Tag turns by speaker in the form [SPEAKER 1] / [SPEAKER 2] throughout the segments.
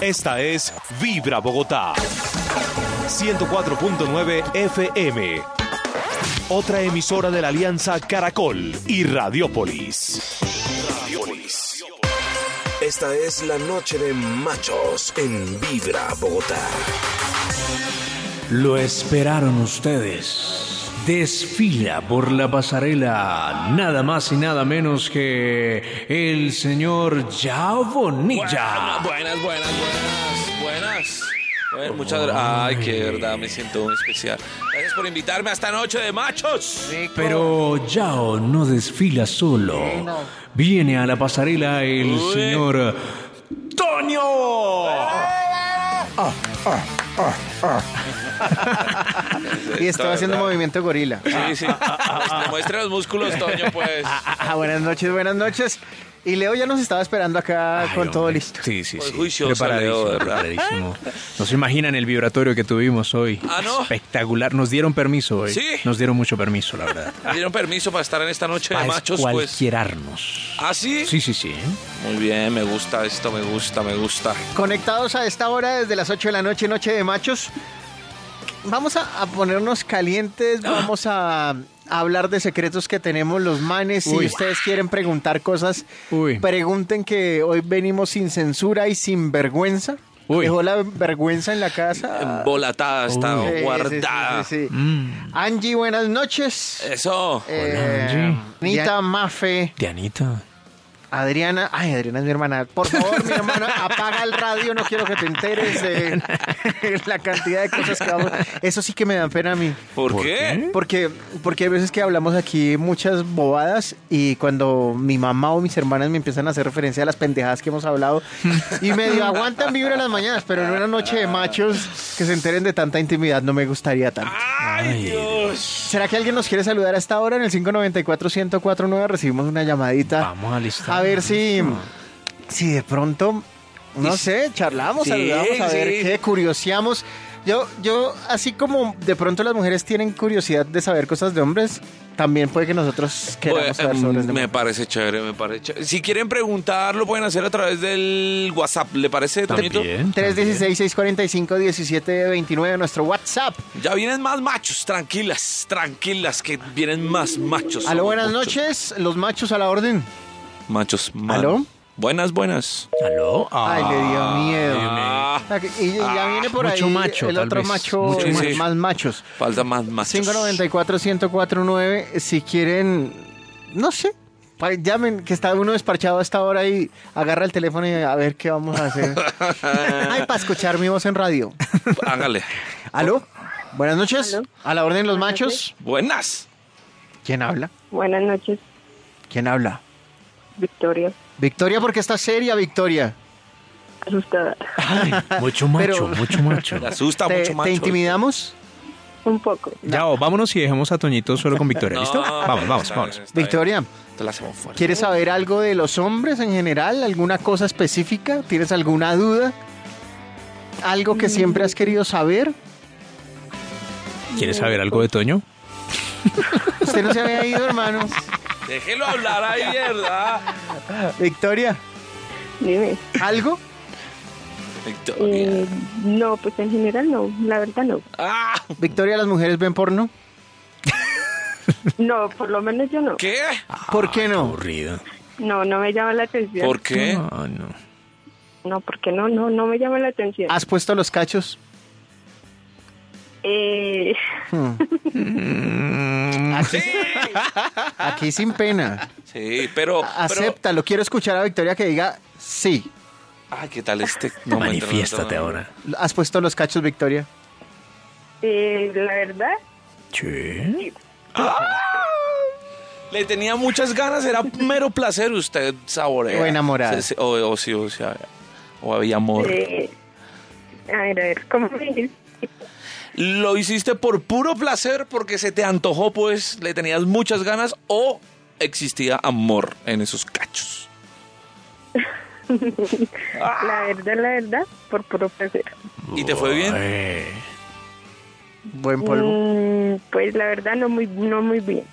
[SPEAKER 1] Esta es Vibra Bogotá. 104.9 FM. Otra emisora de la Alianza Caracol y Radiópolis. Radiópolis.
[SPEAKER 2] Esta es la noche de machos en Vibra Bogotá.
[SPEAKER 3] Lo esperaron ustedes. Desfila por la pasarela nada más y nada menos que el señor Yao Bonilla.
[SPEAKER 4] Buenas, buenas, buenas, buenas. Bueno, muchas gracias. Ay, que de verdad me siento muy especial. Gracias por invitarme a esta noche de machos.
[SPEAKER 3] Pero Yao no desfila solo. Viene a la pasarela el
[SPEAKER 4] Uy.
[SPEAKER 3] señor Toño.
[SPEAKER 5] Y estoy haciendo movimiento gorila.
[SPEAKER 4] Sí, sí. Muestre- Muestre los músculos, Toño, pues.
[SPEAKER 5] Ah, buenas noches, buenas noches. Y Leo ya nos estaba esperando acá con todo listo.
[SPEAKER 3] Sí, sí,
[SPEAKER 4] Pues
[SPEAKER 3] sí.
[SPEAKER 4] juicioso,
[SPEAKER 3] Preparadísimo,
[SPEAKER 4] Leo, de verdad.
[SPEAKER 3] preparadísimo. No se imaginan el vibratorio que tuvimos hoy.
[SPEAKER 4] Ah, ¿no?
[SPEAKER 3] Espectacular. Nos dieron permiso hoy.
[SPEAKER 4] Sí.
[SPEAKER 3] Nos dieron mucho permiso, la verdad.
[SPEAKER 4] ¿Me dieron permiso para estar en esta noche de
[SPEAKER 3] Para
[SPEAKER 4] machos, pues?
[SPEAKER 3] cualquierarnos.
[SPEAKER 4] ¿Ah, sí?
[SPEAKER 3] Sí, sí, sí.
[SPEAKER 4] Muy bien, me gusta esto, me gusta, me gusta.
[SPEAKER 5] Conectados a esta hora desde las 8 de la noche, Noche de Machos. Vamos a, a ponernos calientes, vamos a, a hablar de secretos que tenemos los manes. Si
[SPEAKER 3] Uy.
[SPEAKER 5] ustedes quieren preguntar cosas,
[SPEAKER 3] Uy.
[SPEAKER 5] pregunten que hoy venimos sin censura y sin vergüenza.
[SPEAKER 3] Uy.
[SPEAKER 5] Dejó la vergüenza en la casa.
[SPEAKER 4] Embolatada, está
[SPEAKER 5] Sí, sí, sí,
[SPEAKER 4] guardada.
[SPEAKER 5] sí, sí.
[SPEAKER 3] Mm.
[SPEAKER 5] Angie, buenas noches.
[SPEAKER 4] Eso.
[SPEAKER 5] Eh,
[SPEAKER 3] Angie.
[SPEAKER 5] Anita, Mafe,
[SPEAKER 3] Dianita.
[SPEAKER 5] Adriana. Ay, Adriana es mi hermana. Por favor, mi hermana, apaga el radio. No quiero que te enteres de la cantidad de cosas que vamos. Eso sí que me dan pena a mí.
[SPEAKER 4] ¿Por,
[SPEAKER 3] ¿Por
[SPEAKER 4] qué?
[SPEAKER 5] Porque, porque hay veces que hablamos aquí muchas bobadas y cuando mi mamá o mis hermanas me empiezan a hacer referencia a las pendejadas que hemos hablado y medio aguantan vibra en las mañanas, pero en una noche de machos que se enteren de tanta intimidad no me gustaría tanto.
[SPEAKER 4] ¡Ay, Dios!
[SPEAKER 5] ¿Será que alguien nos quiere saludar a esta hora? En el 594-1049 recibimos una llamadita.
[SPEAKER 3] Vamos a listar.
[SPEAKER 5] A ver si, si de pronto, no sé, charlamos,
[SPEAKER 4] Sí,
[SPEAKER 5] saludamos, a ver
[SPEAKER 4] sí.
[SPEAKER 5] qué, curioseamos. Yo, yo, así como de pronto las mujeres tienen curiosidad de saber cosas de hombres, también puede que nosotros queramos
[SPEAKER 4] Pues,
[SPEAKER 5] saber sobre
[SPEAKER 4] me parece chévere, me parece chévere. Si quieren preguntar, lo pueden hacer a través del WhatsApp. ¿Le parece,
[SPEAKER 3] también.
[SPEAKER 5] 316-645-1729, nuestro WhatsApp.
[SPEAKER 4] Ya vienen más machos, tranquilas, tranquilas, que vienen más machos.
[SPEAKER 5] Aló, buenas
[SPEAKER 4] muchos.
[SPEAKER 5] noches, los machos a la orden.
[SPEAKER 4] Machos, man.
[SPEAKER 5] ¿Aló?
[SPEAKER 4] Buenas, buenas.
[SPEAKER 3] ¿Aló?
[SPEAKER 5] Ay, le dio
[SPEAKER 3] Ah,
[SPEAKER 5] miedo.
[SPEAKER 4] Ah,
[SPEAKER 5] Ah, Y ya viene por
[SPEAKER 3] mucho
[SPEAKER 5] ahí
[SPEAKER 3] macho,
[SPEAKER 5] el otro
[SPEAKER 3] vez.
[SPEAKER 5] macho,
[SPEAKER 3] Mucho
[SPEAKER 5] eh,
[SPEAKER 4] macho.
[SPEAKER 5] más machos.
[SPEAKER 4] falta más machos.
[SPEAKER 5] 594-1049, si quieren, no sé, llamen, que está uno desparchado a esta hora y agarra el teléfono y a ver qué vamos a hacer. Ay, para escuchar mi voz en radio.
[SPEAKER 4] Hágale.
[SPEAKER 5] ¿Aló? Buenas noches.
[SPEAKER 6] Aló.
[SPEAKER 5] A la orden los
[SPEAKER 6] Buenas
[SPEAKER 5] machos.
[SPEAKER 4] Buenas.
[SPEAKER 5] ¿Quién habla?
[SPEAKER 6] Buenas noches,
[SPEAKER 5] ¿Quién habla?
[SPEAKER 6] Victoria.
[SPEAKER 5] Victoria, porque está seria, Victoria.
[SPEAKER 6] Asustada.
[SPEAKER 3] Mucho macho,
[SPEAKER 5] Pero-
[SPEAKER 3] mucho macho.
[SPEAKER 4] Le asusta
[SPEAKER 5] ¿Te,
[SPEAKER 4] mucho
[SPEAKER 5] te
[SPEAKER 4] macho.
[SPEAKER 5] intimidamos?
[SPEAKER 6] Un poco.
[SPEAKER 3] Ya, vámonos y dejemos a Toñito solo con Victoria,
[SPEAKER 4] No,
[SPEAKER 3] ¿listo? Vamos, vamos,
[SPEAKER 4] está
[SPEAKER 3] vamos.
[SPEAKER 4] bien, está bien.
[SPEAKER 5] Victoria,
[SPEAKER 4] Te la hacemos fuerte.
[SPEAKER 5] ¿quieres saber algo de los hombres en general? ¿Alguna cosa específica? ¿Tienes alguna duda? ¿Algo que siempre has querido saber?
[SPEAKER 3] ¿Quieres saber algo de Toño?
[SPEAKER 5] Usted no se había ido, hermano.
[SPEAKER 4] Déjelo hablar ahí, ¿verdad?
[SPEAKER 5] Victoria,
[SPEAKER 6] Dime.
[SPEAKER 5] ¿algo?
[SPEAKER 4] Victoria.
[SPEAKER 6] Eh, no, pues en general no, la verdad no.
[SPEAKER 4] Ah,
[SPEAKER 5] Victoria, ¿las mujeres ven porno?
[SPEAKER 6] No, por lo menos yo no.
[SPEAKER 4] ¿Qué?
[SPEAKER 5] ¿Por qué no?
[SPEAKER 3] Aburrido.
[SPEAKER 6] No, no me llama la atención.
[SPEAKER 4] ¿Por qué?
[SPEAKER 3] No, no.
[SPEAKER 6] No, porque no, no, no me llama la atención.
[SPEAKER 5] ¿Has puesto los cachos?
[SPEAKER 6] Eh,
[SPEAKER 5] Aquí, aquí sin pena.
[SPEAKER 4] Sí, pero. pero-
[SPEAKER 5] Acéptalo. Quiero escuchar a Victoria que diga sí.
[SPEAKER 4] Ay, ¿qué tal este? No,
[SPEAKER 3] Manifiéstate ahora.
[SPEAKER 5] ¿Has puesto los cachos, Victoria?
[SPEAKER 6] eh, la verdad,
[SPEAKER 3] Sí.
[SPEAKER 4] Le tenía muchas ganas, era mero placer usted saborea.
[SPEAKER 5] O enamorada.
[SPEAKER 4] Sí, sí, O, o sí, o sea, o había amor.
[SPEAKER 6] eh, a ver, a ver, ¿cómo me?
[SPEAKER 4] ¿Lo hiciste por puro placer porque se te antojó, pues le tenías muchas ganas o existía amor en esos cachos?
[SPEAKER 6] La verdad, la verdad, por puro placer.
[SPEAKER 4] ¿Y te fue bien?
[SPEAKER 5] Buen polvo.
[SPEAKER 6] Mm, pues la verdad, no muy, no muy bien.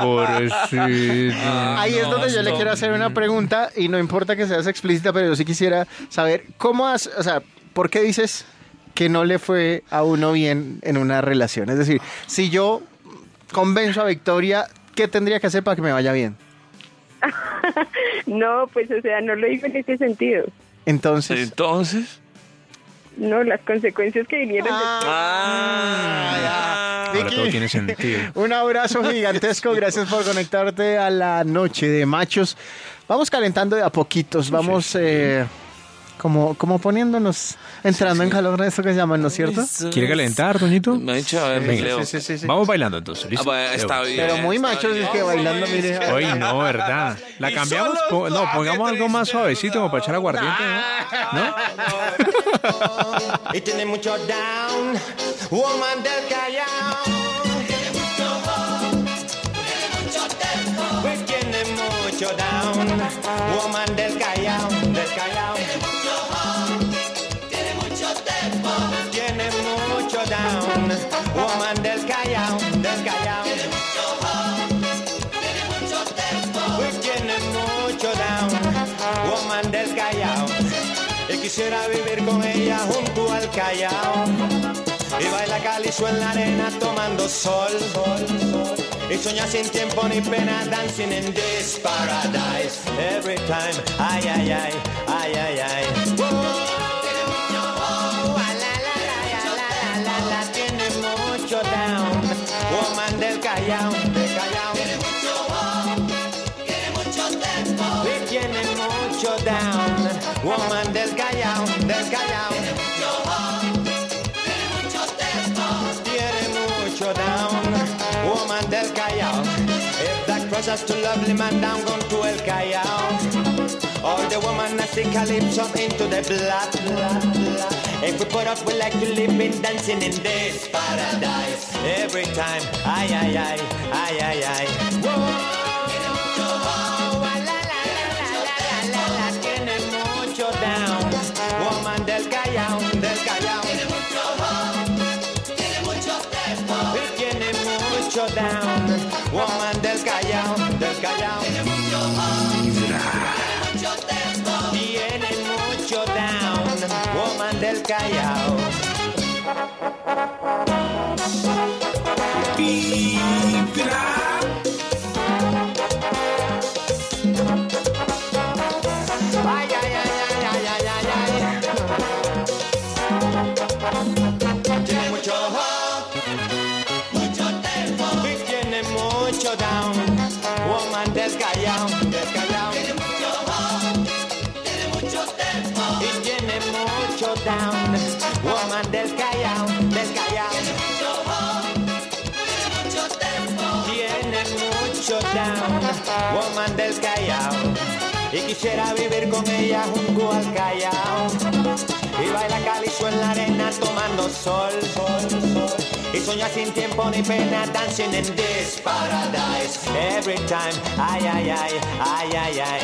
[SPEAKER 7] Pobrecito.
[SPEAKER 5] Ahí es donde yo le quiero hacer una pregunta y no importa que seas explícita, pero yo sí quisiera saber cómo has, o sea, ¿por qué dices que no le fue a uno bien en una relación? Es decir, si yo convenzo a Victoria, ¿qué tendría que hacer para que me vaya bien?
[SPEAKER 8] No, pues, o sea, no lo digo en ese sentido.
[SPEAKER 5] Entonces,
[SPEAKER 4] Entonces.
[SPEAKER 8] No, las consecuencias que vinieron
[SPEAKER 4] Ah,
[SPEAKER 5] ya.
[SPEAKER 7] Ahora
[SPEAKER 5] Vicky,
[SPEAKER 7] todo tiene sentido.
[SPEAKER 5] un abrazo gigantesco, gracias por conectarte a la noche de machos. Vamos calentando de a poquitos, vamos eh, como, como poniéndonos, entrando en calor de esto que se llama, ¿no es cierto?
[SPEAKER 7] ¿Quiere calentar, Doñito?
[SPEAKER 4] Me ha dicho, a ver,
[SPEAKER 7] Venga.
[SPEAKER 4] Leo.
[SPEAKER 5] Sí, sí, sí, sí.
[SPEAKER 7] Vamos bailando entonces,
[SPEAKER 4] Ah,
[SPEAKER 7] ¿listo?
[SPEAKER 4] bueno, está bien.
[SPEAKER 5] Pero muy
[SPEAKER 4] bien.
[SPEAKER 5] es que bailando, mire.
[SPEAKER 7] Hoy no, ¿verdad? La cambiamos. po- no, pongamos algo más suavecito como para echar aguardiente, ¿no? ¿No?
[SPEAKER 9] y tiene mucho down, woman del Callao. Pues tiene mucho down, woman del Callao, woman del Callao, del Callao. Pues tiene mucho down, woman del Callao. Y quisiera vivir con ella junto al Callao. Y baila calizo en la arena tomando sol. Y sueña sin tiempo ni pena dancing in this paradise. Every time, ay, ay, ay, ay, ay, ay. Woman del Callao, del Callao. Y tiene mucho down, woman del Callao, del Callao. Tiene mucho down, woman del Callao. If that crosses to lovely man down, gone to El Callao. All the woman that sing calypso into the blood. If we put up, we like to live in dancing in this paradise. Every time, ay, ay, ay, ay, ay, ay. Whoa. Callao. Vibra. Woman del Callao. Y quisiera vivir con ella junto al Callao. Y baila calizo en la arena tomando sol. Y soñar sin tiempo ni pena, dancing in this paradise. Every time, ay, ay, ay, ay, ay, ay.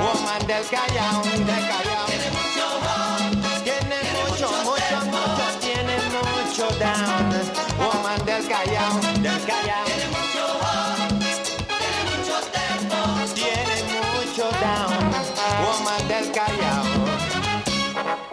[SPEAKER 9] Woman del Callao, del Callao.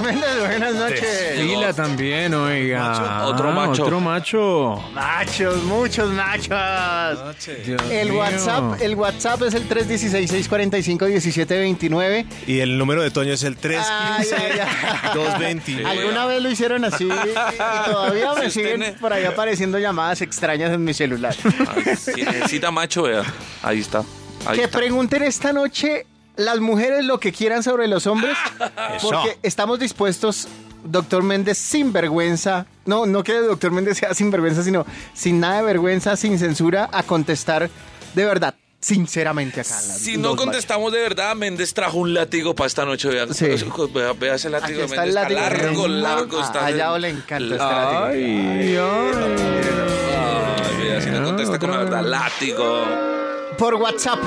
[SPEAKER 5] Méndez, buenas noches.
[SPEAKER 7] Fila también, oiga.
[SPEAKER 4] Otro macho.
[SPEAKER 7] Otro macho.
[SPEAKER 5] Machos, muchos machos.
[SPEAKER 7] Dios
[SPEAKER 5] El
[SPEAKER 7] mío.
[SPEAKER 5] WhatsApp, el WhatsApp es el 316-645-1729.
[SPEAKER 1] Y el número de Toño es el
[SPEAKER 5] Ay, ay, ay.
[SPEAKER 1] 315-220.
[SPEAKER 5] Alguna vez lo hicieron así y todavía me siguen por ahí apareciendo llamadas extrañas en mi celular.
[SPEAKER 4] Ay, Si necesita macho, vea. Ahí está. Ahí
[SPEAKER 5] que
[SPEAKER 4] está.
[SPEAKER 5] pregunten esta noche las mujeres lo que quieran sobre los hombres, porque estamos dispuestos, doctor Méndez, sin vergüenza, no, no que el doctor Méndez sea sin vergüenza, sino sin nada de vergüenza, sin censura, a contestar de verdad, sinceramente acá.
[SPEAKER 4] Si no
[SPEAKER 5] machos.
[SPEAKER 4] contestamos de verdad, Méndez trajo un látigo para esta noche. Vea,
[SPEAKER 5] Sí.
[SPEAKER 4] vea, vea ese látigo
[SPEAKER 5] Aquí
[SPEAKER 4] de
[SPEAKER 5] está el
[SPEAKER 4] Méndez. Está
[SPEAKER 5] látigo.
[SPEAKER 4] largo, largo.
[SPEAKER 5] A-
[SPEAKER 4] Está
[SPEAKER 5] a Yao le encanta este látigo.
[SPEAKER 7] Ay, ay.
[SPEAKER 4] Ay, vea, si no contesta con la verdad, látigo.
[SPEAKER 5] Por WhatsApp,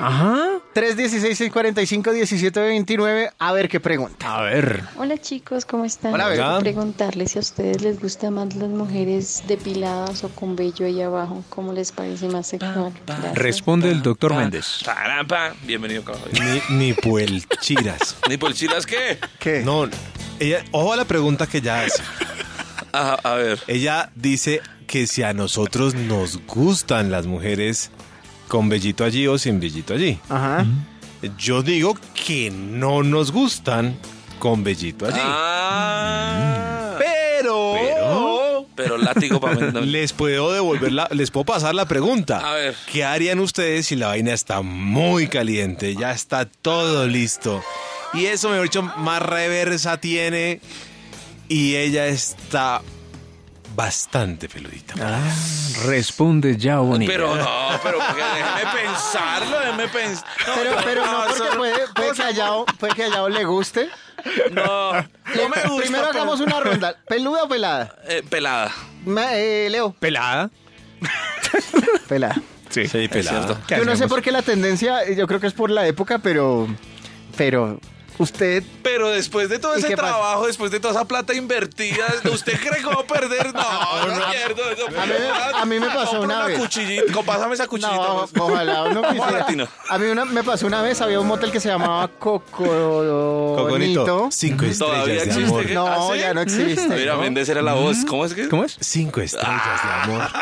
[SPEAKER 7] Ajá.
[SPEAKER 5] 316-645-1729, a ver qué pregunta.
[SPEAKER 7] A ver.
[SPEAKER 10] Hola chicos, ¿cómo están?
[SPEAKER 5] Hola,
[SPEAKER 10] Quiero preguntarles si a ustedes les gustan más las mujeres depiladas o con vello ahí abajo. ¿Cómo les parece más sexual? Gracias.
[SPEAKER 7] Responde el doctor Méndez.
[SPEAKER 4] Bienvenido, cabrón.
[SPEAKER 1] Ni, ni puelchiras.
[SPEAKER 4] ¿Ni por chilas qué?
[SPEAKER 5] ¿Qué?
[SPEAKER 1] No, ella, ojo a la pregunta que ella hace.
[SPEAKER 4] Ajá, a ver.
[SPEAKER 1] Ella dice que si a nosotros nos gustan las mujeres con vellito allí o sin vellito allí.
[SPEAKER 5] Ajá.
[SPEAKER 1] Yo digo que no nos gustan con vellito allí.
[SPEAKER 4] Ah.
[SPEAKER 1] Pero,
[SPEAKER 4] Pero, pero látigo para Méndez.
[SPEAKER 1] les puedo devolver la, les puedo pasar la pregunta.
[SPEAKER 4] A ver.
[SPEAKER 1] ¿Qué harían ustedes si la vaina está muy caliente? Ya está todo listo. Y eso, mejor dicho, más reversa tiene. Y ella está bastante peludita.
[SPEAKER 7] Ah, responde ya bonita.
[SPEAKER 4] Pero no, pero déjeme pensarlo, déjeme pensar.
[SPEAKER 5] Pero, pero no, porque puede, puede que a Yao, puede que a Yao le guste.
[SPEAKER 4] No, no me gusta.
[SPEAKER 5] Primero
[SPEAKER 4] pero-
[SPEAKER 5] hagamos una ronda. ¿Peluda o pelada?
[SPEAKER 4] Eh, pelada.
[SPEAKER 5] Ma- eh, Leo.
[SPEAKER 7] ¿Pelada?
[SPEAKER 5] Pelada.
[SPEAKER 7] Sí.
[SPEAKER 1] Sí, pelada.
[SPEAKER 4] cierto.
[SPEAKER 7] ¿Qué
[SPEAKER 5] Yo no sé por qué la tendencia, yo creo que es por la época, pero. Pero. Usted.
[SPEAKER 4] Pero después de todo
[SPEAKER 5] ¿Y
[SPEAKER 4] ese
[SPEAKER 5] pasa?
[SPEAKER 4] trabajo, después de toda esa plata invertida, ¿usted cree que va a perder? No, no, pierdo.
[SPEAKER 5] A mí me- a mí me pasó
[SPEAKER 4] Compra
[SPEAKER 5] una vez.
[SPEAKER 4] cuchillita, pásame esa cuchillita.
[SPEAKER 5] No,
[SPEAKER 4] pues.
[SPEAKER 5] ojalá uno quisiera.
[SPEAKER 4] Latino.
[SPEAKER 5] A mí una, me pasó una vez, había un motel que se llamaba Coconito.
[SPEAKER 1] Coconito, cinco
[SPEAKER 4] Todavía
[SPEAKER 1] estrellas de
[SPEAKER 4] existe.
[SPEAKER 1] amor.
[SPEAKER 5] No,
[SPEAKER 4] ¿Ah, sí?
[SPEAKER 5] ya no existe.
[SPEAKER 4] Mira,
[SPEAKER 5] ¿no?
[SPEAKER 4] Méndez era la voz. ¿Cómo es que?
[SPEAKER 7] ¿Cómo es?
[SPEAKER 1] Cinco estrellas de amor.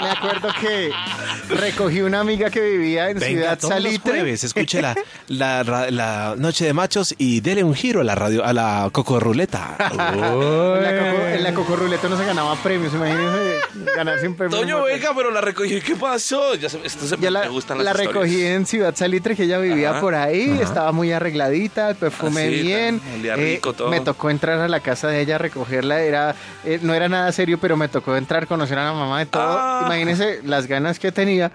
[SPEAKER 5] Me acuerdo que recogí una amiga que vivía en
[SPEAKER 1] Venga,
[SPEAKER 5] Ciudad
[SPEAKER 1] todos los
[SPEAKER 5] Salitre.
[SPEAKER 1] jueves, escuche la, la, la noche de machos y dele un giro a la radio, a la cocorruleta.
[SPEAKER 5] En la, coco, en la Coco Ruleta no se ganaba premios, imagínense ganarse un premio.
[SPEAKER 4] Toño, venga, pero la recogí. ¿Qué pasó? Ya se, esto se
[SPEAKER 5] Yo la,
[SPEAKER 4] me gustan las
[SPEAKER 5] la
[SPEAKER 4] historias.
[SPEAKER 5] recogí en Ciudad Salitre, que ella vivía
[SPEAKER 4] Ajá,
[SPEAKER 5] por ahí, estaba muy arregladita, el perfume
[SPEAKER 4] Así,
[SPEAKER 5] bien. Eh,
[SPEAKER 4] rico todo.
[SPEAKER 5] Me tocó entrar a la casa de ella, recogerla, era eh, no era nada serio, pero me tocó entrar, conocer a la mamá de todo.
[SPEAKER 4] Ah.
[SPEAKER 5] Imagínense las ganas que tenía.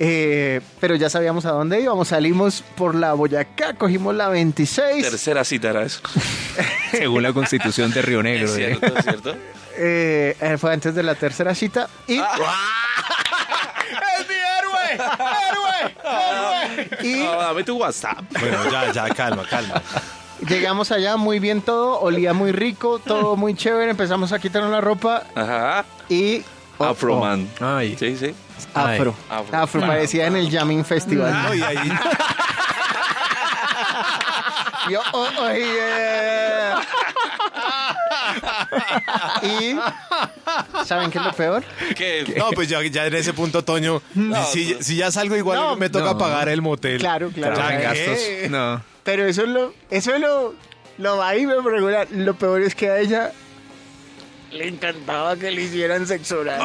[SPEAKER 5] Eh, pero ya sabíamos a dónde íbamos, salimos por la Boyacá, cogimos la 26.
[SPEAKER 4] Tercera cita era eso.
[SPEAKER 7] Según la constitución de Río Negro.
[SPEAKER 4] Es
[SPEAKER 7] ¿eh?
[SPEAKER 4] cierto, es cierto.
[SPEAKER 5] Eh, eh, fue antes de la tercera cita y...
[SPEAKER 4] Ah.
[SPEAKER 5] ¡Es mi héroe! ¡Héroe! ¡Héroe! Y
[SPEAKER 4] No, dame tu WhatsApp.
[SPEAKER 1] Bueno, ya, ya, calma, calma.
[SPEAKER 5] llegamos allá muy bien todo, olía muy rico, todo muy chévere, empezamos a quitarnos la ropa
[SPEAKER 4] Ajá.
[SPEAKER 5] y... oh,
[SPEAKER 4] Afro
[SPEAKER 5] oh,
[SPEAKER 4] Man.
[SPEAKER 7] Ay.
[SPEAKER 4] Sí, sí.
[SPEAKER 5] Afro. Afro.
[SPEAKER 4] Afro.
[SPEAKER 5] parecía en el Jamming Festival.
[SPEAKER 1] No, y ahí,
[SPEAKER 5] Yo, oh, oh, yeah. Y ¿saben qué es lo peor?
[SPEAKER 4] ¿Qué?
[SPEAKER 1] no, pues ya, ya en ese punto, Toño, si, si ya salgo igual
[SPEAKER 5] No,
[SPEAKER 1] me toca
[SPEAKER 7] no.
[SPEAKER 1] pagar el motel.
[SPEAKER 5] Claro, claro.
[SPEAKER 1] Ya, ¿qué?
[SPEAKER 7] gastos. No.
[SPEAKER 5] Pero eso es lo, eso es lo, lo ahí me regular. Lo peor es que a ella le encantaba que le hicieran sexo oral.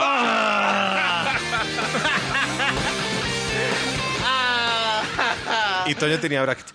[SPEAKER 1] Y Toño tenía bracket.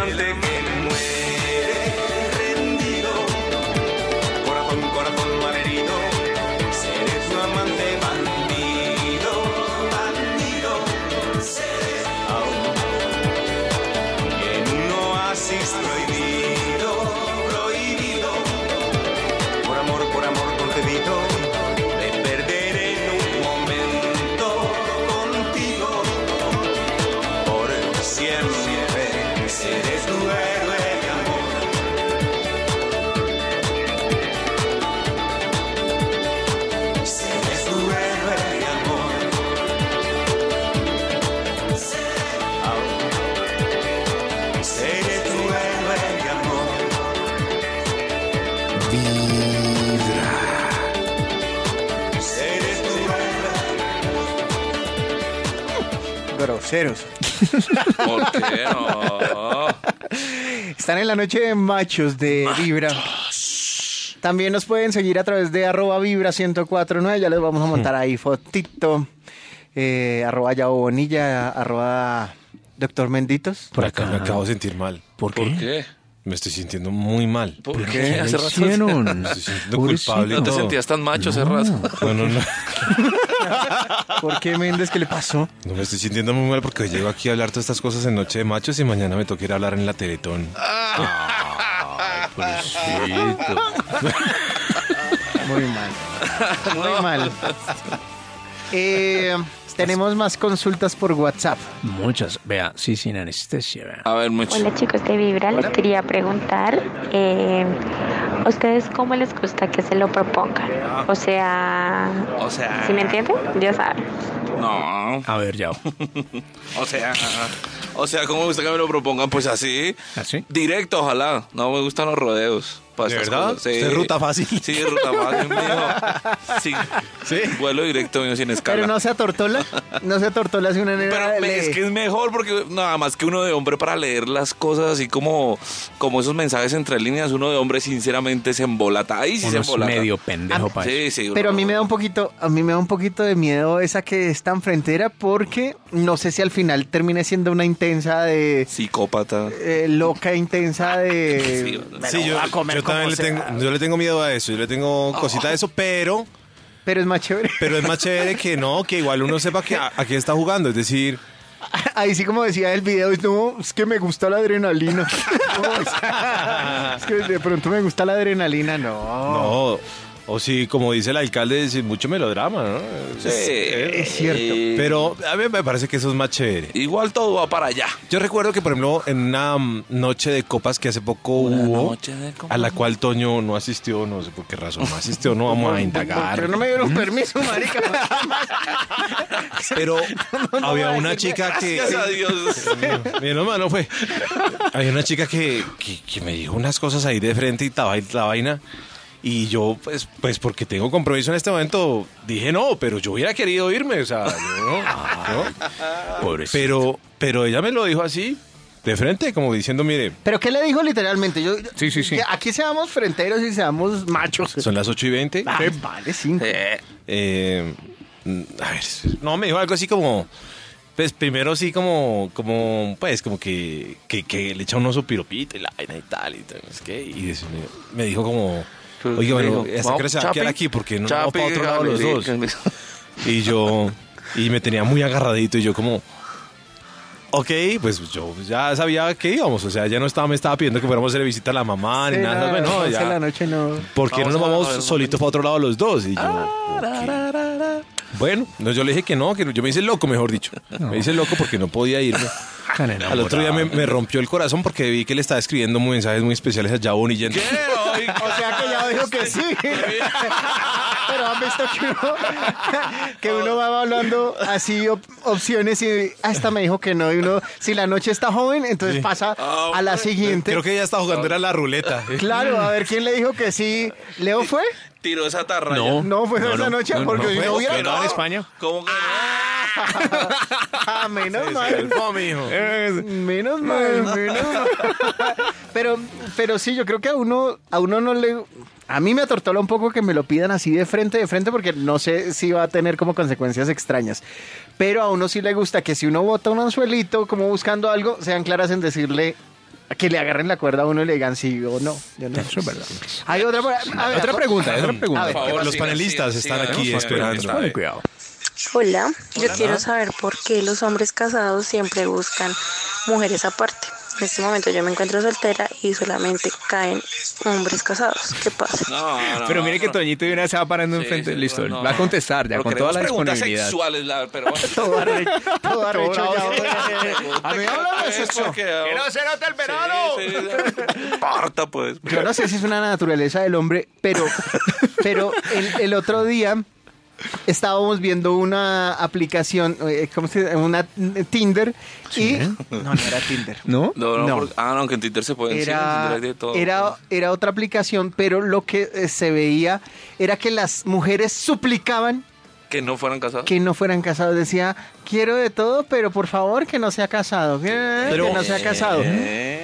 [SPEAKER 7] mantequilla.
[SPEAKER 5] Groseros.
[SPEAKER 4] ¿Por qué no?
[SPEAKER 5] Están en la noche de machos de Vibra. También nos pueden seguir a través de arroba Vibra 1049. Ya les vamos a montar ahí fotito. Eh, arroba Yao Bonilla, arroba Doctor Menditos.
[SPEAKER 1] Por acá me acabo de sentir mal.
[SPEAKER 3] ¿Por qué?
[SPEAKER 4] ¿Por qué?
[SPEAKER 1] Me estoy sintiendo muy mal.
[SPEAKER 4] ¿Por
[SPEAKER 3] ¿Qué
[SPEAKER 4] qué? Hace rato
[SPEAKER 3] hicieron?
[SPEAKER 1] Me estoy sintiendo
[SPEAKER 3] Pobrecito.
[SPEAKER 1] culpable
[SPEAKER 4] no te sentías tan macho hace rato.
[SPEAKER 1] No, no, no.
[SPEAKER 5] ¿Por qué Méndez? ¿Qué le pasó?
[SPEAKER 1] No me estoy sintiendo muy mal porque hoy llego aquí a hablar todas estas cosas en Noche de Machos y mañana me toca ir a hablar en la Teletón.
[SPEAKER 5] Muy mal. Muy mal. Eh, tenemos más consultas por WhatsApp.
[SPEAKER 3] Muchas. Vea, sí, sin anestesia. Vea.
[SPEAKER 4] A ver, mucho.
[SPEAKER 11] Hola chicos de Vibra, les quería preguntar, eh, ¿a ustedes cómo les gusta que se lo propongan? O sea,
[SPEAKER 4] O sea.
[SPEAKER 11] ¿sí me entienden? Ya saben.
[SPEAKER 4] No.
[SPEAKER 3] A ver, ya.
[SPEAKER 4] O sea. O sea, ¿cómo me gusta que me lo propongan? Pues así.
[SPEAKER 3] ¿Así?
[SPEAKER 4] Directo, ojalá. No me gustan los rodeos. Para
[SPEAKER 1] ¿De
[SPEAKER 4] estas
[SPEAKER 1] verdad?
[SPEAKER 4] cosas. Sí.
[SPEAKER 1] ¿Usted es ruta fácil?
[SPEAKER 4] Sí, es ruta fácil, mijo. Sí.
[SPEAKER 1] ¿Sí?
[SPEAKER 4] Vuelo directo, mío, sin escala.
[SPEAKER 5] Pero no se atortola. No se atortola si una nena
[SPEAKER 4] Pero es que es mejor porque nada más que uno de hombre para leer las cosas así como, como esos mensajes entre líneas, uno de hombre sinceramente se embolata. Ahí sí
[SPEAKER 3] Uno
[SPEAKER 4] se
[SPEAKER 3] es
[SPEAKER 4] embolata.
[SPEAKER 3] medio pendejo
[SPEAKER 5] Ah,
[SPEAKER 3] para eso.
[SPEAKER 4] Sí, sí. uno-
[SPEAKER 5] Pero a mí me da un poquito, a mí me da un poquito de miedo esa que es tan frentera porque no sé si al final termine siendo una intensa de
[SPEAKER 4] Psicópata.
[SPEAKER 5] eh, loca intensa de
[SPEAKER 4] Sí,
[SPEAKER 5] me
[SPEAKER 1] Sí,
[SPEAKER 5] lo
[SPEAKER 1] yo,
[SPEAKER 5] a comer
[SPEAKER 1] yo también
[SPEAKER 5] como
[SPEAKER 1] le
[SPEAKER 5] sea.
[SPEAKER 1] tengo, yo le tengo miedo a eso, yo le tengo cosita de eso, pero,
[SPEAKER 5] Pero es más chévere.
[SPEAKER 1] pero es más chévere que no, que igual uno sepa que a, a qué está jugando, es decir,
[SPEAKER 5] Ahí sí como decía el video, no, es que me gusta la adrenalina. No, es que de pronto me gusta la adrenalina, no.
[SPEAKER 1] no, O si, como dice el alcalde, sin mucho melodrama, ¿no?
[SPEAKER 4] Sí.
[SPEAKER 5] Es cierto.
[SPEAKER 1] Pero a mí me parece que eso es más chévere.
[SPEAKER 4] Igual todo va para allá.
[SPEAKER 1] Yo recuerdo que, por ejemplo, en una mm, noche de copas que hace poco
[SPEAKER 4] Una
[SPEAKER 1] hubo,
[SPEAKER 4] noche de copas.
[SPEAKER 1] a la cual Toño no asistió, no sé por qué razón no asistió, no vamos a indagar.
[SPEAKER 5] Pero no me dieron permiso, marica.
[SPEAKER 1] Pero había una chica que...
[SPEAKER 4] Gracias a Dios.
[SPEAKER 1] Menos mal no fue. Había una chica que, que, que me dijo unas cosas ahí de frente y la, la vaina. Y yo, pues, pues porque tengo compromiso en este momento, dije no, pero yo hubiera querido irme, o sea, yo no, ¿no? Pero, pero ella me lo dijo así, de frente, como diciendo, mire,
[SPEAKER 5] ¿Pero qué le dijo literalmente? Yo,
[SPEAKER 7] Sí, sí, sí.
[SPEAKER 5] Aquí seamos frenteros y seamos machos.
[SPEAKER 1] son las 8 y 20.
[SPEAKER 5] Ah, vale, cinco.
[SPEAKER 4] Eh,
[SPEAKER 1] Eh, mm, a ver, no, me dijo algo así como, pues primero sí como, como, pues como que, que, que le echa un oso piropito y la vaina y tal, y tal, qué, y me dijo como,
[SPEAKER 4] pues,
[SPEAKER 1] oye, bueno,
[SPEAKER 4] vamos,
[SPEAKER 1] cara se va a quedar aquí porque no nos vamos para otro lado los dos. Y yo, y me tenía muy agarradito y yo como, ok, pues yo ya sabía que íbamos, o sea, ya no estaba, me estaba pidiendo que fuéramos a hacer visita a la mamá ni nada,
[SPEAKER 5] no,
[SPEAKER 1] bueno,
[SPEAKER 5] de la
[SPEAKER 1] ya,
[SPEAKER 5] noche no.
[SPEAKER 1] ¿por qué no nos
[SPEAKER 4] Vamos
[SPEAKER 1] solitos para otro lado los dos? Y yo, bueno, no, yo le dije que no, que yo me hice loco, mejor dicho. Me hice loco porque no podía irme. Al otro día me, me rompió el corazón porque vi que le estaba escribiendo mensajes muy especiales a Jabón y Jen.
[SPEAKER 4] ¿Qué?
[SPEAKER 5] O sea que ya dijo que sí. Pero han visto que uno, que uno va hablando así op- opciones y hasta me dijo que no. Y uno, si la noche está joven, entonces pasa
[SPEAKER 4] Ah,
[SPEAKER 5] a la siguiente.
[SPEAKER 1] Creo que ella estaba jugando era la ruleta.
[SPEAKER 5] Claro, a ver quién le dijo que sí. ¿Leo fue?
[SPEAKER 4] Tiró esa tarra.
[SPEAKER 7] No.
[SPEAKER 5] No fue
[SPEAKER 7] No,
[SPEAKER 5] esa
[SPEAKER 7] no,
[SPEAKER 5] noche
[SPEAKER 7] no, no,
[SPEAKER 5] porque
[SPEAKER 7] no
[SPEAKER 5] si no hubiera.
[SPEAKER 7] En España.
[SPEAKER 4] ¿Cómo que no?
[SPEAKER 5] Ah, menos mal.
[SPEAKER 1] No, mijo.
[SPEAKER 5] Menos mal, menos mal. Pero, pero sí, yo creo que a uno, a uno no le. A mí me atortola un poco que me lo pidan así de frente, de frente, porque no sé si va a tener como consecuencias extrañas. Pero a uno sí le gusta que si uno bota un anzuelito, como buscando algo, sean claras en decirle que le agarren la cuerda a uno y le digan sí o no. Yo no.
[SPEAKER 7] Eso es verdad.
[SPEAKER 5] Hay otra, a ver,
[SPEAKER 7] Otra pregunta, otra pregunta.
[SPEAKER 5] A ver,
[SPEAKER 4] Por favor,
[SPEAKER 1] los panelistas están aquí esperando.
[SPEAKER 7] cuidado.
[SPEAKER 12] Hola, yo quiero saber por qué los hombres casados siempre buscan mujeres aparte. En este momento yo me encuentro soltera y solamente caen hombres casados. ¿Qué pasa?
[SPEAKER 4] No, no,
[SPEAKER 7] Pero mire
[SPEAKER 4] no,
[SPEAKER 7] que
[SPEAKER 4] no.
[SPEAKER 7] Toñito de una se va parando
[SPEAKER 4] Sí,
[SPEAKER 7] enfrente.
[SPEAKER 4] sí,
[SPEAKER 7] Listo,
[SPEAKER 4] no,
[SPEAKER 7] va a contestar ya con toda la disponibilidad.
[SPEAKER 4] sexuales, la- pero bueno.
[SPEAKER 5] todo arrecho, todo arrecho ya. A mí háblame de sexo.
[SPEAKER 7] Se nota el
[SPEAKER 4] sí, sí. Importa, pues.
[SPEAKER 5] Yo no sé si es una naturaleza del hombre, pero, pero el, el otro día estábamos viendo una aplicación, eh, ¿cómo se llama? Una Tinder y no, no era Tinder.
[SPEAKER 7] ¿No?
[SPEAKER 4] No, no,
[SPEAKER 5] No.
[SPEAKER 4] porque- ah, no, que en Twitter se pueden sí, en
[SPEAKER 5] Era,
[SPEAKER 4] hay de todo.
[SPEAKER 5] era, era otra aplicación, pero lo que eh, se veía era que las mujeres suplicaban
[SPEAKER 4] Que no fueran casados.
[SPEAKER 5] que no fueran casados. Decía, quiero de todo, pero por favor que no sea casado. Que,
[SPEAKER 1] Pero-
[SPEAKER 5] que no sea casado.
[SPEAKER 4] Eh,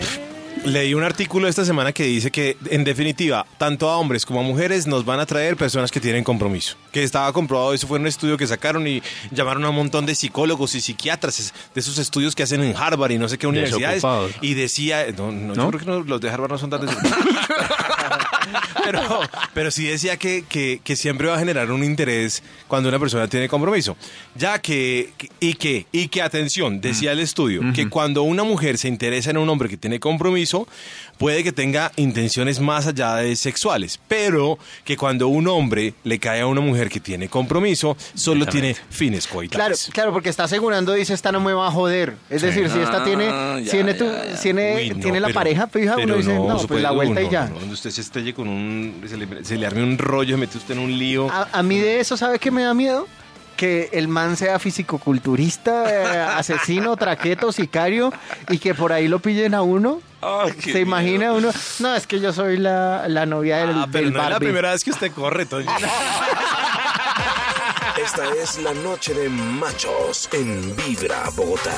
[SPEAKER 1] Leí un artículo esta semana que dice que, en definitiva, tanto a hombres como a mujeres nos van a traer personas que tienen compromiso. Que estaba comprobado, eso fue un estudio que sacaron y llamaron a un montón de psicólogos y psiquiatras de esos estudios que hacen en Harvard y no sé qué universidades. Y decía, no, no, yo
[SPEAKER 7] ¿No?
[SPEAKER 1] creo que no, los de Harvard no son tan pero, pero sí decía que, que- que siempre va a generar un interés cuando una persona tiene compromiso. Ya que, y que, y que atención, decía el estudio, que cuando una mujer se interesa en un hombre que tiene compromiso, puede que tenga intenciones más allá de sexuales, pero que cuando un hombre le cae a una mujer que tiene compromiso, solo tiene fines
[SPEAKER 5] Claro,
[SPEAKER 1] coitales.
[SPEAKER 5] claro, porque está asegurando, dice, esta no me va a joder. Es decir, si esta
[SPEAKER 4] Ah,
[SPEAKER 5] tiene,
[SPEAKER 4] ya,
[SPEAKER 5] tiene, tu-
[SPEAKER 4] ya, ya.
[SPEAKER 5] tiene,
[SPEAKER 1] Uy, no,
[SPEAKER 5] tiene la
[SPEAKER 1] pero-
[SPEAKER 5] pareja fija, uno
[SPEAKER 1] pero
[SPEAKER 5] dice, no, pues la
[SPEAKER 1] puede-
[SPEAKER 5] vuelta
[SPEAKER 1] uy,
[SPEAKER 5] y ya.
[SPEAKER 1] Donde usted se estrelle con un. Se le, se le arme un rollo, se mete usted en un lío.
[SPEAKER 5] A, a mí de eso, ¿sabe qué me da miedo? Que el man sea fisicoculturista, eh, asesino, traqueto, sicario, y que por ahí lo pillen a uno. ¿Se imagina
[SPEAKER 4] miedo.
[SPEAKER 5] uno? No, es que yo soy la, la novia del,
[SPEAKER 1] Ah, pero
[SPEAKER 5] del
[SPEAKER 1] no es la
[SPEAKER 5] Barbie.
[SPEAKER 1] primera vez que usted corre, Toño.
[SPEAKER 13] Esta es la noche de machos en Vibra Bogotá.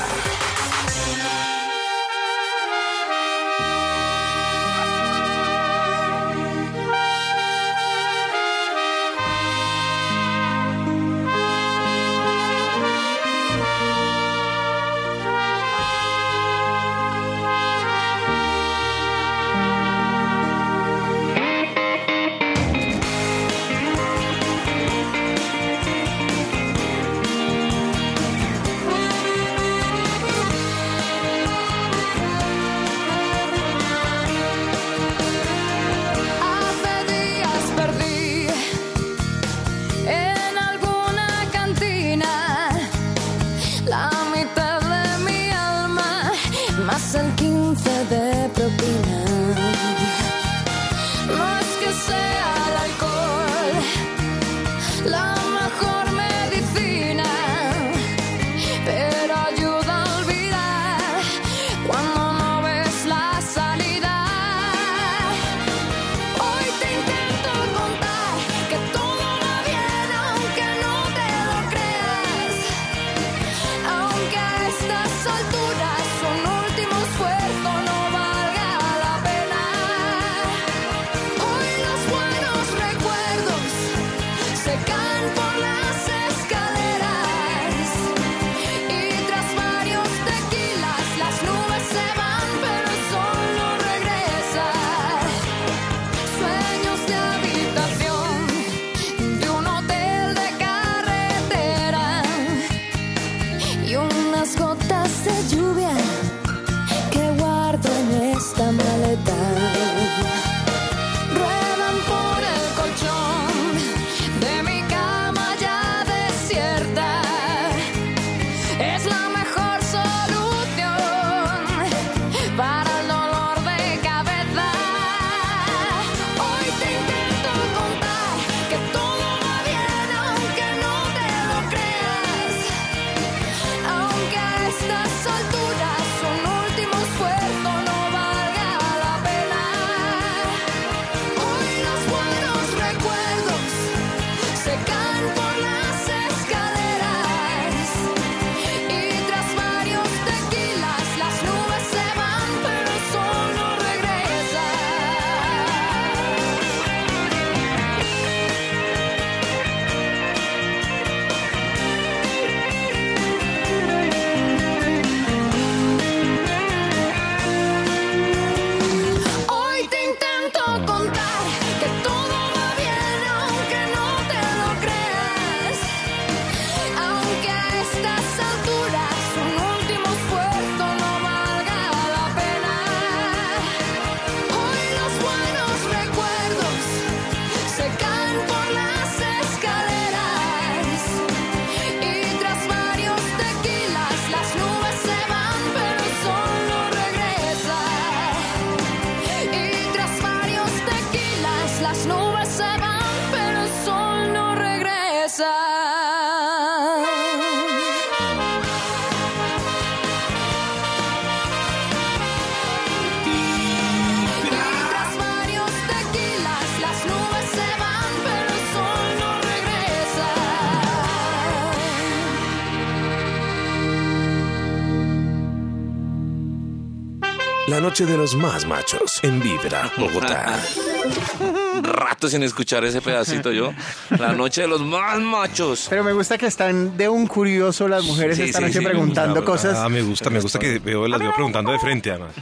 [SPEAKER 13] Noche de los más machos en Vibra, Bogotá.
[SPEAKER 4] Rato sin escuchar ese pedacito yo. La noche de los más machos.
[SPEAKER 5] Pero me gusta que están de un curioso las mujeres
[SPEAKER 4] Sí,
[SPEAKER 5] esta
[SPEAKER 4] sí,
[SPEAKER 5] noche
[SPEAKER 4] sí.
[SPEAKER 5] preguntando cosas.
[SPEAKER 1] Ah, me gusta, me gusta que veo las veo preguntando de frente, además.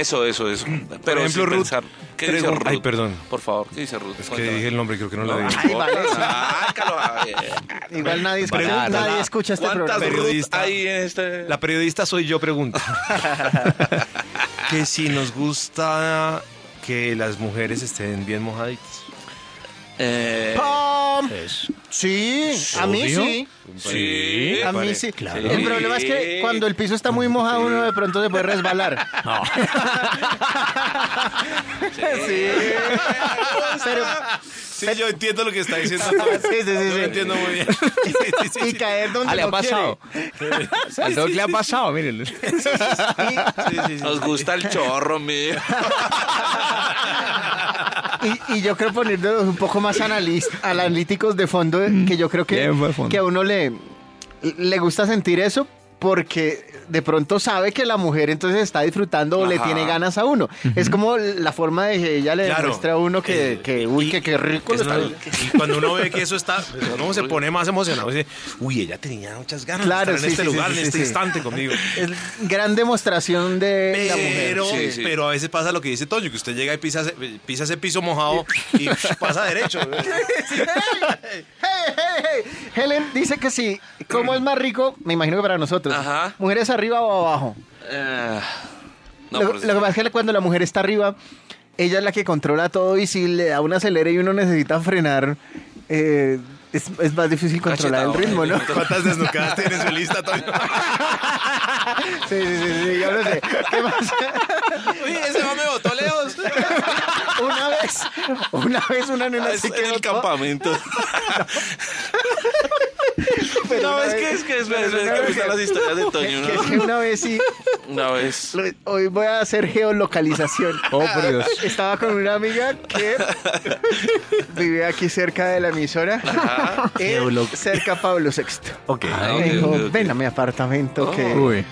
[SPEAKER 4] Eso, eso, eso. Pero
[SPEAKER 1] ejemplo,
[SPEAKER 4] sin
[SPEAKER 1] Ruth,
[SPEAKER 4] pensar. ¿Qué dice Ruth?
[SPEAKER 1] Ay, perdón.
[SPEAKER 4] Por favor, ¿qué dice Ruth?
[SPEAKER 1] Es que dije el nombre, creo que no lo
[SPEAKER 4] No,
[SPEAKER 1] dije.
[SPEAKER 5] Ay, vale.
[SPEAKER 4] Sácalo.
[SPEAKER 5] Igual nadie escucha,
[SPEAKER 1] Pregunta,
[SPEAKER 5] nadie
[SPEAKER 1] la-
[SPEAKER 5] escucha este
[SPEAKER 4] ¿Cuántas
[SPEAKER 5] programa.
[SPEAKER 4] Ruth
[SPEAKER 1] Periodista.
[SPEAKER 4] hay en este...?
[SPEAKER 1] La periodista soy yo, pregunta. que si nos gusta que las mujeres estén bien mojaditas.
[SPEAKER 4] Eh,
[SPEAKER 5] ¡Pam! Sí, a mí
[SPEAKER 1] Obvio.
[SPEAKER 5] sí.
[SPEAKER 4] sí.
[SPEAKER 5] A mí sí.
[SPEAKER 1] claro.
[SPEAKER 5] El problema es que cuando el piso está muy mojado, uno de pronto se puede resbalar. sí. Pero,
[SPEAKER 1] Sí, yo entiendo lo que está diciendo.
[SPEAKER 5] Sí, sí, sí,
[SPEAKER 1] Yo
[SPEAKER 5] sí.
[SPEAKER 1] lo entiendo muy bien. Sí, sí, sí,
[SPEAKER 5] y
[SPEAKER 1] sí.
[SPEAKER 5] caer donde
[SPEAKER 7] Ah, le
[SPEAKER 5] no
[SPEAKER 7] ha pasado. Al Doc le ha pasado, miren.
[SPEAKER 1] Sí, sí, sí.
[SPEAKER 4] Nos gusta el chorro, mío.
[SPEAKER 5] Y, y yo creo ponernos un poco más analis- analíticos de fondo, que yo creo que,
[SPEAKER 7] Bien, de fondo.
[SPEAKER 5] que a uno le, le gusta sentir eso porque de pronto sabe que la mujer entonces está disfrutando o le
[SPEAKER 4] Ajá.
[SPEAKER 5] tiene ganas a uno. Es como la forma de que ella le
[SPEAKER 1] Claro.
[SPEAKER 5] demuestra a uno que,
[SPEAKER 1] Eh,
[SPEAKER 5] que uy, que qué rico
[SPEAKER 1] Es
[SPEAKER 5] lo
[SPEAKER 1] una-
[SPEAKER 5] está-
[SPEAKER 1] y cuando uno ve que eso está, pues, uno se pone más emocionado. Dice, uy, ella tenía muchas ganas
[SPEAKER 5] Claro,
[SPEAKER 1] de estar en
[SPEAKER 5] sí,
[SPEAKER 1] este
[SPEAKER 5] sí,
[SPEAKER 1] lugar,
[SPEAKER 5] sí,
[SPEAKER 1] en este
[SPEAKER 5] sí.
[SPEAKER 1] instante conmigo.
[SPEAKER 5] Es gran demostración de la mujer.
[SPEAKER 1] Pero,
[SPEAKER 4] Sí, sí.
[SPEAKER 1] pero a veces pasa lo que dice Toño, que usted llega y pisa, ese- pisa ese piso mojado y pasa derecho.
[SPEAKER 5] Hey, hey, hey. Helen dice que sí. ¿Cómo es más rico? Me imagino que para nosotros.
[SPEAKER 4] Ajá.
[SPEAKER 5] ¿Mujeres arriba o abajo?
[SPEAKER 4] Eh, no,
[SPEAKER 5] lo, que pasa es que cuando la mujer está arriba, ella es la que controla todo y si le da un acelere y uno necesita frenar, eh, es, es más difícil controlar el
[SPEAKER 4] Cachetado,
[SPEAKER 5] ritmo,
[SPEAKER 4] ¿eh?
[SPEAKER 5] ¿no?
[SPEAKER 1] ¿Cuántas desnucadas tiene en su lista, Toño?
[SPEAKER 5] Sí, sí, sí, sí, yo lo sé. ¿Qué más?
[SPEAKER 4] Uy, ese va me botó lejos.
[SPEAKER 5] Una vez, una vez una nena
[SPEAKER 4] Es
[SPEAKER 5] se
[SPEAKER 4] en
[SPEAKER 5] quedó
[SPEAKER 4] el
[SPEAKER 5] toda-
[SPEAKER 4] campamento.
[SPEAKER 5] pero
[SPEAKER 4] No, es
[SPEAKER 5] vez-
[SPEAKER 4] que es que es que me gustan las historias de
[SPEAKER 5] que-
[SPEAKER 4] Toño,
[SPEAKER 5] que-
[SPEAKER 4] ¿no?
[SPEAKER 5] que una vez sí,
[SPEAKER 4] Una vez.
[SPEAKER 5] hoy voy a hacer geolocalización.
[SPEAKER 7] Oh, por Dios.
[SPEAKER 5] Estaba con una amiga que vive aquí cerca de la emisora, en- cerca a Pablo VI.
[SPEAKER 1] Ok.
[SPEAKER 4] Ah,
[SPEAKER 5] Me dijo,
[SPEAKER 4] ok, ok.
[SPEAKER 5] ven a mi apartamento que
[SPEAKER 7] Uy.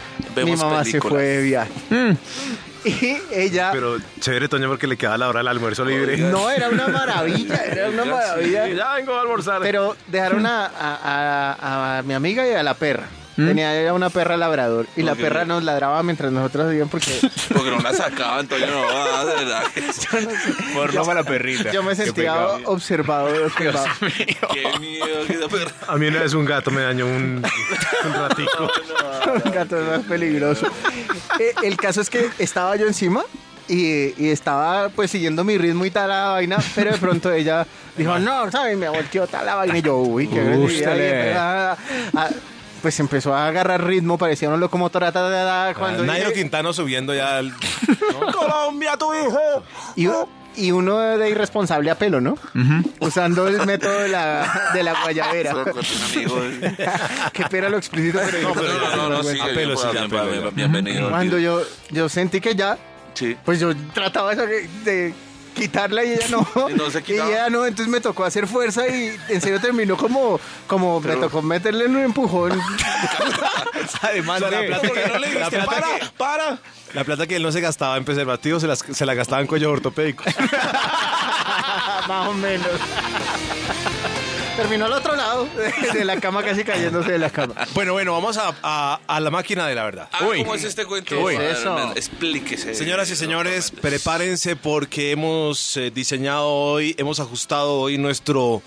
[SPEAKER 5] mi mamá se fue de viaje. Y ella...
[SPEAKER 1] Pero chévere, Toño, porque le queda la hora del almuerzo libre.
[SPEAKER 5] no, era una maravilla, era una maravilla.
[SPEAKER 1] Ya vengo a almorzar.
[SPEAKER 5] Pero dejaron a, a- a- a mi amiga y a la perra. Tenía era una perra labrador y la perra nos ladraba mientras nosotros hacíamos porque
[SPEAKER 4] Porque no la sacaba, Antonio, no va, de verdad.
[SPEAKER 7] Porno para la perrita.
[SPEAKER 5] yo me sentía observado. observado.
[SPEAKER 4] Qué miedo que esa perra.
[SPEAKER 1] A mí una vez un gato me dañó un, un ratico.
[SPEAKER 5] Un gato es más peligroso. Eh, el caso es que estaba yo encima y, y estaba pues siguiendo mi ritmo y tal la vaina, pero de pronto ella dijo, no, ¿sabes? Me volteó tal la vaina y yo, uy, qué agresividad", Pues empezó a agarrar ritmo, parecía una locomotora ta, ta, ta, cuando
[SPEAKER 1] Nairo
[SPEAKER 5] dije-
[SPEAKER 1] Quintano subiendo ya al...
[SPEAKER 5] Colombia, tu hijo. Y, y uno de irresponsable a pelo, ¿no? Usando el método de la, de la guayabera. Qué pena lo explícito, pero...
[SPEAKER 4] No, pero no, no, no, sí,
[SPEAKER 1] A pelo, sí, a pelo,
[SPEAKER 4] bienvenido.
[SPEAKER 5] Cuando yo, yo sentí que ya,
[SPEAKER 4] Sí.
[SPEAKER 5] pues yo trataba de, de quitarla y ella no.
[SPEAKER 4] Y no se quitaba.
[SPEAKER 5] ella no, entonces me tocó hacer fuerza y en serio terminó como, como me tocó meterle un empujón.
[SPEAKER 1] Además, la plata
[SPEAKER 4] ¿Por qué no le
[SPEAKER 1] que, la
[SPEAKER 4] dijiste,
[SPEAKER 1] plata
[SPEAKER 4] para,
[SPEAKER 1] que,
[SPEAKER 4] para?
[SPEAKER 1] la plata que él no se gastaba en preservativos se, las- se la gastaba en cuellos ortopédicos.
[SPEAKER 5] Más o menos. Terminó al otro lado de, la cama, casi cayéndose de la cama.
[SPEAKER 1] Bueno, bueno, vamos a, a- a la máquina de la verdad.
[SPEAKER 4] Ah, ¿Cómo es este cuento?
[SPEAKER 5] ¿Qué es
[SPEAKER 4] A ver,
[SPEAKER 5] eso?
[SPEAKER 4] Explíquese.
[SPEAKER 1] Señoras y señores, prepárense porque hemos eh, diseñado hoy, hemos ajustado hoy nuestro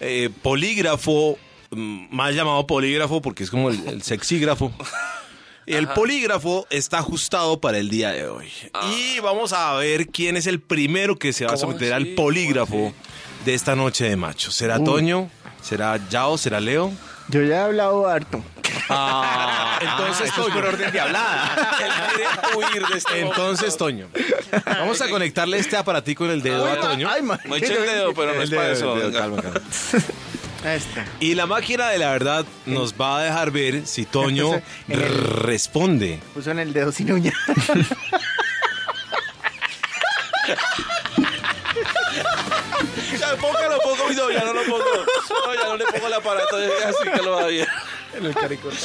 [SPEAKER 1] eh, polígrafo, mm, mal llamado polígrafo porque es como el, el sexígrafo. El polígrafo está ajustado para el día de hoy. Y vamos a ver quién es el primero que se va a
[SPEAKER 4] ¿Cómo
[SPEAKER 1] someter
[SPEAKER 4] así?
[SPEAKER 1] al polígrafo de esta noche de machos. ¿Será Toño? ¿Será Yao? ¿Será Leo?
[SPEAKER 5] Yo ya he hablado harto.
[SPEAKER 1] Entonces,
[SPEAKER 7] Eso es por orden de hablada.
[SPEAKER 4] Él quiere huir de este
[SPEAKER 1] Entonces, Toño. Vamos a conectarle este aparatico en el dedo a Toño.
[SPEAKER 5] Ay, man.
[SPEAKER 4] No eche el dedo, pero no
[SPEAKER 1] El
[SPEAKER 4] es
[SPEAKER 1] dedo,
[SPEAKER 4] para eso. venga.
[SPEAKER 1] calma, calma.
[SPEAKER 5] Este.
[SPEAKER 1] Y la máquina de la verdad nos va a dejar ver si Toño
[SPEAKER 5] En el-
[SPEAKER 1] responde.
[SPEAKER 5] Puso en el dedo sin uña.
[SPEAKER 4] Ya, póngalo, pongo video, ya no lo pongo. No, ya no le pongo el aparato, así que lo va bien.
[SPEAKER 1] En el caricota.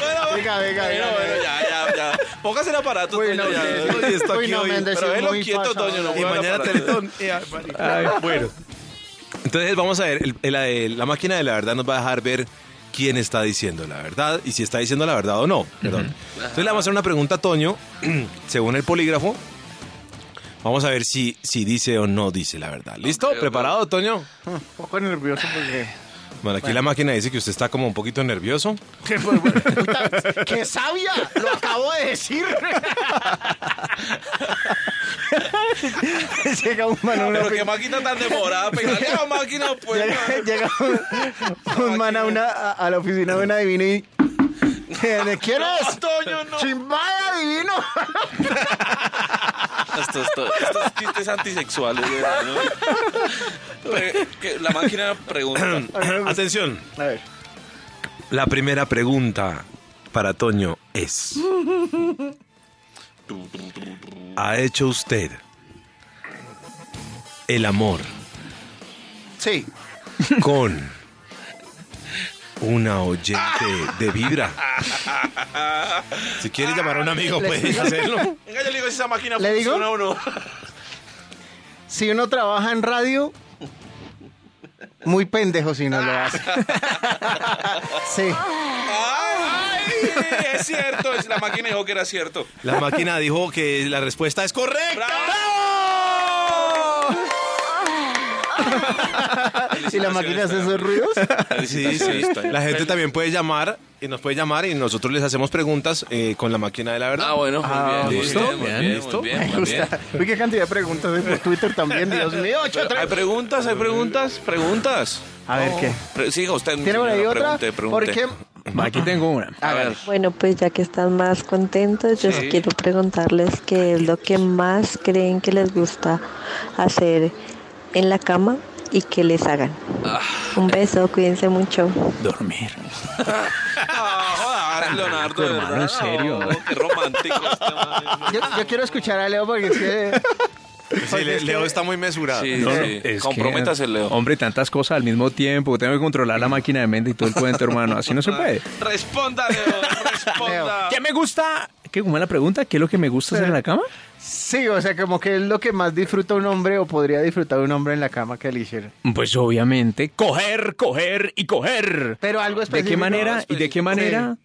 [SPEAKER 4] Bueno,
[SPEAKER 5] Venga, venga,
[SPEAKER 4] bueno,
[SPEAKER 5] venga,
[SPEAKER 4] bueno, ya, ya, ya. Póngase el aparato,
[SPEAKER 5] Uy,
[SPEAKER 4] Toño,
[SPEAKER 5] no,
[SPEAKER 4] ya.
[SPEAKER 1] está
[SPEAKER 5] Uy,
[SPEAKER 1] aquí
[SPEAKER 5] no,
[SPEAKER 1] hoy.
[SPEAKER 4] Pero velo quieto,
[SPEAKER 5] pasado.
[SPEAKER 4] Toño, no
[SPEAKER 1] Y mañana. Teletón. Ay, bueno. Entonces vamos a ver, el- el- el- la máquina de la verdad nos va a dejar ver quién está diciendo la verdad y si está diciendo la verdad o no. Perdón. Entonces le vamos a hacer una pregunta a Toño, según el polígrafo. Vamos a ver si, si dice o no dice la verdad. ¿Listo? ¿Preparado, Toño?
[SPEAKER 5] Un poco nervioso porque...
[SPEAKER 1] Bueno, aquí la máquina dice que usted está como un poquito nervioso.
[SPEAKER 5] ¡Qué, pues, bueno, puta, ¡Qué sabia! ¡Lo acabo de decir! Llega un man a una
[SPEAKER 4] Pero qué máquina tan demorada. Pegale a la máquina, pues.
[SPEAKER 5] llega, llega un, un man a, una, a, a la oficina de un adivino y... ¿De quién
[SPEAKER 4] No,
[SPEAKER 5] es?
[SPEAKER 4] Toño, no.
[SPEAKER 5] ¡Chimbaya adivino!
[SPEAKER 4] Estos, estos, estos chistes antisexuales, ¿no? Que la máquina pregunta.
[SPEAKER 1] Atención.
[SPEAKER 5] A ver.
[SPEAKER 1] La primera pregunta para Toño es: ¿Ha hecho usted el amor
[SPEAKER 5] Sí.
[SPEAKER 1] con una oyente de vibra? Si quiere llamar a un amigo, puede hacerlo.
[SPEAKER 4] Venga, yo le digo si esa máquina
[SPEAKER 5] ¿Le digo?
[SPEAKER 4] funciona o no.
[SPEAKER 5] Si uno trabaja en radio, muy pendejo si no lo hace. sí.
[SPEAKER 4] ¡Ay! Es cierto, es- la máquina dijo que era cierto.
[SPEAKER 1] La máquina dijo que la respuesta es correcta.
[SPEAKER 5] ¿Y la máquina hace esos ruidos?
[SPEAKER 1] Sí, sí. La gente también puede llamar y nos puede llamar y nosotros les hacemos preguntas eh, con la máquina de la verdad.
[SPEAKER 4] Ah, bueno, muy
[SPEAKER 5] Ah,
[SPEAKER 4] bien.
[SPEAKER 1] ¿listo?
[SPEAKER 4] Muy bien, muy
[SPEAKER 1] Bien,
[SPEAKER 4] bien,
[SPEAKER 1] ¿listo?
[SPEAKER 4] muy bien,
[SPEAKER 5] Me
[SPEAKER 4] muy bien.
[SPEAKER 5] gusta. Uy, qué cantidad de preguntas hay por Twitter también, Dios mío. ocho, tres.
[SPEAKER 4] Hay preguntas, hay preguntas, preguntas.
[SPEAKER 5] A ver, ¿qué?
[SPEAKER 4] Pre- Siga usted.
[SPEAKER 5] ¿Tiene por ahí otra?
[SPEAKER 4] Pregunte, pregunte.
[SPEAKER 5] Porque...
[SPEAKER 7] Aquí tengo una.
[SPEAKER 4] A ver.
[SPEAKER 12] Bueno, pues ya que están más contentos, yo
[SPEAKER 4] Sí.
[SPEAKER 12] quiero preguntarles qué es lo que más creen que les gusta hacer en la cama y que les hagan. Un beso, cuídense mucho.
[SPEAKER 7] Dormir.
[SPEAKER 4] Ah, joder, Leonardo, de
[SPEAKER 7] Hermano,
[SPEAKER 4] verdad.
[SPEAKER 7] ¿en serio?
[SPEAKER 4] Oh, qué romántico este.
[SPEAKER 5] Yo, yo quiero escuchar a Leo porque es que...
[SPEAKER 1] Sí, Le- Leo está muy mesurado.
[SPEAKER 4] Sí,
[SPEAKER 7] No, no,
[SPEAKER 4] sí.
[SPEAKER 7] es
[SPEAKER 4] Comprométase,
[SPEAKER 7] que,
[SPEAKER 4] Leo.
[SPEAKER 7] Hombre, tantas cosas al mismo tiempo. Tengo que controlar la máquina de mente y todo el cuento, hermano. Así no se puede.
[SPEAKER 4] Responda, Leo, responda.
[SPEAKER 7] ¿Qué me gusta? ¿Qué? ¿Cómo es la pregunta? ¿Qué es lo que me gusta hacer en la cama?
[SPEAKER 5] Sí, o sea, como que es lo que más disfruta un hombre o podría disfrutar un hombre en la cama que hiciera.
[SPEAKER 7] Pues obviamente, coger, coger y coger.
[SPEAKER 5] Pero algo
[SPEAKER 7] ¿De
[SPEAKER 5] específico.
[SPEAKER 7] qué manera? ¿Y de qué manera?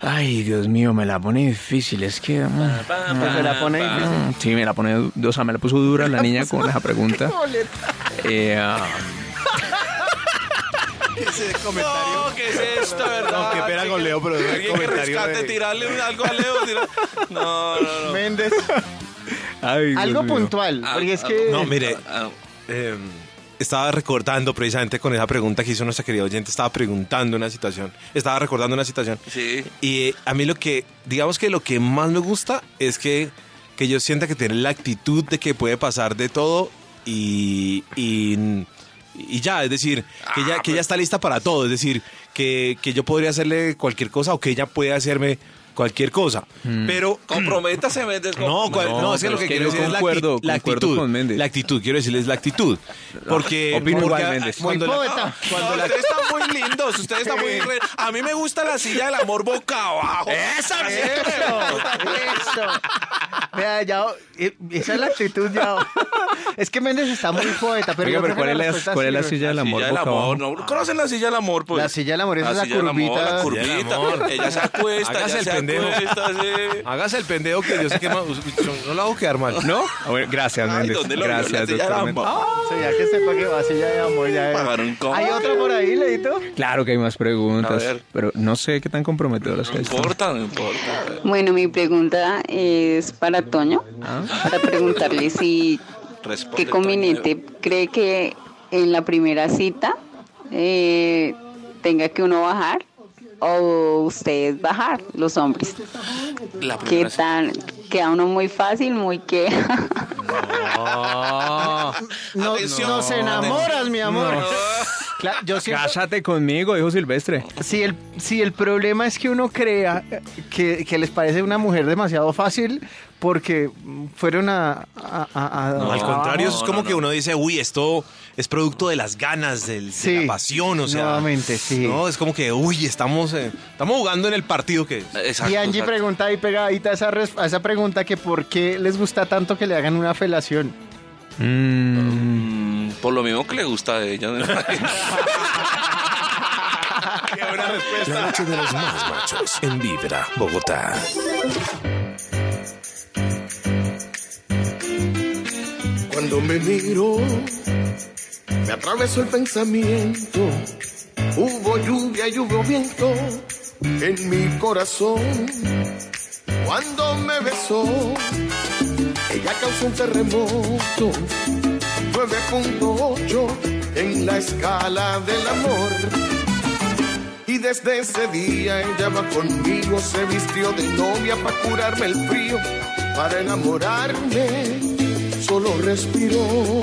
[SPEAKER 7] Ay, Dios mío, me la pone difícil. Es que. mm,
[SPEAKER 5] Pues se la pone difícil.
[SPEAKER 7] mm, Sí, me la pone. O sea, me la puso dura la niña con esa pregunta. Eh, ah,
[SPEAKER 1] Ese comentario.
[SPEAKER 4] No, ¿qué es esto, verdad?
[SPEAKER 1] No, qué pena con Leo, pero ese
[SPEAKER 4] Alguien que
[SPEAKER 1] comentario
[SPEAKER 4] rescate,
[SPEAKER 1] de-
[SPEAKER 4] tirarle un- algo a Leo. tira- No, no, no.
[SPEAKER 5] Méndez.
[SPEAKER 7] ay,
[SPEAKER 5] Algo
[SPEAKER 7] mío.
[SPEAKER 5] puntual.
[SPEAKER 4] Ah,
[SPEAKER 5] Porque es
[SPEAKER 4] ah,
[SPEAKER 5] que.
[SPEAKER 1] No, mire,
[SPEAKER 4] Ah,
[SPEAKER 1] eh, estaba recordando precisamente con esa pregunta que hizo nuestra querida oyente, estaba preguntando una situación, estaba recordando una situación.
[SPEAKER 4] Sí.
[SPEAKER 1] Y eh, a mí lo que, digamos que lo que más me gusta es que, que yo sienta que tiene la actitud de que puede pasar de todo y, y, y ya, es decir, que ella, que ella está lista para todo, es decir, que, que yo podría hacerle cualquier cosa o que ella puede hacerme cualquier cosa. Pero
[SPEAKER 4] Comprométase, Méndez.
[SPEAKER 1] no, cual- no,
[SPEAKER 7] No,
[SPEAKER 1] es que lo que
[SPEAKER 7] es
[SPEAKER 1] quiero decir es la,
[SPEAKER 7] concuerdo-
[SPEAKER 1] la actitud.
[SPEAKER 7] con Méndez.
[SPEAKER 1] La actitud, quiero decirles la actitud. Porque,
[SPEAKER 7] Opino
[SPEAKER 1] porque
[SPEAKER 7] igual,
[SPEAKER 1] a-
[SPEAKER 7] Méndez.
[SPEAKER 1] cuando
[SPEAKER 5] Muy
[SPEAKER 1] la-
[SPEAKER 5] poeta.
[SPEAKER 1] cuando
[SPEAKER 4] No,
[SPEAKER 1] la-
[SPEAKER 4] ustedes están muy lindos, ustedes están muy... re- A mí me gusta la silla del amor boca abajo. ¡Esa
[SPEAKER 5] Eso, eso. Vea, ya, eh, esa es la actitud ya. Es que Méndez está muy poeta, pero,
[SPEAKER 7] Oiga, pero ¿cuál es la- cuál es la silla del amor?
[SPEAKER 4] silla del amor? ¿no? ¿Conocen la silla del amor? Pues?
[SPEAKER 5] La silla del amor es
[SPEAKER 4] La
[SPEAKER 5] esa
[SPEAKER 4] del amor,
[SPEAKER 5] curvita.
[SPEAKER 4] la curvita. Ella se acuesta, ella
[SPEAKER 1] el
[SPEAKER 4] se
[SPEAKER 1] pendejo. Hágase el pendejo que yo sé que no, no lo hago quedar mal.
[SPEAKER 7] ¿No? Ah, bueno, gracias,
[SPEAKER 4] Ay,
[SPEAKER 7] Méndez.
[SPEAKER 4] ¿dónde lo vio? La
[SPEAKER 7] Gracias,
[SPEAKER 4] silla
[SPEAKER 7] doctor Méndez.
[SPEAKER 5] ya que sepa que va silla de amor ya. es. ¿Hay otro por ahí, Leito?
[SPEAKER 7] Claro que hay más preguntas,
[SPEAKER 4] A ver.
[SPEAKER 7] pero no sé qué tan comprometedoras
[SPEAKER 4] No
[SPEAKER 7] que están.
[SPEAKER 4] importa, no importa.
[SPEAKER 12] Bueno, mi pregunta es para Toño, para preguntarle si
[SPEAKER 4] Responde,
[SPEAKER 12] qué conveniente cree que en la primera cita eh, tenga que uno bajar o ustedes bajar, los hombres.
[SPEAKER 4] La
[SPEAKER 12] ¿Qué tan? Queda uno muy fácil, muy que...
[SPEAKER 5] No,
[SPEAKER 4] Atención.
[SPEAKER 5] nos enamoras, mi amor. Cla- yo siento,
[SPEAKER 7] Cásate conmigo, dijo Silvestre.
[SPEAKER 5] si el, si el problema es que uno crea que, que les parece una mujer demasiado fácil porque fueron a... a- a- a-
[SPEAKER 1] No, al contrario, eso es
[SPEAKER 4] no,
[SPEAKER 1] como
[SPEAKER 4] no,
[SPEAKER 1] que
[SPEAKER 4] no.
[SPEAKER 1] uno dice, uy, esto es producto de las ganas, del,
[SPEAKER 5] Sí,
[SPEAKER 1] de la pasión, o sea.
[SPEAKER 5] nuevamente, sí.
[SPEAKER 1] No, es como que, uy, estamos, eh, estamos jugando en el partido que
[SPEAKER 4] Exacto,
[SPEAKER 5] Y Angie
[SPEAKER 4] exacto.
[SPEAKER 5] pregunta ahí pegadita a esa, res- a esa pregunta que por qué les gusta tanto que le hagan una felación.
[SPEAKER 7] Mm,
[SPEAKER 4] Por lo mismo que le gusta a ella.
[SPEAKER 13] La noche de los más machos en Vibra, Bogotá.
[SPEAKER 14] Cuando me miro, me atravesó el pensamiento. Hubo lluvia y hubo viento en mi corazón. Cuando me besó, ella causó un terremoto. 9.8 en la escala del amor. Y desde ese día ella va conmigo, se vistió de novia para curarme el frío, para enamorarme, solo respiró.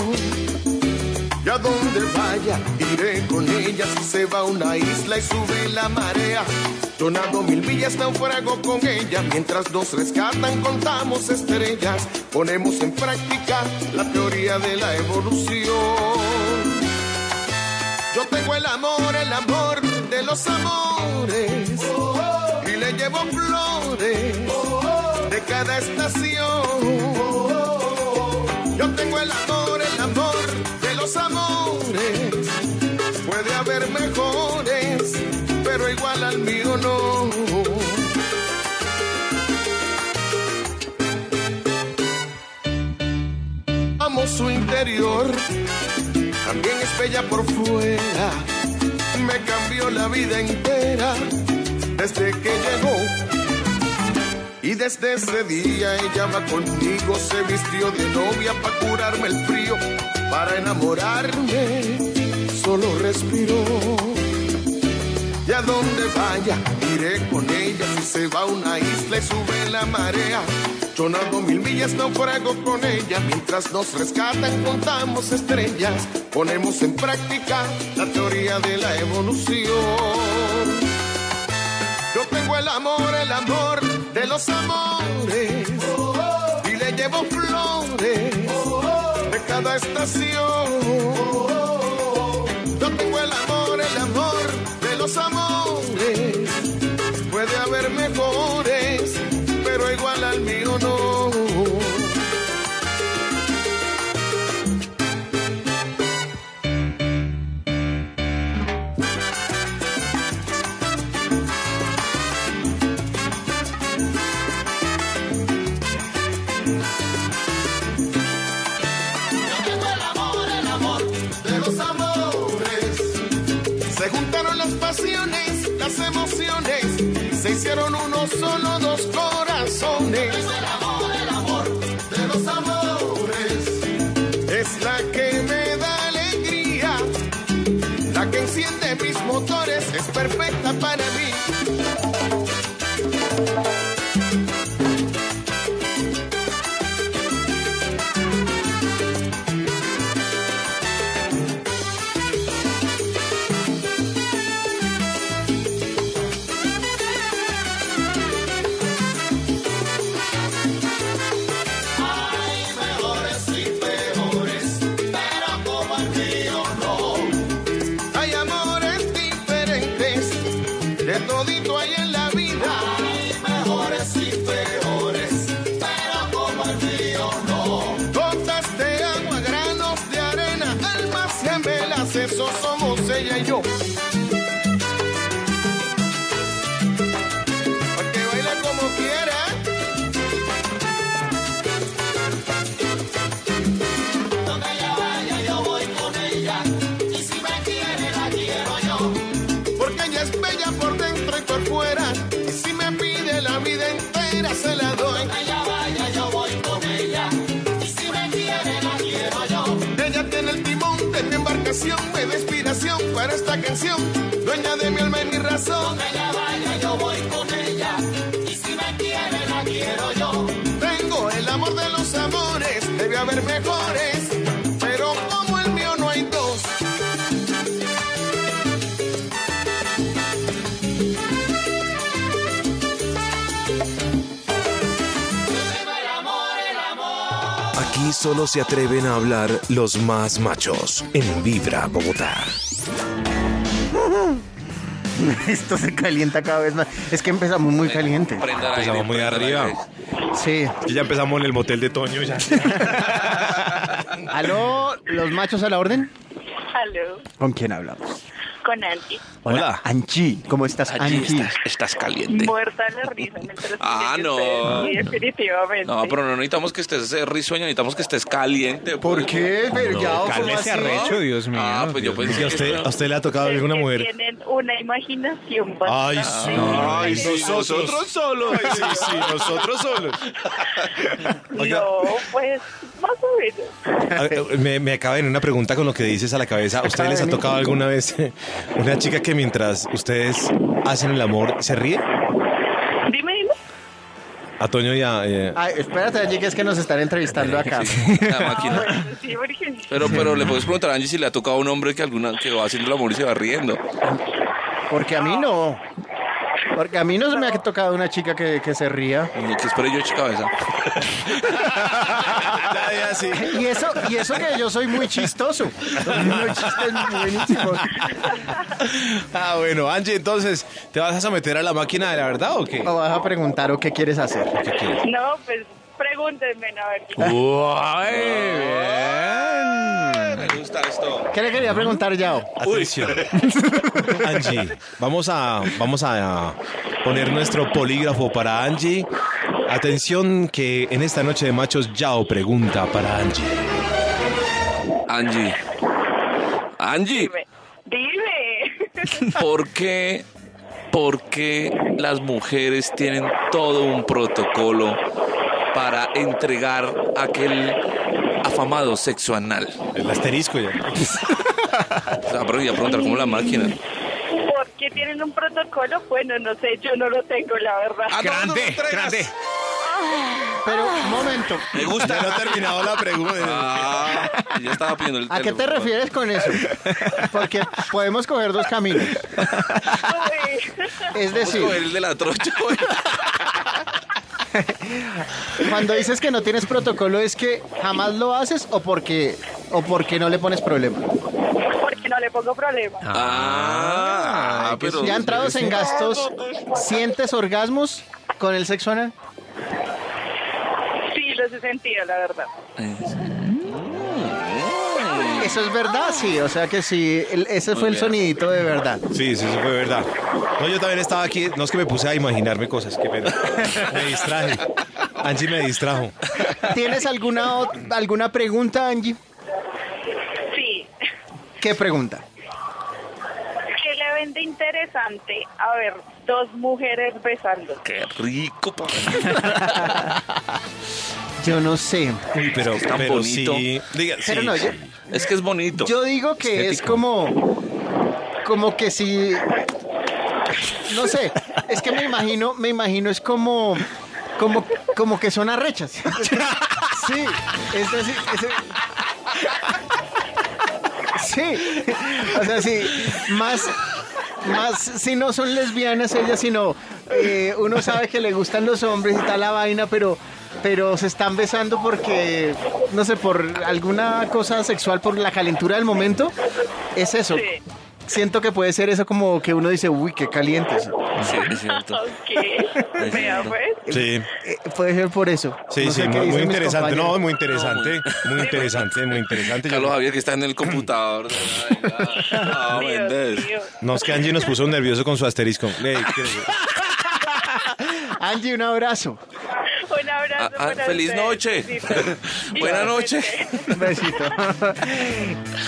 [SPEAKER 14] Y a donde vaya, iré con ella si se va a una isla y sube la marea. Yo nado mil millas, naufrago con ella, mientras nos rescatan, contamos estrellas, ponemos en práctica la teoría de la evolución. Yo tengo el amor, el amor de los amores. Y le llevo flores de cada estación. Yo tengo el amor, el amor mío no. Amo su interior también es bella por fuera. Me cambió la vida entera desde que llegó. Y desde ese día ella va conmigo, se vistió de novia para curarme el frío, para enamorarme, solo respiró. Y a donde vaya, iré con ella, si se va a una isla y sube la marea. Yo nado mil millas, naufrago con ella, mientras nos rescatan, contamos estrellas, ponemos en práctica la teoría de la evolución. Yo tengo el amor, el amor de los amores. Y le llevo flores de cada estación. Los amores. Puede haber mejores, pero igual al mío no. Hicieron uno solo dos.
[SPEAKER 13] Solo se atreven a hablar los más machos. En Vibra, Bogotá.
[SPEAKER 5] Esto se calienta cada vez más. Es que empezamos muy caliente.
[SPEAKER 1] Empezamos muy arriba.
[SPEAKER 5] Sí.
[SPEAKER 1] Y ya empezamos en el motel de Toño. Ya.
[SPEAKER 5] ¿Aló? ¿Los machos a la orden?
[SPEAKER 8] Aló,
[SPEAKER 5] ¿Con quién hablamos?
[SPEAKER 8] Con Angie.
[SPEAKER 5] Hola. Angie, ¿cómo estás,
[SPEAKER 4] Allí
[SPEAKER 5] Angie?
[SPEAKER 4] estás, estás caliente.
[SPEAKER 8] Muerta la risa
[SPEAKER 4] Ah, no.
[SPEAKER 8] ustedes, sí, definitivamente.
[SPEAKER 4] No, pero no necesitamos que estés eh, risueño, necesitamos que estés caliente.
[SPEAKER 5] ¿Por qué? Pero ya, ¿cómo
[SPEAKER 1] cálmese arrecho, Dios mío.
[SPEAKER 4] Ah, pues yo pensé
[SPEAKER 1] ¿Y a
[SPEAKER 4] que
[SPEAKER 1] usted, a usted le ha tocado
[SPEAKER 8] Ustedes
[SPEAKER 1] alguna mujer?
[SPEAKER 8] Tienen una imaginación
[SPEAKER 1] Ay,
[SPEAKER 8] bastante
[SPEAKER 1] sí. Ay, sí,
[SPEAKER 8] diferente.
[SPEAKER 1] nosotros solos. Ay, sí, sí, nosotros solos. Oiga.
[SPEAKER 8] No, pues, más o menos.
[SPEAKER 1] Me, me acaba de venir una pregunta con lo que dices a la cabeza. ¿A ustedes les ha tocado alguna vez una chica que mientras ustedes hacen el amor se ríe?
[SPEAKER 8] Dime, dime.
[SPEAKER 1] A Toño y a... eh,
[SPEAKER 5] Ay, espérate, Angie, que es que nos están entrevistando acá.
[SPEAKER 4] La máquina.
[SPEAKER 8] Sí, porque
[SPEAKER 4] Pero, pero le puedes preguntar a Angie si le ha tocado a un hombre que alguna que va haciendo el amor y se va riendo.
[SPEAKER 5] Porque a mí no. Porque a mí no se me ha tocado una chica que, que se ría.
[SPEAKER 4] Ni que espere yo eche cabeza.
[SPEAKER 5] Y eso, y eso que yo soy muy chistoso. Los chistes buenísimos.
[SPEAKER 1] Ah, bueno, Angie, entonces, ¿te vas a meter a la máquina de la verdad o qué?
[SPEAKER 5] O vas a preguntar o qué quieres hacer.
[SPEAKER 1] ¿Qué quieres?
[SPEAKER 8] No, pues, pregúntenme, a ver.
[SPEAKER 4] Me gusta esto.
[SPEAKER 5] ¿Qué le quería preguntar, Yao?
[SPEAKER 1] Atención. Angie, vamos a, vamos a poner nuestro polígrafo para Angie. Atención que en esta noche de machos Yao pregunta para Angie.
[SPEAKER 4] Angie. Angie,
[SPEAKER 8] Dime.
[SPEAKER 4] ¿por qué, ¿por qué las mujeres tienen todo un protocolo para entregar aquel afamado sexo anal?
[SPEAKER 1] El asterisco ya.
[SPEAKER 4] O sea, pero ya preguntar como la máquina.
[SPEAKER 8] ¿Por qué tienen un protocolo? Bueno, no sé, yo no lo tengo, la verdad.
[SPEAKER 4] Ah, no, no lo entregas.
[SPEAKER 5] Pero, un momento.
[SPEAKER 1] Me gusta. Ya no ha terminado la pregunta.
[SPEAKER 4] Ah, ya estaba pidiendo el
[SPEAKER 5] ¿A qué te refieres con eso? Porque podemos coger dos caminos. Es decir,
[SPEAKER 4] el de la trocha. güey.
[SPEAKER 5] cuando dices que no tienes protocolo, ¿es que jamás lo haces o porque, o porque no le pones problema?
[SPEAKER 8] Porque no le pongo problema.
[SPEAKER 4] Ah, pero...
[SPEAKER 5] Ya entrados en gastos, ¿sientes orgasmos con el sexo anal?
[SPEAKER 8] Sí, los he sentido, la verdad.
[SPEAKER 5] Eso es verdad, sí. O sea que sí, el- ese fue el sonidito de verdad.
[SPEAKER 1] Sí, sí, eso fue verdad. No, yo también estaba aquí, no es que me puse a imaginarme cosas, que pena. Me distraje. Angie me distrajo.
[SPEAKER 5] ¿Tienes alguna, alguna pregunta, Angie?
[SPEAKER 8] Sí.
[SPEAKER 5] ¿Qué pregunta?
[SPEAKER 8] ¿Qué le ven de interesante? A ver, dos mujeres besando.
[SPEAKER 4] Qué rico. pa.
[SPEAKER 5] Yo no sé.
[SPEAKER 1] Uy, pero,
[SPEAKER 4] Es tan
[SPEAKER 1] pero
[SPEAKER 4] bonito.
[SPEAKER 1] sí. Diga,
[SPEAKER 5] Pero
[SPEAKER 1] sí,
[SPEAKER 5] no, yo,
[SPEAKER 4] Es que es bonito.
[SPEAKER 5] yo digo que es como, como que si, no sé, es que me imagino, me imagino es como, como, como que son arrechas. Sí, es decir, es- sí, o sea, sí, más, más, si no son lesbianas ellas, sino eh, uno sabe que le gustan los hombres y tal la vaina, pero pero se están besando porque, no sé, por alguna cosa sexual, por la calentura del momento, es eso. Siento que puede ser eso como que uno dice, uy, qué calientes.
[SPEAKER 4] Sí, es cierto.
[SPEAKER 8] Ok, vea pues.
[SPEAKER 1] Sí,
[SPEAKER 5] Eh, puede ser por eso.
[SPEAKER 1] sí,
[SPEAKER 5] No
[SPEAKER 1] sí,
[SPEAKER 5] qué
[SPEAKER 1] muy, muy
[SPEAKER 5] dicen mis
[SPEAKER 1] interesante. No, muy interesante. Muy interesante, muy interesante. Yo-
[SPEAKER 4] Carlos Javier que está en el computador. Ay, no,
[SPEAKER 8] Dios
[SPEAKER 4] Méndez.
[SPEAKER 8] mío.
[SPEAKER 1] No, es que Angie nos puso nervioso con su asterisco. Ey, ¿qué-
[SPEAKER 5] Angie, un abrazo.
[SPEAKER 8] Un abrazo.
[SPEAKER 4] Ah, ah,
[SPEAKER 8] para
[SPEAKER 4] feliz
[SPEAKER 8] ustedes.
[SPEAKER 4] noche. Buenas noches.
[SPEAKER 5] Un besito.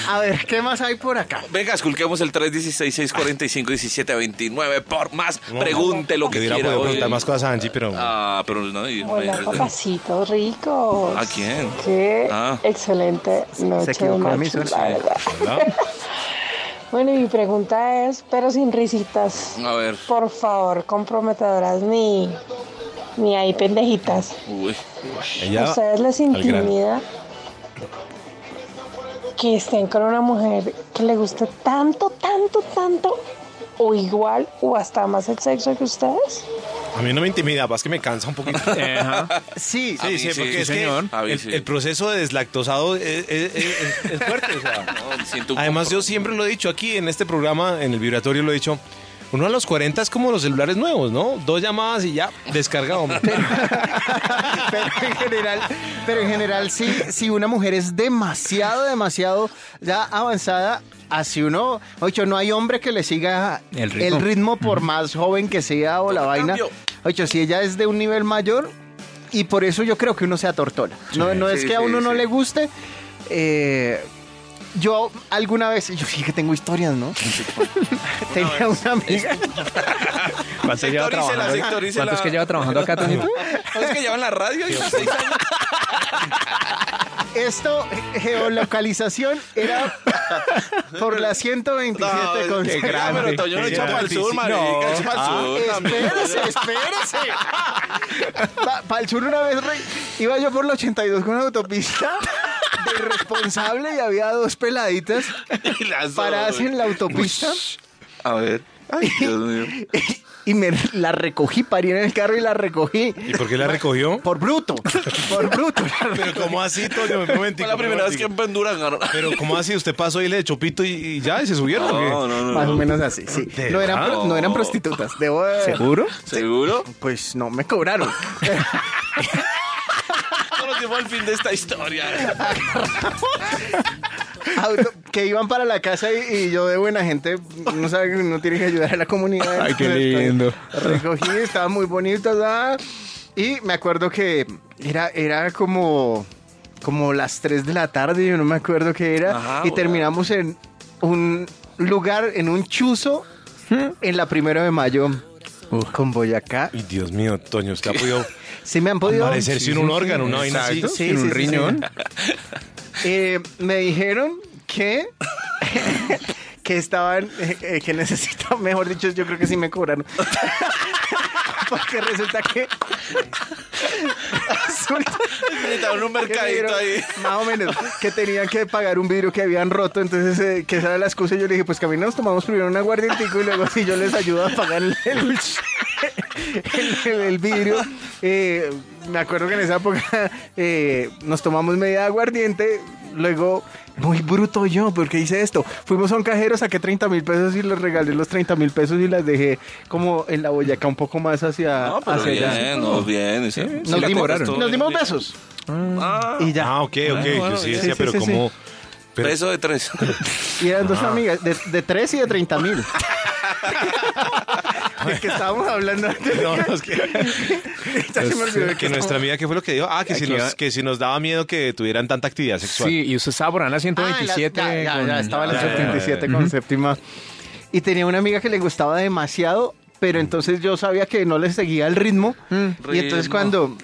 [SPEAKER 5] A ver, ¿qué más hay por acá?
[SPEAKER 4] Venga, esculquemos el 316-645-1729 por más. Pregunte lo
[SPEAKER 1] que
[SPEAKER 4] quiera hoy.
[SPEAKER 1] preguntar más cosas a Angie, pero...
[SPEAKER 4] Ah, pero no. y-
[SPEAKER 15] Hola, papacitos ricos.
[SPEAKER 4] ¿A quién?
[SPEAKER 15] Qué
[SPEAKER 4] Ah.
[SPEAKER 15] excelente noche de
[SPEAKER 5] equivocó la
[SPEAKER 15] machos,
[SPEAKER 5] emisora.
[SPEAKER 15] Bueno, y mi pregunta es, pero sin risitas,
[SPEAKER 4] A ver.
[SPEAKER 15] por favor, comprometedoras ni, ni hay pendejitas.
[SPEAKER 4] Uy.
[SPEAKER 1] Ella,
[SPEAKER 15] ¿A ustedes les intimida que estén con una mujer que le guste tanto, tanto, tanto, o igual, o hasta más el sexo que ustedes?
[SPEAKER 1] A mí no me intimida, es que me cansa un poquito.
[SPEAKER 5] Sí,
[SPEAKER 4] mí
[SPEAKER 1] Sí, sí,
[SPEAKER 4] sí,
[SPEAKER 1] porque
[SPEAKER 4] sí,
[SPEAKER 1] es
[SPEAKER 4] señor.
[SPEAKER 1] que el,
[SPEAKER 4] sí.
[SPEAKER 1] el proceso de deslactosado es, es- es- es- es fuerte. o sea.
[SPEAKER 4] No,
[SPEAKER 1] Además, yo siempre lo he dicho aquí en este programa, en el vibratorio lo he dicho, uno a los 40 es como los celulares nuevos, ¿no? Dos llamadas y ya, descargado.
[SPEAKER 5] pero en general, pero en general sí, si una mujer es demasiado, demasiado ya avanzada, así uno, ocho, no hay hombre que le siga
[SPEAKER 7] El ritmo.
[SPEAKER 5] por más joven que sea o la vaina.
[SPEAKER 4] cambio.
[SPEAKER 5] Ocho, si ella es de un nivel mayor, y por eso yo creo que uno se atortona. No, no es
[SPEAKER 4] Sí,
[SPEAKER 5] que a
[SPEAKER 4] sí,
[SPEAKER 5] uno no
[SPEAKER 4] sí.
[SPEAKER 5] le guste. eh, yo alguna vez, yo sí que tengo historias, ¿no? Tenía una amiga.
[SPEAKER 7] ¿Cuánto lleva
[SPEAKER 4] Sectorícela,
[SPEAKER 7] trabajando? ¿Cuánto es que lleva trabajando acá, Toñito?
[SPEAKER 4] ¿No es que llevan la radio? y seis años?
[SPEAKER 5] Esto, geolocalización, era por la 127 con
[SPEAKER 4] qué grande. Pero Toño no
[SPEAKER 1] Qué
[SPEAKER 4] echa para el sur, marica, echa para el sur.
[SPEAKER 5] Espérese, espérese. Para el sur una vez rey, iba yo por la 82 con una autopista de irresponsable y había dos peladitas
[SPEAKER 4] Y las
[SPEAKER 5] paradas en la autopista
[SPEAKER 4] A ver. Ay, Dios mío.
[SPEAKER 5] y me la recogí, parí en el carro y la recogí.
[SPEAKER 1] ¿Y por qué la recogió?
[SPEAKER 5] Por bruto, por bruto.
[SPEAKER 1] Pero ¿cómo así, Toño? Un momentico,
[SPEAKER 4] Fue la primera
[SPEAKER 1] un
[SPEAKER 4] vez que en. Honduras ganó.
[SPEAKER 1] Pero ¿cómo así? ¿Usted pasó y le echó pito y, y ya? ¿Y se subieron o qué?
[SPEAKER 4] No, no, no.
[SPEAKER 5] Más
[SPEAKER 4] no.
[SPEAKER 5] o menos así, sí.
[SPEAKER 1] ¿De
[SPEAKER 5] No eran,
[SPEAKER 1] verdad?
[SPEAKER 5] pro- no eran prostitutas, debo de-
[SPEAKER 7] ¿Seguro?
[SPEAKER 4] ¿Seguro?
[SPEAKER 5] Pues no me cobraron.
[SPEAKER 4] Fue el fin de esta historia.
[SPEAKER 5] Auto- que iban para la casa y, y yo de buena gente, no sabe que uno tiene que ayudar a la comunidad.
[SPEAKER 7] Ay, qué lindo.
[SPEAKER 5] Recogí, estaba muy bonito, ¿verdad? y me acuerdo que era, era como, como las 3 de la tarde, yo no me acuerdo qué era,
[SPEAKER 4] Ajá,
[SPEAKER 5] y terminamos en un lugar, en un chuzo, en la primera de mayo, con Boyacá.
[SPEAKER 1] Y Dios mío, Toño, usted ha podido
[SPEAKER 5] Sí me han podido...
[SPEAKER 1] sin un órgano, una vaina así.
[SPEAKER 7] Sin un riñón.
[SPEAKER 5] Eh, me dijeron que que estaban eh, eh, que necesitaban, mejor dicho, yo creo que sí me cobraron. Porque resulta que resulta
[SPEAKER 4] Necesitaban un mercadito ahí.
[SPEAKER 5] Más o menos, que tenían que pagar un vidrio que habían roto, entonces eh, que esa era la excusa. y Yo le dije, pues que a mí nos tomamos primero un aguardientico y luego si yo les ayudo a pagar el, el, el- el vidrio. Eh, me acuerdo que en esa época eh, nos tomamos media aguardiente, luego... Muy bruto yo, porque hice esto. Fuimos a un cajero, saqué 30 mil pesos y les regalé los 30 mil pesos y las dejé como en la boyaca un poco más hacia,
[SPEAKER 4] No, pero
[SPEAKER 5] hacia allá.
[SPEAKER 4] bien, no, bien. ese- sí
[SPEAKER 5] Nos dimos, nos dimos besos.
[SPEAKER 4] Ah,
[SPEAKER 5] Y ya.
[SPEAKER 1] Ah, ok, ok.
[SPEAKER 4] Bueno, bueno,
[SPEAKER 1] yo sí decía,
[SPEAKER 5] Sí,
[SPEAKER 1] pero como... pero-
[SPEAKER 4] Peso de tres.
[SPEAKER 5] Y eran dos amigas, de, de 3 y de 30 mil. Es que estábamos hablando antes.
[SPEAKER 1] No, no, es que,
[SPEAKER 5] de
[SPEAKER 1] que
[SPEAKER 5] qué
[SPEAKER 1] nuestra amiga, ¿qué fue lo que dijo? Ah, que si, nos,
[SPEAKER 7] va.
[SPEAKER 1] que si nos daba miedo que tuvieran tanta actividad sexual.
[SPEAKER 7] Sí, y usted estaba por ahí en la
[SPEAKER 5] Ah,
[SPEAKER 7] 127.
[SPEAKER 5] la- ya, ya,
[SPEAKER 7] con-
[SPEAKER 5] ya, estaba en la
[SPEAKER 1] Ya, ya, ya,
[SPEAKER 5] 77
[SPEAKER 7] ya.
[SPEAKER 5] con séptima. Y tenía una amiga que le gustaba demasiado, pero entonces yo sabía que no le seguía el ritmo. Y entonces cuando,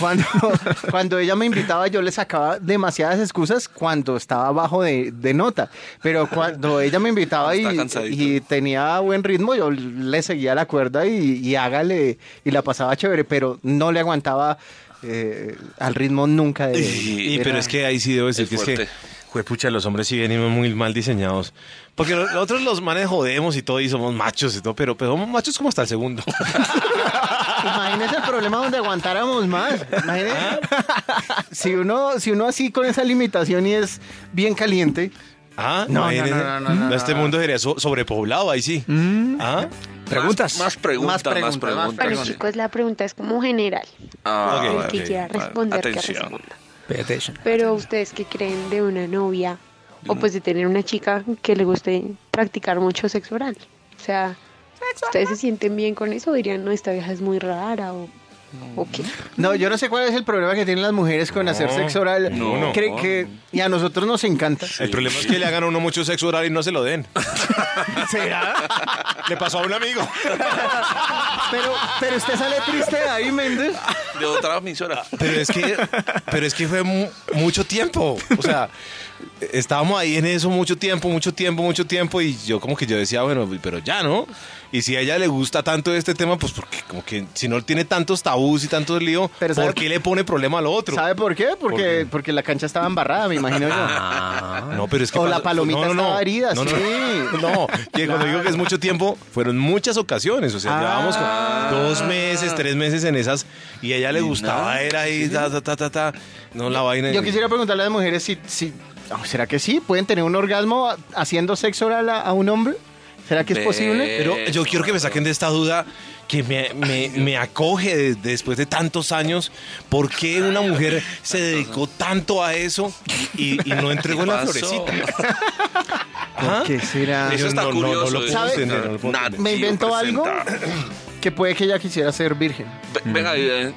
[SPEAKER 5] cuando, cuando ella me invitaba, yo le sacaba demasiadas excusas cuando estaba bajo de, de nota. Pero cuando ella me invitaba y, tenía buen ritmo, yo le seguía la cuerda y, y hágale, y la pasaba chévere, pero no le aguantaba eh, al ritmo nunca de...
[SPEAKER 1] Y,
[SPEAKER 5] era-
[SPEAKER 1] pero es que ahí sí debo decir
[SPEAKER 4] Es
[SPEAKER 1] que es que. Juepucha, los hombres sí venimos muy mal diseñados. Porque nosotros los manes jodemos y todo y somos machos y todo, pero, pero somos machos como hasta el segundo.
[SPEAKER 5] Imagínese el problema donde aguantáramos más. Imagínese. si uno, si uno así con esa limitación y es bien caliente.
[SPEAKER 1] Ah,
[SPEAKER 5] No, no, no, no, no, no,
[SPEAKER 1] Este
[SPEAKER 5] no.
[SPEAKER 1] mundo sería so- sobrepoblado, ahí sí. ¿Ah?
[SPEAKER 7] Preguntas.
[SPEAKER 4] Más preguntas, más
[SPEAKER 5] preguntas, más
[SPEAKER 4] preguntas.
[SPEAKER 16] Bueno, chicos, la pregunta es como general.
[SPEAKER 4] Ah.
[SPEAKER 16] El que quiera responder, que
[SPEAKER 4] Atención.
[SPEAKER 16] responda.
[SPEAKER 7] Pay attention.
[SPEAKER 16] Pero ustedes qué creen de una novia o pues de tener una chica que le guste practicar mucho sexo oral. O sea, ¿ustedes se sienten bien con eso? Dirían, no, esta vieja es muy rara o, o qué.
[SPEAKER 5] No, yo no sé cuál es el problema que tienen las mujeres con hacer sexo oral.
[SPEAKER 1] no, no.
[SPEAKER 5] Cree que, y a nosotros nos encanta.
[SPEAKER 1] El problema es que le hagan a uno mucho sexo oral y no se lo den.
[SPEAKER 5] ¿Será?
[SPEAKER 1] Le pasó a un amigo.
[SPEAKER 5] Pero, pero usted sale triste de ahí, Méndez.
[SPEAKER 4] De otra emisora.
[SPEAKER 1] Pero es que, pero es que fue mu- mucho tiempo. O sea, estábamos ahí en eso mucho tiempo, mucho tiempo, mucho tiempo. Y yo como que yo decía, bueno, pero ya, ¿no? Y si a ella le gusta tanto este tema, pues porque como que si no tiene tantos tabús y tantos líos,
[SPEAKER 5] Pero ¿sabe-
[SPEAKER 1] ¿por qué le pone problema al otro?
[SPEAKER 5] ¿Sabe por qué? Porque,
[SPEAKER 1] ¿Por qué?
[SPEAKER 5] porque la cancha estaba embarrada, me imagino yo.
[SPEAKER 1] No, pero es que
[SPEAKER 5] O la palomita estaba herida,
[SPEAKER 1] no, no,
[SPEAKER 5] sí.
[SPEAKER 1] No, que cuando digo que es mucho tiempo, fueron muchas ocasiones. O sea,
[SPEAKER 5] Ah.
[SPEAKER 1] llevábamos como dos meses, tres meses en esas y a ella le gustaba, era ahí, ta, ta, ta, ta, ta. No, la vaina.
[SPEAKER 5] Yo quisiera preguntarle a las mujeres si, si ¿será que sí? ¿Pueden tener un orgasmo haciendo sexo oral a, a un hombre? ¿Será que es posible?
[SPEAKER 1] Pero yo quiero que me saquen de esta duda que me, me- me acoge de- después de tantos años. ¿Por qué una mujer se dedicó tanto a eso y, y no entregó la florecita?
[SPEAKER 5] ¿Por
[SPEAKER 1] ¿Ah?
[SPEAKER 5] qué será?
[SPEAKER 4] Eso está curioso.
[SPEAKER 1] no lo puedo
[SPEAKER 5] ¿Sabe?
[SPEAKER 1] entender, no lo puedo
[SPEAKER 4] Nada.
[SPEAKER 1] entender.
[SPEAKER 5] ¿Me inventó algo? Que puede que ella quisiera ser virgen.
[SPEAKER 4] Ve- Venga, eh,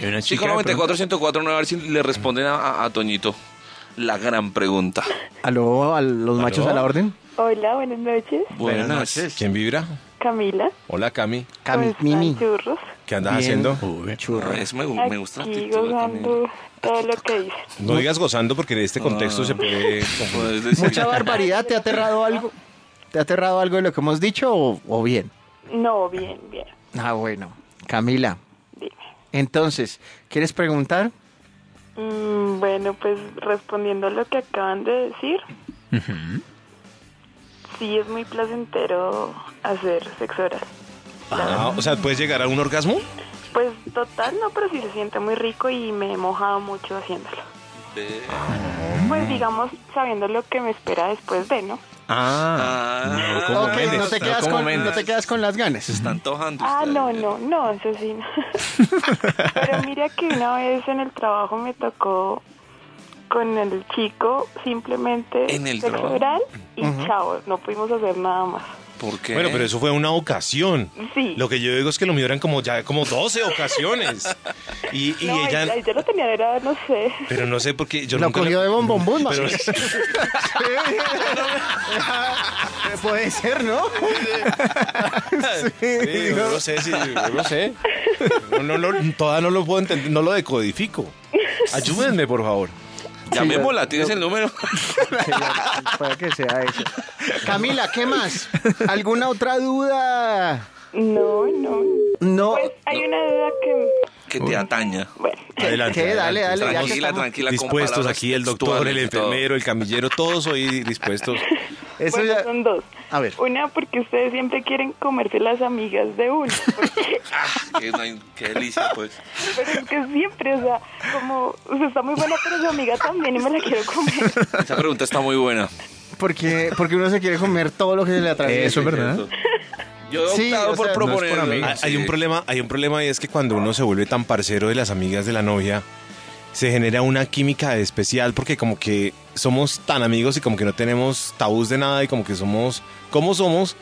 [SPEAKER 7] Hay una
[SPEAKER 4] chico
[SPEAKER 7] chica de
[SPEAKER 4] 94 104 a ver si le responden a, a- a Toñito. La gran pregunta.
[SPEAKER 5] ¿Aló, a los machos a la orden?
[SPEAKER 8] Hola, buenas noches.
[SPEAKER 1] Buenas noches. ¿Quién vibra?
[SPEAKER 8] Camila.
[SPEAKER 1] Hola, Cami.
[SPEAKER 5] Cami,
[SPEAKER 8] ¿Cómo están,
[SPEAKER 5] Mimi.
[SPEAKER 8] churros?
[SPEAKER 1] ¿Qué andas
[SPEAKER 5] Bien.
[SPEAKER 1] haciendo?
[SPEAKER 5] Churro.
[SPEAKER 4] Es, me, me gusta la
[SPEAKER 8] Aquí
[SPEAKER 4] actitud
[SPEAKER 8] gozando todo lo que dice.
[SPEAKER 1] No digas gozando porque en este contexto
[SPEAKER 4] Ah.
[SPEAKER 1] se puede...
[SPEAKER 4] decir-
[SPEAKER 5] Mucha barbaridad, ¿te ha aterrado algo? ¿Te ha aterrado algo de lo que hemos dicho o, o bien?
[SPEAKER 8] No, bien, bien.
[SPEAKER 5] Ah, bueno. Camila,
[SPEAKER 8] Dime.
[SPEAKER 5] entonces, ¿quieres preguntar?
[SPEAKER 8] Mm, bueno, pues respondiendo a lo que acaban de decir, sí es muy placentero hacer sexo oral.
[SPEAKER 1] Ah, o sea, ¿puedes llegar a un orgasmo?
[SPEAKER 8] Pues total, no, pero sí se siente muy rico y me he mojado mucho haciéndolo.
[SPEAKER 4] Ve-
[SPEAKER 8] Pues digamos, sabiendo lo que me espera después de, ¿no?
[SPEAKER 7] Ah,
[SPEAKER 4] Ah,
[SPEAKER 7] como
[SPEAKER 5] Ok,
[SPEAKER 7] Méndez,
[SPEAKER 5] no te,
[SPEAKER 7] no
[SPEAKER 5] quedas
[SPEAKER 7] como
[SPEAKER 5] con, no te quedas con las ganas.
[SPEAKER 4] se está antojando.
[SPEAKER 8] Ah,
[SPEAKER 4] usted.
[SPEAKER 8] no, no, no, eso sí. no. Pero mira que una vez en el trabajo me tocó con el chico simplemente
[SPEAKER 4] ¿En el
[SPEAKER 8] sexo
[SPEAKER 4] trabajo?
[SPEAKER 8] y chao, no pudimos hacer nada más.
[SPEAKER 4] ¿Por qué?
[SPEAKER 1] Bueno, pero eso fue una ocasión.
[SPEAKER 8] Sí.
[SPEAKER 1] Lo que yo digo es que lo mío eran como ya como 12 ocasiones. Y, y
[SPEAKER 8] no,
[SPEAKER 1] ella...
[SPEAKER 8] ella, lo tenía, era, no sé.
[SPEAKER 1] Pero no sé por qué... Yo
[SPEAKER 5] Lo
[SPEAKER 1] nunca
[SPEAKER 5] cogió
[SPEAKER 1] le-
[SPEAKER 5] de bombombón,
[SPEAKER 1] Pero-
[SPEAKER 5] bien. Puede ser, ¿no?
[SPEAKER 1] Sí, yo no sé, sí, yo no sé. No, no, no, todavía no lo puedo entender, no lo decodifico. Ayúdenme, por favor.
[SPEAKER 4] Llamémosla, ¿tienes el número?
[SPEAKER 5] Sí, puede que sea eso. Camila, ¿qué más? ¿Alguna otra duda?
[SPEAKER 8] No, no.
[SPEAKER 5] No.
[SPEAKER 8] Pues hay una duda que,
[SPEAKER 4] que te ataña.
[SPEAKER 8] bueno,
[SPEAKER 1] Adelante.
[SPEAKER 5] ¿Qué? Dale,
[SPEAKER 1] adelante.
[SPEAKER 5] dale, ya
[SPEAKER 4] Tranquila,
[SPEAKER 5] estamos
[SPEAKER 4] tranquila.
[SPEAKER 1] Dispuestos aquí, el doctor, el enfermero, el camillero, todos hoy dispuestos.
[SPEAKER 5] Eso
[SPEAKER 8] bueno,
[SPEAKER 5] ya...
[SPEAKER 8] son dos.
[SPEAKER 5] A ver.
[SPEAKER 8] Una porque ustedes siempre quieren comerse las amigas de uno. porque-
[SPEAKER 4] Ah, qué, qué delicia, pues.
[SPEAKER 8] Pero es que siempre, o sea, como, o sea, está muy buena, pero su amiga también y me la quiero comer.
[SPEAKER 4] Esa pregunta está muy buena.
[SPEAKER 5] Porque, porque uno se quiere comer todo lo que se le atraviesa.
[SPEAKER 7] Eso es verdad.
[SPEAKER 4] Yo he
[SPEAKER 5] Sí,
[SPEAKER 4] optado
[SPEAKER 5] o
[SPEAKER 4] por
[SPEAKER 5] sea, no es por
[SPEAKER 4] proponer.
[SPEAKER 7] amigos.
[SPEAKER 1] Hay, hay un problema, hay un problema y es que cuando uno se vuelve tan parcero de las amigas de la novia, se genera una química especial porque como que somos tan amigos y como que no tenemos tabús de nada y como que somos como somos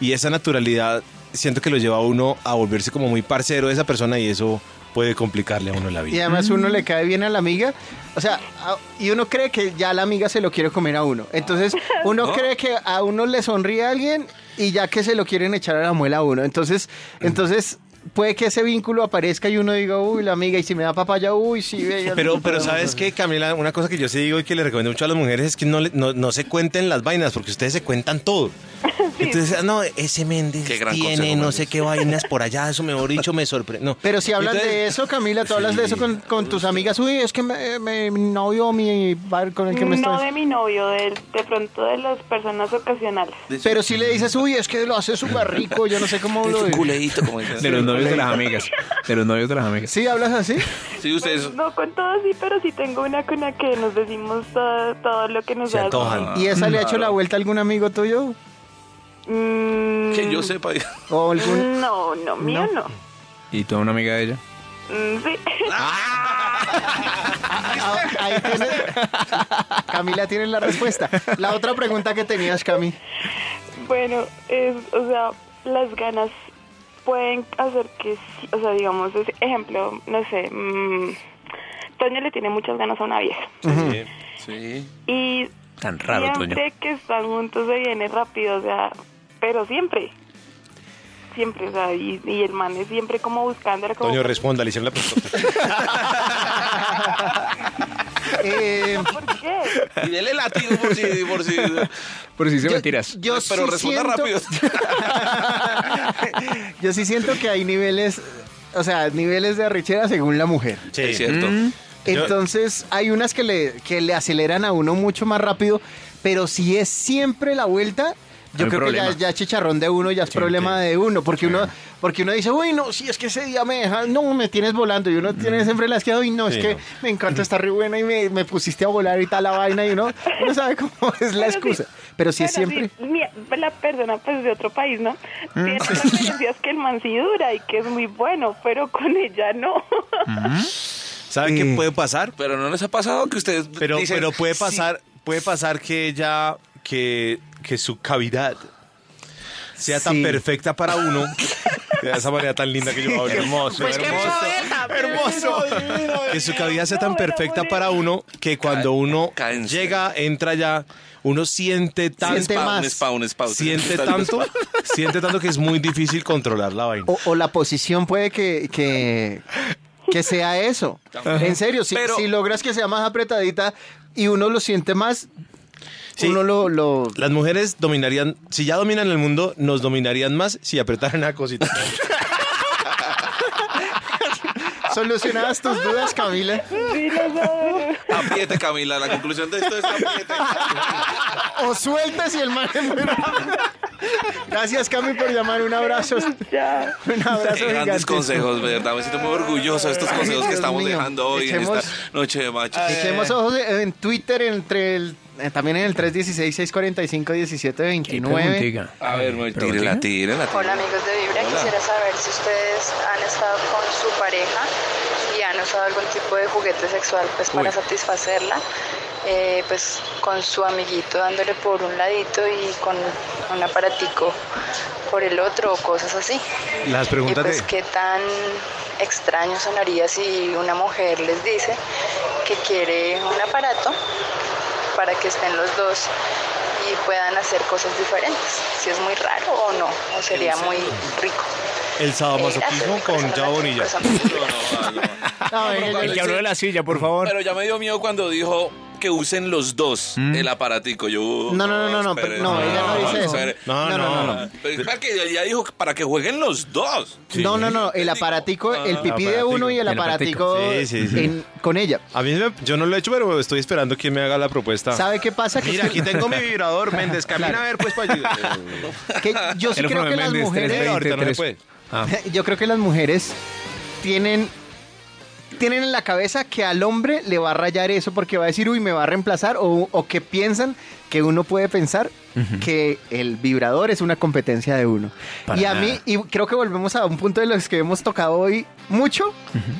[SPEAKER 1] y esa naturalidad siento que lo lleva a uno a volverse como muy parcero de esa persona y eso puede complicarle a uno la
[SPEAKER 5] Y
[SPEAKER 1] vida.
[SPEAKER 5] además uno le cae bien a la amiga. O sea, a- y uno cree que ya la amiga se lo quiere comer a uno. Entonces, uno
[SPEAKER 4] ¿No?
[SPEAKER 5] cree que a uno le sonríe a alguien y ya que se lo quieren echar a la muela a uno. Entonces, entonces puede que ese vínculo aparezca y uno diga, uy, la amiga, y si me da papaya, uy, sí, ve.
[SPEAKER 1] Pero, pero ¿sabes
[SPEAKER 5] hacer".
[SPEAKER 1] qué, Camila? Una cosa que yo sí digo y que le recomiendo mucho a las mujeres es que no, no, no se cuenten las vainas, porque ustedes se cuentan todo. Entonces, ah, no, ese Méndez tiene
[SPEAKER 4] consejo,
[SPEAKER 1] no sé qué vainas por allá, eso mejor dicho me sorprende. No.
[SPEAKER 5] Pero si hablas
[SPEAKER 1] Entonces-
[SPEAKER 5] de eso, Camila, tú hablas de eso con, con tus amigas. Uy, es que me- me- mi novio, mi bar con el que me
[SPEAKER 8] No
[SPEAKER 5] estoy...
[SPEAKER 8] de mi novio, de, de pronto de las personas ocasionales.
[SPEAKER 5] Pero si le dices, uy, es que lo hace súper rico, yo no sé cómo lo...
[SPEAKER 4] culeíto, como dicen.
[SPEAKER 7] De los novios de las amigas. De los novios de las amigas.
[SPEAKER 5] ¿Sí hablas así?
[SPEAKER 4] Sí, ustedes.
[SPEAKER 8] No con todos sí, pero sí tengo una con la que nos decimos todo, todo lo que nos
[SPEAKER 1] Se
[SPEAKER 8] da.
[SPEAKER 1] antojan.
[SPEAKER 5] ¿Y esa le ha hecho la vuelta a algún amigo tuyo?
[SPEAKER 8] Mm,
[SPEAKER 4] Que yo sepa.
[SPEAKER 5] ¿O algún...?
[SPEAKER 8] No, no, mío no.
[SPEAKER 7] ¿Y tú una amiga de ella?
[SPEAKER 8] Mm, sí.
[SPEAKER 5] Ah, ahí tienes... Camila tiene la respuesta. La otra pregunta que tenías, Cami.
[SPEAKER 8] Bueno, es, o sea, las ganas pueden hacer que, o sea, digamos, ejemplo, no sé, mm, Toño le tiene muchas ganas a una vieja.
[SPEAKER 4] Sí. Sí.
[SPEAKER 8] Y
[SPEAKER 7] Tan raro, Toño.
[SPEAKER 8] siempre que están juntos se viene rápido, o sea, pero siempre. Siempre, o sea, y, y el man es siempre como buscándole como...
[SPEAKER 1] Toño, responda, le hicieron la pregunta.
[SPEAKER 5] Eh,
[SPEAKER 8] ¿Por qué?
[SPEAKER 4] Y dele latido por si. Por si
[SPEAKER 7] Por si se
[SPEAKER 5] Yo-
[SPEAKER 4] pero
[SPEAKER 5] sí
[SPEAKER 4] responda
[SPEAKER 5] siento-
[SPEAKER 4] rápido.
[SPEAKER 5] Yo sí siento que hay niveles, o sea, niveles de arrechera según la mujer.
[SPEAKER 1] Sí.
[SPEAKER 4] Es cierto.
[SPEAKER 7] Mm.
[SPEAKER 5] Entonces, hay unas que le, que le aceleran a uno mucho más rápido, pero si es siempre la vuelta, yo creo
[SPEAKER 7] problema.
[SPEAKER 5] que ya, ya chicharrón de uno, ya es problema de uno, porque uno porque uno dice, uy, no, si es que ese día me dejas, no, me tienes volando, y uno tiene siempre la izquierda, y no,
[SPEAKER 1] Sí,
[SPEAKER 5] es que
[SPEAKER 1] no.
[SPEAKER 5] me encanta estar re buena y me, me pusiste a volar y tal la vaina, y uno, uno sabe cómo es la
[SPEAKER 8] Pero sí,
[SPEAKER 5] excusa. Pero si es siempre...
[SPEAKER 8] sí, mi- la persona pues de otro país, ¿no?
[SPEAKER 5] Mm.
[SPEAKER 8] Tiene que el man sí dura y que es muy bueno, pero con ella no.
[SPEAKER 1] ¿Saben qué puede pasar?
[SPEAKER 4] Pero no les ha pasado que ustedes.
[SPEAKER 1] Pero,
[SPEAKER 4] dicen,
[SPEAKER 1] pero puede
[SPEAKER 4] "Sí".
[SPEAKER 1] pasar, puede pasar que ella, que, que su cavidad sea tan
[SPEAKER 5] Sí.
[SPEAKER 1] perfecta para uno, de esa manera tan linda que yo hablo. Hermoso,
[SPEAKER 5] Pues qué
[SPEAKER 1] hermoso.
[SPEAKER 5] hermoso.
[SPEAKER 1] Que su cavidad sea tan perfecta para uno que cuando uno llega, entra ya, uno siente tanto,
[SPEAKER 5] Siente más.
[SPEAKER 4] Un spa, un spa.
[SPEAKER 1] siente tanto, siente tanto que es muy difícil controlar la vaina.
[SPEAKER 5] O, o la posición puede que, que, que sea eso. En serio, si,
[SPEAKER 4] Pero-
[SPEAKER 5] si logras que sea más apretadita y uno lo siente más,
[SPEAKER 1] Sí.
[SPEAKER 5] uno lo... lo
[SPEAKER 1] Las mujeres dominarían, si ya dominan el mundo, nos dominarían más si apretaran la cosita.
[SPEAKER 5] solucionadas tus dudas, Camila.
[SPEAKER 8] Sí.
[SPEAKER 4] Apriete, Camila. La conclusión de esto es apriete.
[SPEAKER 5] O sueltas y el man es bueno. Gracias, Cami, por llamar. Un abrazo. Un abrazo
[SPEAKER 4] Qué grandes consejos, verdad. Me siento muy orgulloso de estos
[SPEAKER 5] Ay,
[SPEAKER 4] consejos que estamos
[SPEAKER 5] mío.
[SPEAKER 4] dejando hoy en esta noche de machos.
[SPEAKER 5] Echemos ojos en Twitter, entre el, eh, también en el 316-645-1729.
[SPEAKER 4] A ver, muy
[SPEAKER 7] ¿Pero
[SPEAKER 4] tírela, tírela.
[SPEAKER 12] Hola amigos de Vibra,
[SPEAKER 4] Hola.
[SPEAKER 12] quisiera saber si ustedes han estado con su pareja y han usado algún tipo de juguete sexual pues para satisfacerla, eh, pues con su amiguito dándole por un ladito y con un aparatico por el otro o cosas así.
[SPEAKER 1] Las
[SPEAKER 12] Y
[SPEAKER 1] preguntas
[SPEAKER 12] pues
[SPEAKER 1] de...
[SPEAKER 12] qué tan extraño sonaría si una mujer les dice que quiere un aparato para que estén los dos y puedan hacer cosas diferentes. Si es muy raro o no, o sería muy rico.
[SPEAKER 1] El
[SPEAKER 12] Eh,
[SPEAKER 1] sadomasoquismo
[SPEAKER 12] gracias,
[SPEAKER 1] con Chavo Bonilla.
[SPEAKER 4] No, no, no.
[SPEAKER 5] No, venga, yo-
[SPEAKER 7] El que habló de la silla, por favor.
[SPEAKER 4] Pero ya me dio miedo cuando dijo que usen los dos el aparatico. Yo,
[SPEAKER 5] No, no, no, no, no,
[SPEAKER 4] espere,
[SPEAKER 5] no, ella no dice eso.
[SPEAKER 4] espere.
[SPEAKER 1] No,
[SPEAKER 5] No,
[SPEAKER 1] no,
[SPEAKER 5] no,
[SPEAKER 4] Pero espera que ella dijo que para que jueguen los dos.
[SPEAKER 5] No, no, no, el aparatico, el pipí de uno y el
[SPEAKER 7] El
[SPEAKER 5] aparatico
[SPEAKER 1] aparatico. Sí, sí, sí.
[SPEAKER 5] en- con ella.
[SPEAKER 1] A mí me- yo no lo he hecho, pero estoy esperando que me haga la propuesta.
[SPEAKER 5] ¿Sabe qué pasa? Que,
[SPEAKER 1] Mira,
[SPEAKER 5] es que-
[SPEAKER 1] aquí tengo mi vibrador, Méndez. Camina a ver, pues, para ayudar.
[SPEAKER 5] que yo sí creo que las mujeres,
[SPEAKER 7] 320.
[SPEAKER 1] ahorita no se
[SPEAKER 7] 23.
[SPEAKER 1] puede.
[SPEAKER 7] Ah.
[SPEAKER 5] yo creo que las mujeres tienen tienen en la cabeza que al hombre le va a rayar eso porque va a decir, uy, me va a reemplazar, o, o que piensan que uno puede pensar que el vibrador es una competencia de uno.
[SPEAKER 7] Para
[SPEAKER 5] y a
[SPEAKER 7] nada.
[SPEAKER 5] mí, y creo que volvemos a un punto de los que hemos tocado hoy mucho,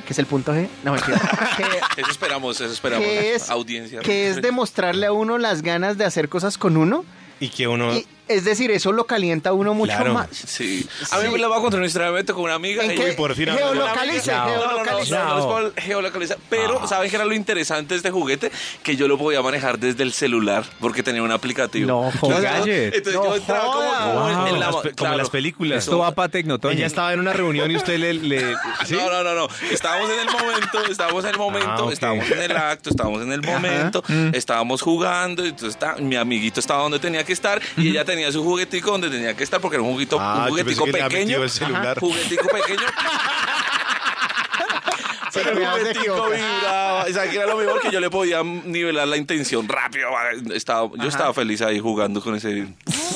[SPEAKER 5] que es el punto G. No, mentira. que,
[SPEAKER 4] Eso esperamos, eso esperamos.
[SPEAKER 5] que es,
[SPEAKER 4] Audiencia.
[SPEAKER 5] que es demostrarle a uno las ganas de hacer cosas con uno
[SPEAKER 1] Y que uno...
[SPEAKER 5] y, Es decir, eso lo calienta uno mucho
[SPEAKER 1] Claro.
[SPEAKER 5] más.
[SPEAKER 4] Sí. A mí me la voy a contar. Me meto con una amiga.
[SPEAKER 5] ¿En
[SPEAKER 4] y-
[SPEAKER 5] qué?
[SPEAKER 1] Por fin
[SPEAKER 5] Geolocalice,
[SPEAKER 1] hablamos.
[SPEAKER 4] No, no, no, no,
[SPEAKER 5] geolocalice.
[SPEAKER 4] no, no es por geolocalizar. Pero, ¿saben qué era lo interesante de este juguete? Que yo lo podía manejar desde el celular porque tenía un aplicativo.
[SPEAKER 5] No,
[SPEAKER 1] jodas.
[SPEAKER 4] Entonces, yo entraba como, en-
[SPEAKER 1] Wow.
[SPEAKER 4] en la-
[SPEAKER 1] Como las películas.
[SPEAKER 3] Esto va para Tecnotoño.
[SPEAKER 1] Ella estaba en una reunión y usted le... le- ¿sí?
[SPEAKER 4] No, no, no, no. Estábamos en el momento, estábamos en el momento,
[SPEAKER 1] Ah,
[SPEAKER 4] estábamos en el acto, estábamos en el momento, estábamos jugando, y entonces está- mi amiguito estaba donde tenía que estar y ella tenía su juguetico donde tenía que estar porque era un juguito,
[SPEAKER 1] Ah,
[SPEAKER 4] un juguetico pequeño.
[SPEAKER 1] el celular.
[SPEAKER 4] Ajá, Juguetico pequeño. Pero el
[SPEAKER 5] me vas a
[SPEAKER 4] juguetico
[SPEAKER 5] equivocar.
[SPEAKER 4] vibraba. O sea, que era lo mejor que yo le podía nivelar la intención rápido. Estaba, yo estaba feliz ahí jugando con ese.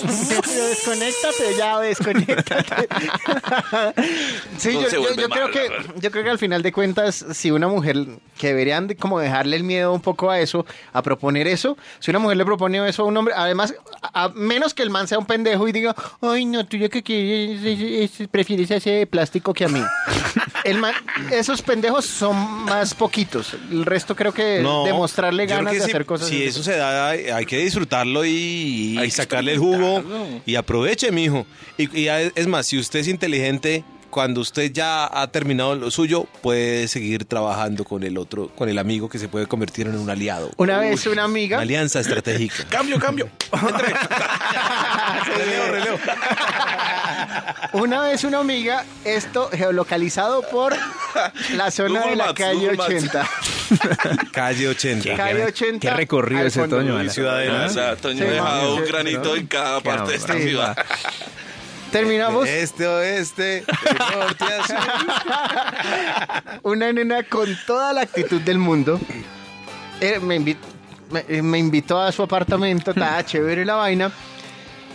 [SPEAKER 5] Pero desconéctate, ya desconéctate. sí, yo, yo- yo creo que, yo creo que al final de cuentas, si una mujer, que deberían de como dejarle el miedo un poco a eso, a proponer eso, si una mujer le propone eso a un hombre, además, a, a menos que el man sea un pendejo y diga, ay, no, tú ya que quieres, es- es- prefieres ese de plástico que a mí. El man, esos pendejos son más poquitos. El resto creo que
[SPEAKER 1] No,
[SPEAKER 5] demostrarle ganas
[SPEAKER 1] que
[SPEAKER 5] de
[SPEAKER 1] si-
[SPEAKER 5] hacer cosas.
[SPEAKER 1] Si eso se da, hay, hay que disfrutarlo y, sacarle el jugo y aproveche, mijo. Y, y es más, si usted es inteligente, cuando usted ya ha terminado lo suyo, puede seguir trabajando con el otro, con el amigo que se puede convertir en un aliado.
[SPEAKER 5] Una vez una
[SPEAKER 1] Una
[SPEAKER 5] amiga
[SPEAKER 1] alianza estratégica.
[SPEAKER 4] Cambio, cambio.
[SPEAKER 1] Releo, releo.
[SPEAKER 5] Una vez una amiga, esto geolocalizado por la zona
[SPEAKER 4] Google
[SPEAKER 5] de la
[SPEAKER 4] Maps,
[SPEAKER 5] calle
[SPEAKER 4] Google Maps.
[SPEAKER 5] 80.
[SPEAKER 1] Calle 80.
[SPEAKER 5] calle 80.
[SPEAKER 3] qué recorrido ese. Toño.
[SPEAKER 1] Ciudadela.
[SPEAKER 4] O sea, Toño
[SPEAKER 5] Sí,
[SPEAKER 4] ha dejado un granito en cada parte de esta
[SPEAKER 5] Sí.
[SPEAKER 4] ciudad.
[SPEAKER 5] Terminamos
[SPEAKER 1] Este, oeste, de norte
[SPEAKER 5] una nena con toda la actitud del mundo. Eh, me, invi- me, eh, me invitó a su apartamento, estaba chévere la vaina.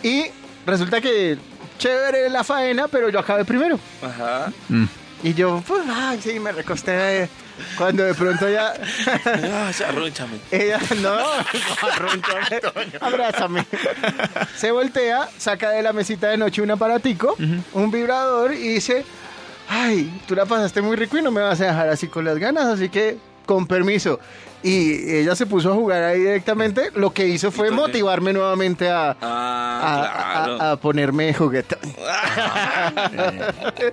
[SPEAKER 5] Y resulta que chévere la faena, pero yo acabé primero.
[SPEAKER 4] Ajá.
[SPEAKER 5] Y yo, pues, ay, sí, me recosté. Cuando de pronto ya.
[SPEAKER 4] Ah, ya, arrónchame.
[SPEAKER 5] Ella, no, no, arrónchame, abrázame. Se voltea, saca de la mesita de noche un aparatico, un vibrador y dice, ay, tú la pasaste muy rico y no me vas a dejar así con las ganas, así que con permiso. Y ella se puso a jugar ahí directamente. Lo que hizo fue
[SPEAKER 4] Entonces-
[SPEAKER 5] motivarme nuevamente a, a,
[SPEAKER 4] Ah, claro.
[SPEAKER 5] a- a ponerme juguetón.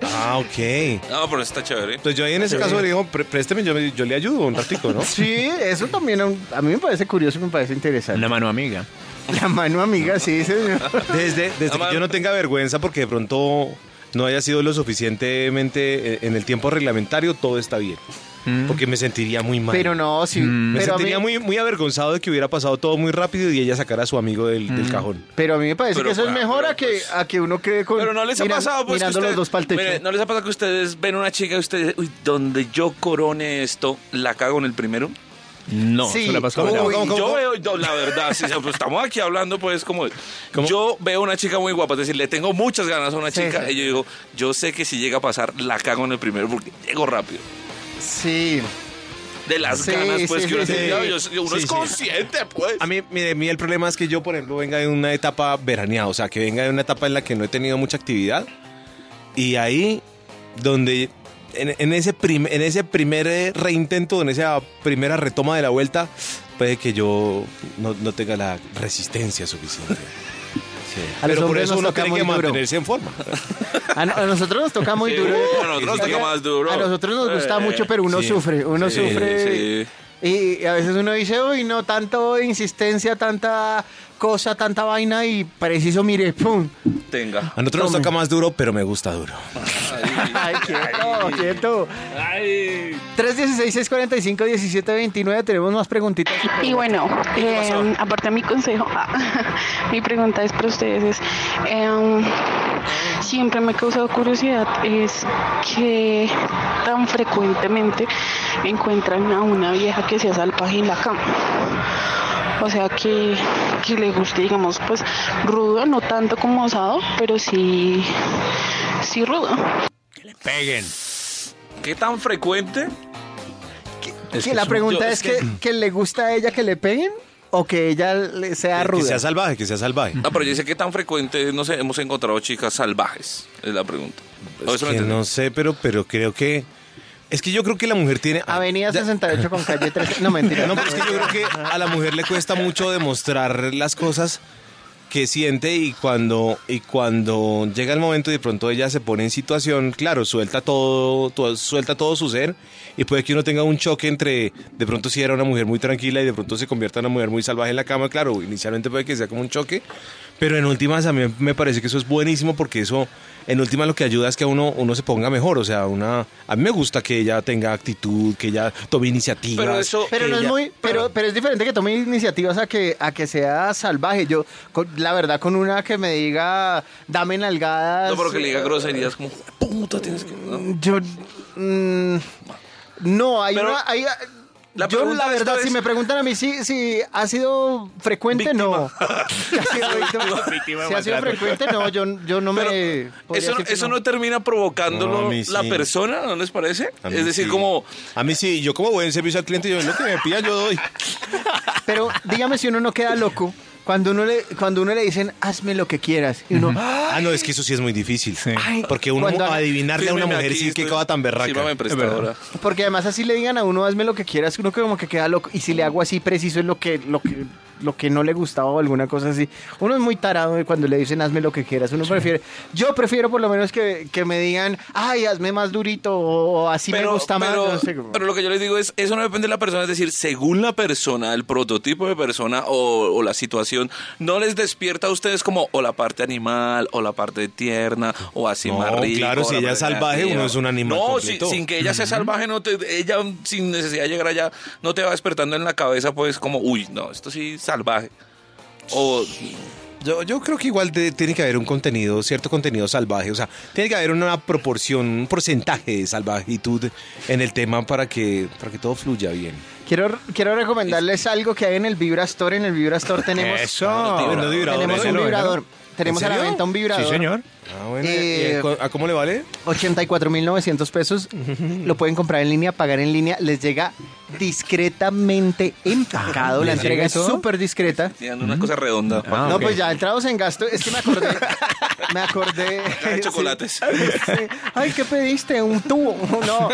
[SPEAKER 1] Ah, ok.
[SPEAKER 4] No, pero está chévere.
[SPEAKER 1] Entonces yo ahí en ese caso le digo, "Pré- présteme, yo, yo le ayudo un ratico, ¿no?
[SPEAKER 5] Sí, eso también a mí me parece curioso, me parece interesante.
[SPEAKER 3] Una mano amiga.
[SPEAKER 5] La mano amiga, sí, señor.
[SPEAKER 1] Desde, desde que yo no tenga vergüenza porque de pronto no haya sido lo suficientemente eh, en el tiempo reglamentario, todo está bien. Porque me sentiría muy mal.
[SPEAKER 5] Pero no, sí.
[SPEAKER 1] me
[SPEAKER 5] pero, a mí,
[SPEAKER 1] sentiría muy, muy avergonzado de que hubiera pasado todo muy rápido y ella sacara a su amigo del, del cajón.
[SPEAKER 5] pero a mí me parece
[SPEAKER 4] Pero,
[SPEAKER 5] que eso es mejor a que,
[SPEAKER 4] pues,
[SPEAKER 5] a que uno quede con.
[SPEAKER 4] Pero no les ha pasado, pues,
[SPEAKER 5] Mirando los dos para el techo.
[SPEAKER 4] Mire, no les ha pasado que ustedes ven una chica y ustedes, uy, donde yo corone esto, la cago en el primero.
[SPEAKER 3] No,
[SPEAKER 5] Sí,
[SPEAKER 3] eso le pasó
[SPEAKER 1] ¿cómo,
[SPEAKER 3] a
[SPEAKER 1] cómo,
[SPEAKER 3] Gabo.
[SPEAKER 1] cómo,
[SPEAKER 4] yo
[SPEAKER 1] cómo?
[SPEAKER 4] veo, yo, la verdad, sí, pues, estamos aquí hablando, pues, como. Yo veo una chica muy guapa, es decir, le tengo muchas ganas a una
[SPEAKER 5] Sí,
[SPEAKER 4] chica,
[SPEAKER 5] sí.
[SPEAKER 4] y yo digo, yo sé que si llega a pasar, la cago en el primero, porque llego rápido.
[SPEAKER 5] Sí.
[SPEAKER 4] De las
[SPEAKER 5] Sí,
[SPEAKER 4] ganas, pues,
[SPEAKER 5] sí,
[SPEAKER 4] que uno,
[SPEAKER 5] sí, sí.
[SPEAKER 4] yo- uno es consciente, pues.
[SPEAKER 1] A mí, mire, mí el problema es que yo, por ejemplo, venga de una etapa veraneada, o sea, que venga de una etapa en la que no he tenido mucha actividad. Y ahí, donde, en, en ese, prim- en ese primer reintento, en esa primera retoma de la vuelta, puede que yo no, no tenga la resistencia suficiente.
[SPEAKER 5] A los
[SPEAKER 1] Pero por
[SPEAKER 5] hombres
[SPEAKER 1] eso
[SPEAKER 5] nos
[SPEAKER 1] uno
[SPEAKER 5] toca
[SPEAKER 1] tiene que
[SPEAKER 5] muy duro.
[SPEAKER 1] mantenerse en forma.
[SPEAKER 5] A, no- a nosotros nos toca muy
[SPEAKER 4] Sí,
[SPEAKER 5] duro.
[SPEAKER 4] a nosotros nos toca más duro.
[SPEAKER 5] A nosotros nos gusta
[SPEAKER 4] Eh,
[SPEAKER 5] mucho, pero uno
[SPEAKER 1] sí.
[SPEAKER 5] sufre. Uno
[SPEAKER 4] Sí,
[SPEAKER 5] sufre.
[SPEAKER 4] sí.
[SPEAKER 5] Y a veces uno dice, uy, no, tanto insistencia, tanta cosa, tanta vaina y preciso, mire, pum.
[SPEAKER 4] Tenga.
[SPEAKER 1] A nosotros nos toca más duro, pero me gusta duro.
[SPEAKER 5] Ay, quieto, quieto. 316-645-1729, tenemos más preguntitas.
[SPEAKER 17] Y bueno, eh, aparte de mi consejo, mi pregunta es para ustedes es, eh, siempre me ha causado curiosidad es que tan frecuentemente encuentran a una vieja que sea salvaje en la cama. O sea, que, que le guste, digamos, pues rudo, no tanto como osado, pero sí, sí rudo.
[SPEAKER 3] Peguen.
[SPEAKER 4] ¿Qué tan frecuente?
[SPEAKER 3] Es
[SPEAKER 5] que
[SPEAKER 3] que
[SPEAKER 5] la pregunta
[SPEAKER 4] yo-
[SPEAKER 5] es,
[SPEAKER 4] es
[SPEAKER 5] que, que le gusta a ella que le peguen o que ella le sea
[SPEAKER 1] Que
[SPEAKER 5] ruda.
[SPEAKER 1] sea salvaje, que sea salvaje.
[SPEAKER 4] No, pero yo sé qué tan frecuente, no sé, hemos encontrado chicas salvajes, es la pregunta.
[SPEAKER 1] Que no sé, pero, pero creo que... Es que yo creo que la mujer tiene...
[SPEAKER 5] Avenida
[SPEAKER 1] Ya-
[SPEAKER 5] 68 con calle 13. No, mentira.
[SPEAKER 1] No, pero es que yo creo que a la mujer le cuesta mucho demostrar las cosas que siente y cuando y cuando llega el momento y de pronto ella se pone en situación, claro, suelta todo, todo- suelta todo su ser y puede que uno tenga un choque entre de pronto si era una mujer muy tranquila y de pronto se convierta en una mujer muy salvaje en la cama, claro, inicialmente puede que sea como un choque, pero en últimas a mí me parece que eso es buenísimo porque eso en últimas lo que ayuda es que uno uno se ponga mejor, o sea, una a mí me gusta que ella tenga actitud, que ella tome iniciativas.
[SPEAKER 5] Pero eso, pero no es muy, pero, pero es diferente que tome iniciativas a que a que sea salvaje. Yo, con- la verdad, con una que me diga, dame nalgadas.
[SPEAKER 4] No, pero que le diga groserías como, puta, tienes que... ¿no?
[SPEAKER 5] Yo, mm, no, hay
[SPEAKER 4] Pero
[SPEAKER 5] una, hay,
[SPEAKER 4] la
[SPEAKER 5] yo la verdad, si me preguntan a mí si, si ha sido frecuente, no. Si ha sido, víctima-
[SPEAKER 3] Víctima de
[SPEAKER 5] si ha sido
[SPEAKER 3] maltrato.
[SPEAKER 5] frecuente, no, yo, yo no me...
[SPEAKER 4] Eso, no- eso no. termina provocándolo
[SPEAKER 1] No,
[SPEAKER 4] la persona, ¿no les parece? Es decir,
[SPEAKER 1] sí.
[SPEAKER 4] como...
[SPEAKER 1] A mí sí, yo como buen servicio al cliente, yo lo que me pida yo doy.
[SPEAKER 5] Pero dígame si uno no queda loco cuando uno le, cuando uno le dicen, hazme lo que quieras. Y uno,
[SPEAKER 1] Ah, no, es que eso sí es muy difícil.
[SPEAKER 5] Ay,
[SPEAKER 1] Porque uno
[SPEAKER 5] cuando-
[SPEAKER 1] adivinarle a una
[SPEAKER 4] Fírmeme
[SPEAKER 1] mujer
[SPEAKER 4] aquí,
[SPEAKER 1] sí que
[SPEAKER 4] estoy-
[SPEAKER 1] acaba tan berraca.
[SPEAKER 4] prestadora.
[SPEAKER 1] verdad.
[SPEAKER 5] Porque además así le digan a uno, hazme lo que quieras, uno como que queda loco. Y si le hago así preciso es lo que, lo que, lo que no le gustaba o alguna cosa así. Uno es muy tarado de cuando le dicen hazme lo que quieras. Uno prefiere, yo prefiero por lo menos que, que me digan, ay, hazme más durito o, o así me gusta
[SPEAKER 4] pero,
[SPEAKER 5] más. no sé.
[SPEAKER 4] pero lo que yo les digo es, eso no depende de la persona, es decir, según la persona, el prototipo de persona o, o la situación, no les despierta a ustedes como o la parte animal, o la parte tierna, o así
[SPEAKER 1] No,
[SPEAKER 4] más rico.
[SPEAKER 1] claro, si
[SPEAKER 4] la
[SPEAKER 1] ella es salvaje, uno es un animal
[SPEAKER 4] No, si- sin que ella sea salvaje, no te, ella sin necesidad de llegar allá, no te va despertando en la cabeza, pues como, uy, no, esto sí salvaje. O
[SPEAKER 1] Yo, yo creo que igual de- tiene que haber un contenido, cierto contenido salvaje. O sea, tiene que haber una proporción, un porcentaje de salvajitud en el tema para que, para que todo fluya bien.
[SPEAKER 5] Quiero, quiero recomendarles algo que hay en el Vibra Store. En el Vibra Store tenemos,
[SPEAKER 3] Eso.
[SPEAKER 5] Tenemos un vibrador. Tenemos
[SPEAKER 1] ¿En
[SPEAKER 5] a la venta un vibrador.
[SPEAKER 3] Sí, señor.
[SPEAKER 1] Ah, bueno.
[SPEAKER 5] Eh,
[SPEAKER 1] ¿y a cu- ¿A cómo le vale?
[SPEAKER 5] 84.900 pesos. Lo pueden comprar en línea, pagar en línea. Les llega discretamente empacado. la
[SPEAKER 1] ¿les
[SPEAKER 5] entrega es súper discreta.
[SPEAKER 4] tienen una cosa redonda.
[SPEAKER 3] Ah,
[SPEAKER 5] no, pues ya entrados en gasto. Es que me acordé. me acordé.
[SPEAKER 4] De chocolates.
[SPEAKER 5] Sí. Ay, ¿qué pediste? Un tubo. No,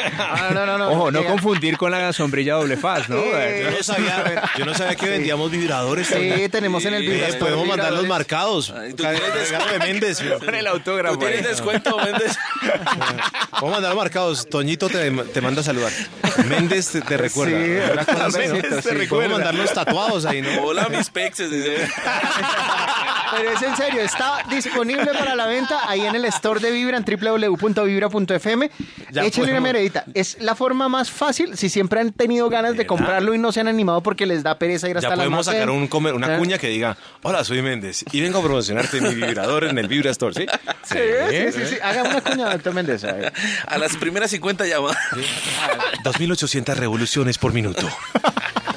[SPEAKER 5] no, no, no. no.
[SPEAKER 3] Ojo, no
[SPEAKER 5] Llega-
[SPEAKER 3] confundir con la sombrilla doble faz, ¿no?
[SPEAKER 5] Eh,
[SPEAKER 1] Yo no sabía, yo no sabía que vendíamos vibradores.
[SPEAKER 5] Sí, tenemos en el
[SPEAKER 1] Eh,
[SPEAKER 5] Vibra Store
[SPEAKER 1] podemos mandar los
[SPEAKER 5] vibradores.
[SPEAKER 1] marcados.
[SPEAKER 4] Ay, tú tienes
[SPEAKER 1] de Méndez.
[SPEAKER 3] Con el
[SPEAKER 4] ¿Tú
[SPEAKER 3] autógrafo.
[SPEAKER 4] tienes
[SPEAKER 3] ahí.
[SPEAKER 4] descuento, Méndez?
[SPEAKER 1] Vamos a mandar los marcados. Toñito te, te manda a saludar. Méndez te, te recuerda.
[SPEAKER 5] Sí,
[SPEAKER 1] Una cosa así, ¿no?
[SPEAKER 5] Méndez te
[SPEAKER 1] Podemos
[SPEAKER 5] recuerda.
[SPEAKER 1] mandar los tatuados ahí, ¿no?
[SPEAKER 4] Hola, mis pexes. dice.
[SPEAKER 5] Pero es en serio, está disponible para la venta ahí en el store de Vibra en www.vibra.fm. Échenle una miradita. Es la forma más fácil si siempre han tenido ganas de comprarlo y no se han animado porque les da pereza ir hasta
[SPEAKER 1] Ya
[SPEAKER 5] la
[SPEAKER 1] podemos sacar un comer- una
[SPEAKER 5] Ya.
[SPEAKER 1] cuña que diga, hola, soy Méndez y vengo a promocionarte mi vibrador en el Vibra Store, ¿sí?
[SPEAKER 5] Sí, sí, sí, sí. Haga una cuña, doctor Méndez. a.
[SPEAKER 4] A las primeras 50 llama.
[SPEAKER 18] 2800 revoluciones por minuto.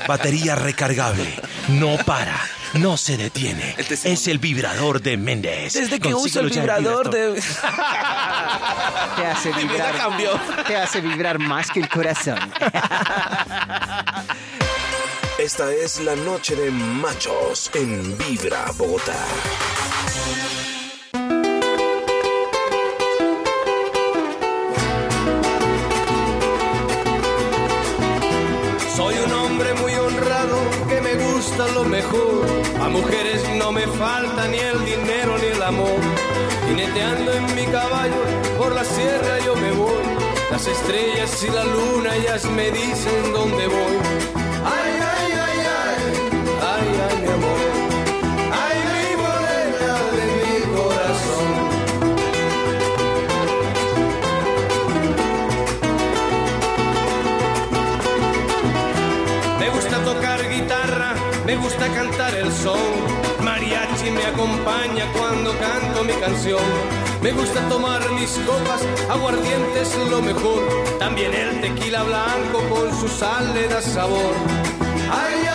[SPEAKER 18] Batería recargable. No para. No se detiene.
[SPEAKER 4] El testimonio.
[SPEAKER 18] Es el vibrador de Méndez.
[SPEAKER 4] Desde que uso el
[SPEAKER 18] Consíguelo ya en
[SPEAKER 4] vibrador
[SPEAKER 18] Vibra
[SPEAKER 4] de...
[SPEAKER 5] Te hace
[SPEAKER 4] Mi vida
[SPEAKER 5] vibrar.
[SPEAKER 4] cambió.
[SPEAKER 5] Te hace vibrar más que el corazón.
[SPEAKER 18] Esta es la noche de machos en Vibra Bogotá.
[SPEAKER 13] A mujeres no me falta ni el dinero ni el amor. Jineteando en mi caballo por la sierra yo me voy. Las estrellas y la luna ellas me dicen dónde voy. Me gusta cantar el son. Mariachi me acompaña cuando canto mi canción. Me gusta tomar mis copas, aguardiente es lo mejor. También el tequila blanco con su sal le da sabor. Ay,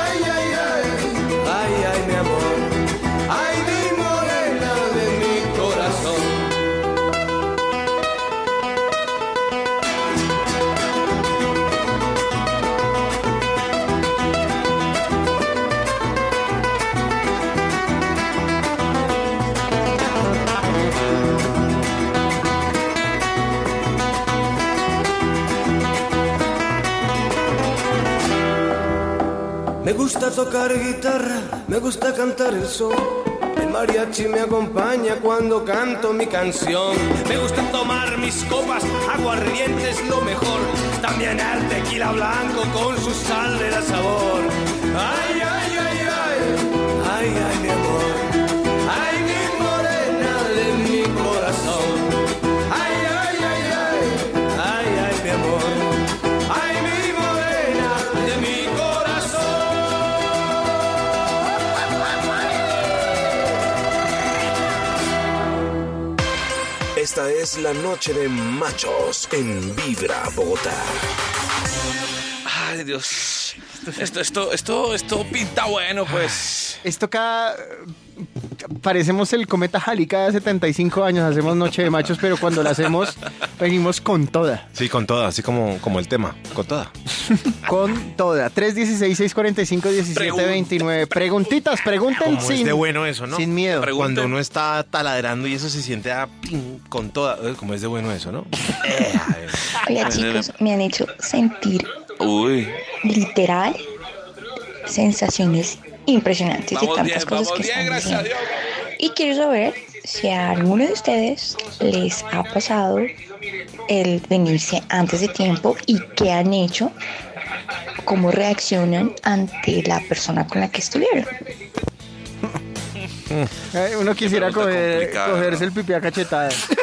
[SPEAKER 13] gusta tocar guitarra, me gusta cantar el sol. El
[SPEAKER 9] mariachi me acompaña cuando canto mi canción. Me gusta tomar mis copas, aguardiente es lo mejor. También el tequila blanco con su sal de la sabor. Ay, ay, ay, ay, ay, ay, mi amor.
[SPEAKER 13] Esta es la noche de machos en Vibra Bogotá.
[SPEAKER 4] Ay, Dios. Esto, esto, esto, esto pinta bueno, pues.
[SPEAKER 5] Esto cada... Parecemos el cometa Halley cada 75 años, hacemos Noche de Machos, pero cuando lo hacemos venimos con toda.
[SPEAKER 1] Sí, con toda, así como, como el tema, con toda.
[SPEAKER 5] Con toda. 316-645-1729. Preguntitas, pregunten
[SPEAKER 1] Como
[SPEAKER 5] sin,
[SPEAKER 1] es de bueno eso, ¿no?
[SPEAKER 5] sin miedo.
[SPEAKER 1] Cuando uno está taladrando y eso se siente a pin con toda. eh, Como es de bueno eso, ¿no?
[SPEAKER 19] Hola chicos, me han hecho sentir
[SPEAKER 4] Uy.
[SPEAKER 19] literal sensaciones impresionantes de
[SPEAKER 4] Vamos
[SPEAKER 19] tantas
[SPEAKER 4] bien,
[SPEAKER 19] cosas
[SPEAKER 4] vamos
[SPEAKER 19] que
[SPEAKER 4] bien,
[SPEAKER 19] están
[SPEAKER 4] gracias a
[SPEAKER 19] diciendo. Y quiero saber si a alguno de ustedes les ha pasado el venirse antes de tiempo y qué han hecho, cómo reaccionan ante la persona con la que estuvieron.
[SPEAKER 5] Eh, Uno quisiera coger- cogerse el pipí a cachetadas.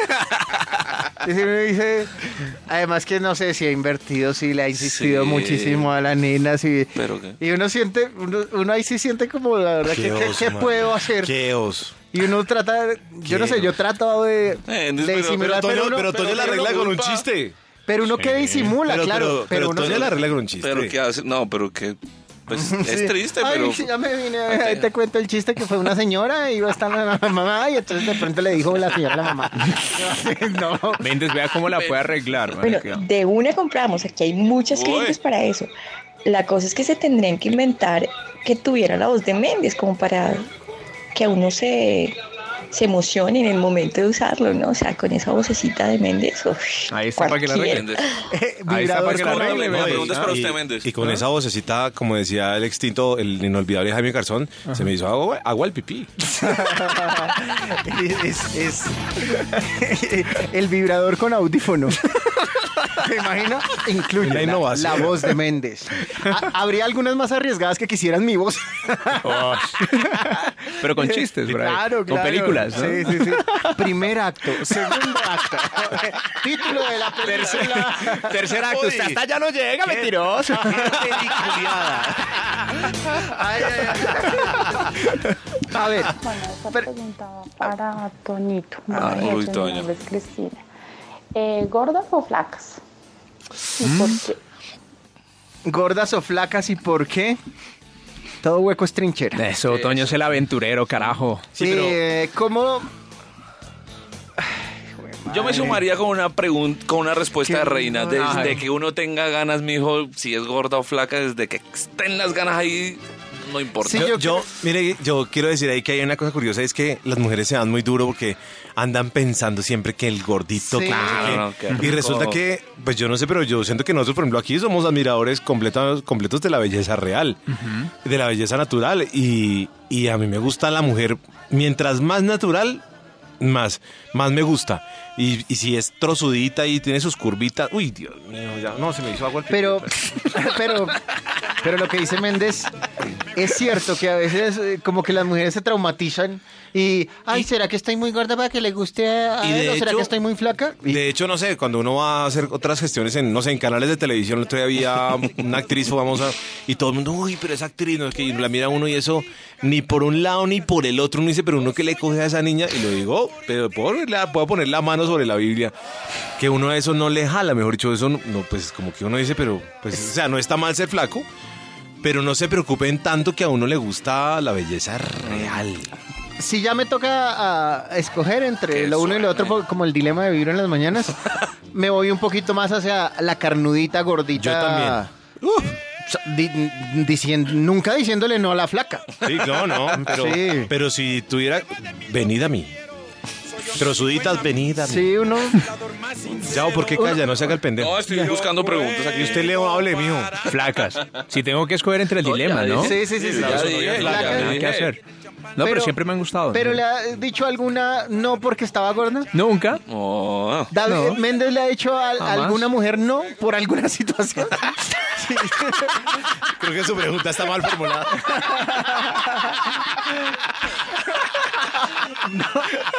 [SPEAKER 5] Y si uno dice, además que no sé si ha invertido, si le ha insistido
[SPEAKER 4] Sí.
[SPEAKER 5] muchísimo a la nena, si,
[SPEAKER 4] Pero qué.
[SPEAKER 5] y uno siente, uno, uno ahí sí siente como la verdad,
[SPEAKER 1] Qué
[SPEAKER 5] ¿qué, qué-
[SPEAKER 1] oso,
[SPEAKER 5] qué
[SPEAKER 1] man.
[SPEAKER 5] puedo hacer?
[SPEAKER 1] Qué oso.
[SPEAKER 5] Y uno trata, yo no sé, yo he tratado de,
[SPEAKER 4] Eh,
[SPEAKER 5] de
[SPEAKER 4] pero-
[SPEAKER 5] disimular,
[SPEAKER 1] Pero Toño,
[SPEAKER 5] uno,
[SPEAKER 1] pero Toño la arregla con un chiste.
[SPEAKER 5] pero uno que disimula,
[SPEAKER 1] Pero-
[SPEAKER 5] claro,
[SPEAKER 1] pero-
[SPEAKER 5] pero,
[SPEAKER 1] pero
[SPEAKER 5] uno
[SPEAKER 1] Toño la arregla con un chiste.
[SPEAKER 4] Pero qué hace. No, pero que. Pues
[SPEAKER 5] Sí.
[SPEAKER 4] es triste,
[SPEAKER 5] Ay,
[SPEAKER 4] pero.
[SPEAKER 5] ya me vine, ahí te cuento el chiste que fue una señora y iba a estar la mamá y entonces de pronto le dijo la señora a la mamá. no.
[SPEAKER 3] Méndez, vea cómo la puede arreglar.
[SPEAKER 19] Bueno,
[SPEAKER 3] marica.
[SPEAKER 19] de una compramos, aquí hay muchas
[SPEAKER 4] Uy.
[SPEAKER 19] clientes para eso. La cosa es que se tendrían que inventar que tuviera la voz de Méndez, como para que a uno se, se emocione en el momento de usarlo, ¿no? O sea, con esa vocecita de Méndez. uf,
[SPEAKER 3] Ahí está para que la
[SPEAKER 19] cualquiera.
[SPEAKER 3] arregle.
[SPEAKER 4] Méndez.
[SPEAKER 3] Ahí está para que la
[SPEAKER 4] pregunta es para
[SPEAKER 1] Y-
[SPEAKER 4] usted, Méndez.
[SPEAKER 1] Y con esa vocecita, como decía el extinto, el inolvidable Jaime Garzón, se me hizo agua, agua al pipí.
[SPEAKER 5] es, es el vibrador con audífono. ¿Te imaginas? Incluye
[SPEAKER 1] La
[SPEAKER 5] la,
[SPEAKER 1] innovación.
[SPEAKER 5] la voz de Méndez. Ha- Habría algunas más arriesgadas que quisieran mi voz.
[SPEAKER 3] Oh. Pero con chistes, por ahí.
[SPEAKER 5] Claro,
[SPEAKER 3] Con
[SPEAKER 5] claro.
[SPEAKER 3] películas, ¿no?
[SPEAKER 5] Sí, sí, sí. Primer acto, segundo acto. Título de la película.
[SPEAKER 3] Tercer acto, usted hasta ya no llega, mentiroso.
[SPEAKER 5] Ay, ay, ay. A ver,
[SPEAKER 15] Bueno, esta pregunta para Toñito.
[SPEAKER 4] Ah, uy,
[SPEAKER 15] mi
[SPEAKER 4] Toño.
[SPEAKER 15] nombre es Cristina. Eh, ¿Gordas o flacas? ¿Y por qué?
[SPEAKER 5] gordas o flacas y por qué? Todo hueco es trinchera.
[SPEAKER 3] Eso, Toño es el aventurero, carajo.
[SPEAKER 4] Sí, pero-
[SPEAKER 5] Eh, ¿Cómo?
[SPEAKER 4] Yo me sumaría con una pregunta, con una respuesta de reina. Desde
[SPEAKER 3] Ay.
[SPEAKER 4] que uno tenga ganas, mijo, si es gorda o flaca, desde que estén las ganas ahí, no importa.
[SPEAKER 5] Sí,
[SPEAKER 1] yo,
[SPEAKER 5] yo
[SPEAKER 1] yo- mire, yo quiero decir ahí que hay una cosa curiosa, es que las mujeres se dan muy duro porque andan pensando siempre que el gordito,
[SPEAKER 5] Sí.
[SPEAKER 1] que no sé qué. y resulta que, pues yo no sé, pero yo siento que nosotros, por ejemplo, aquí somos admiradores completos, completos de la belleza real, de la belleza natural. Y, y a mí me gusta la mujer, mientras más natural, más, más me gusta. Y, y si es trozudita y tiene sus curvitas, uy, Dios mío, ya, no, se me hizo agua el.
[SPEAKER 5] Pero, pero, pero lo que dice Méndez es cierto que a veces eh, como que las mujeres se traumatizan y, ay, ¿será que estoy muy gorda para que le guste a
[SPEAKER 1] Y de
[SPEAKER 5] él? ¿O será
[SPEAKER 1] hecho-
[SPEAKER 5] que estoy muy flaca? Y-
[SPEAKER 1] De hecho, no sé, cuando uno va a hacer otras gestiones en, no sé, en canales de televisión, el otro día había una actriz famosa y todo el mundo, uy, pero esa actriz, no es que la mira uno y eso, ni por un lado ni por el otro, uno dice, pero uno que le coge a esa niña y lo digo, pero puedo, ponerla- puedo poner la mano sobre la Biblia, que uno a eso no le jala, mejor dicho, eso no, no, pues como que uno dice, pero, pues, o sea, no está mal ser flaco, pero no se preocupen tanto que a uno le gusta la belleza real.
[SPEAKER 5] Si ya me toca escoger entre
[SPEAKER 4] Qué
[SPEAKER 5] lo uno y lo otro,
[SPEAKER 4] suerte.
[SPEAKER 5] como el dilema de vivir en las mañanas, me voy un poquito más hacia la carnudita gordita.
[SPEAKER 1] Yo también.
[SPEAKER 5] Di- dicien- nunca diciéndole no a la flaca.
[SPEAKER 1] Sí, no, no, pero,
[SPEAKER 5] Sí.
[SPEAKER 1] pero si tuviera, venid a mí. Trozuditas, venida.
[SPEAKER 5] Sí, uno.
[SPEAKER 1] Chao, ¿por qué calla? No se haga el pendejo.
[SPEAKER 4] No, estoy buscando preguntas aquí.
[SPEAKER 1] Y usted le hable, mijo.
[SPEAKER 3] Flacas. Si tengo que escoger entre el dilema, ¿no?
[SPEAKER 5] Sí, sí, sí. sí.
[SPEAKER 4] Ya dije, ya
[SPEAKER 3] Nada
[SPEAKER 4] dije.
[SPEAKER 3] que hacer. No, pero,
[SPEAKER 5] Pero-
[SPEAKER 3] siempre me han gustado.
[SPEAKER 5] Pero le ha dicho alguna no porque estaba gorda.
[SPEAKER 3] Nunca.
[SPEAKER 4] Oh.
[SPEAKER 5] David
[SPEAKER 3] No.
[SPEAKER 5] Méndez le ha dicho a, a
[SPEAKER 3] Jamás.
[SPEAKER 5] alguna mujer no por alguna situación. Sí.
[SPEAKER 1] Creo que su pregunta está mal formulada.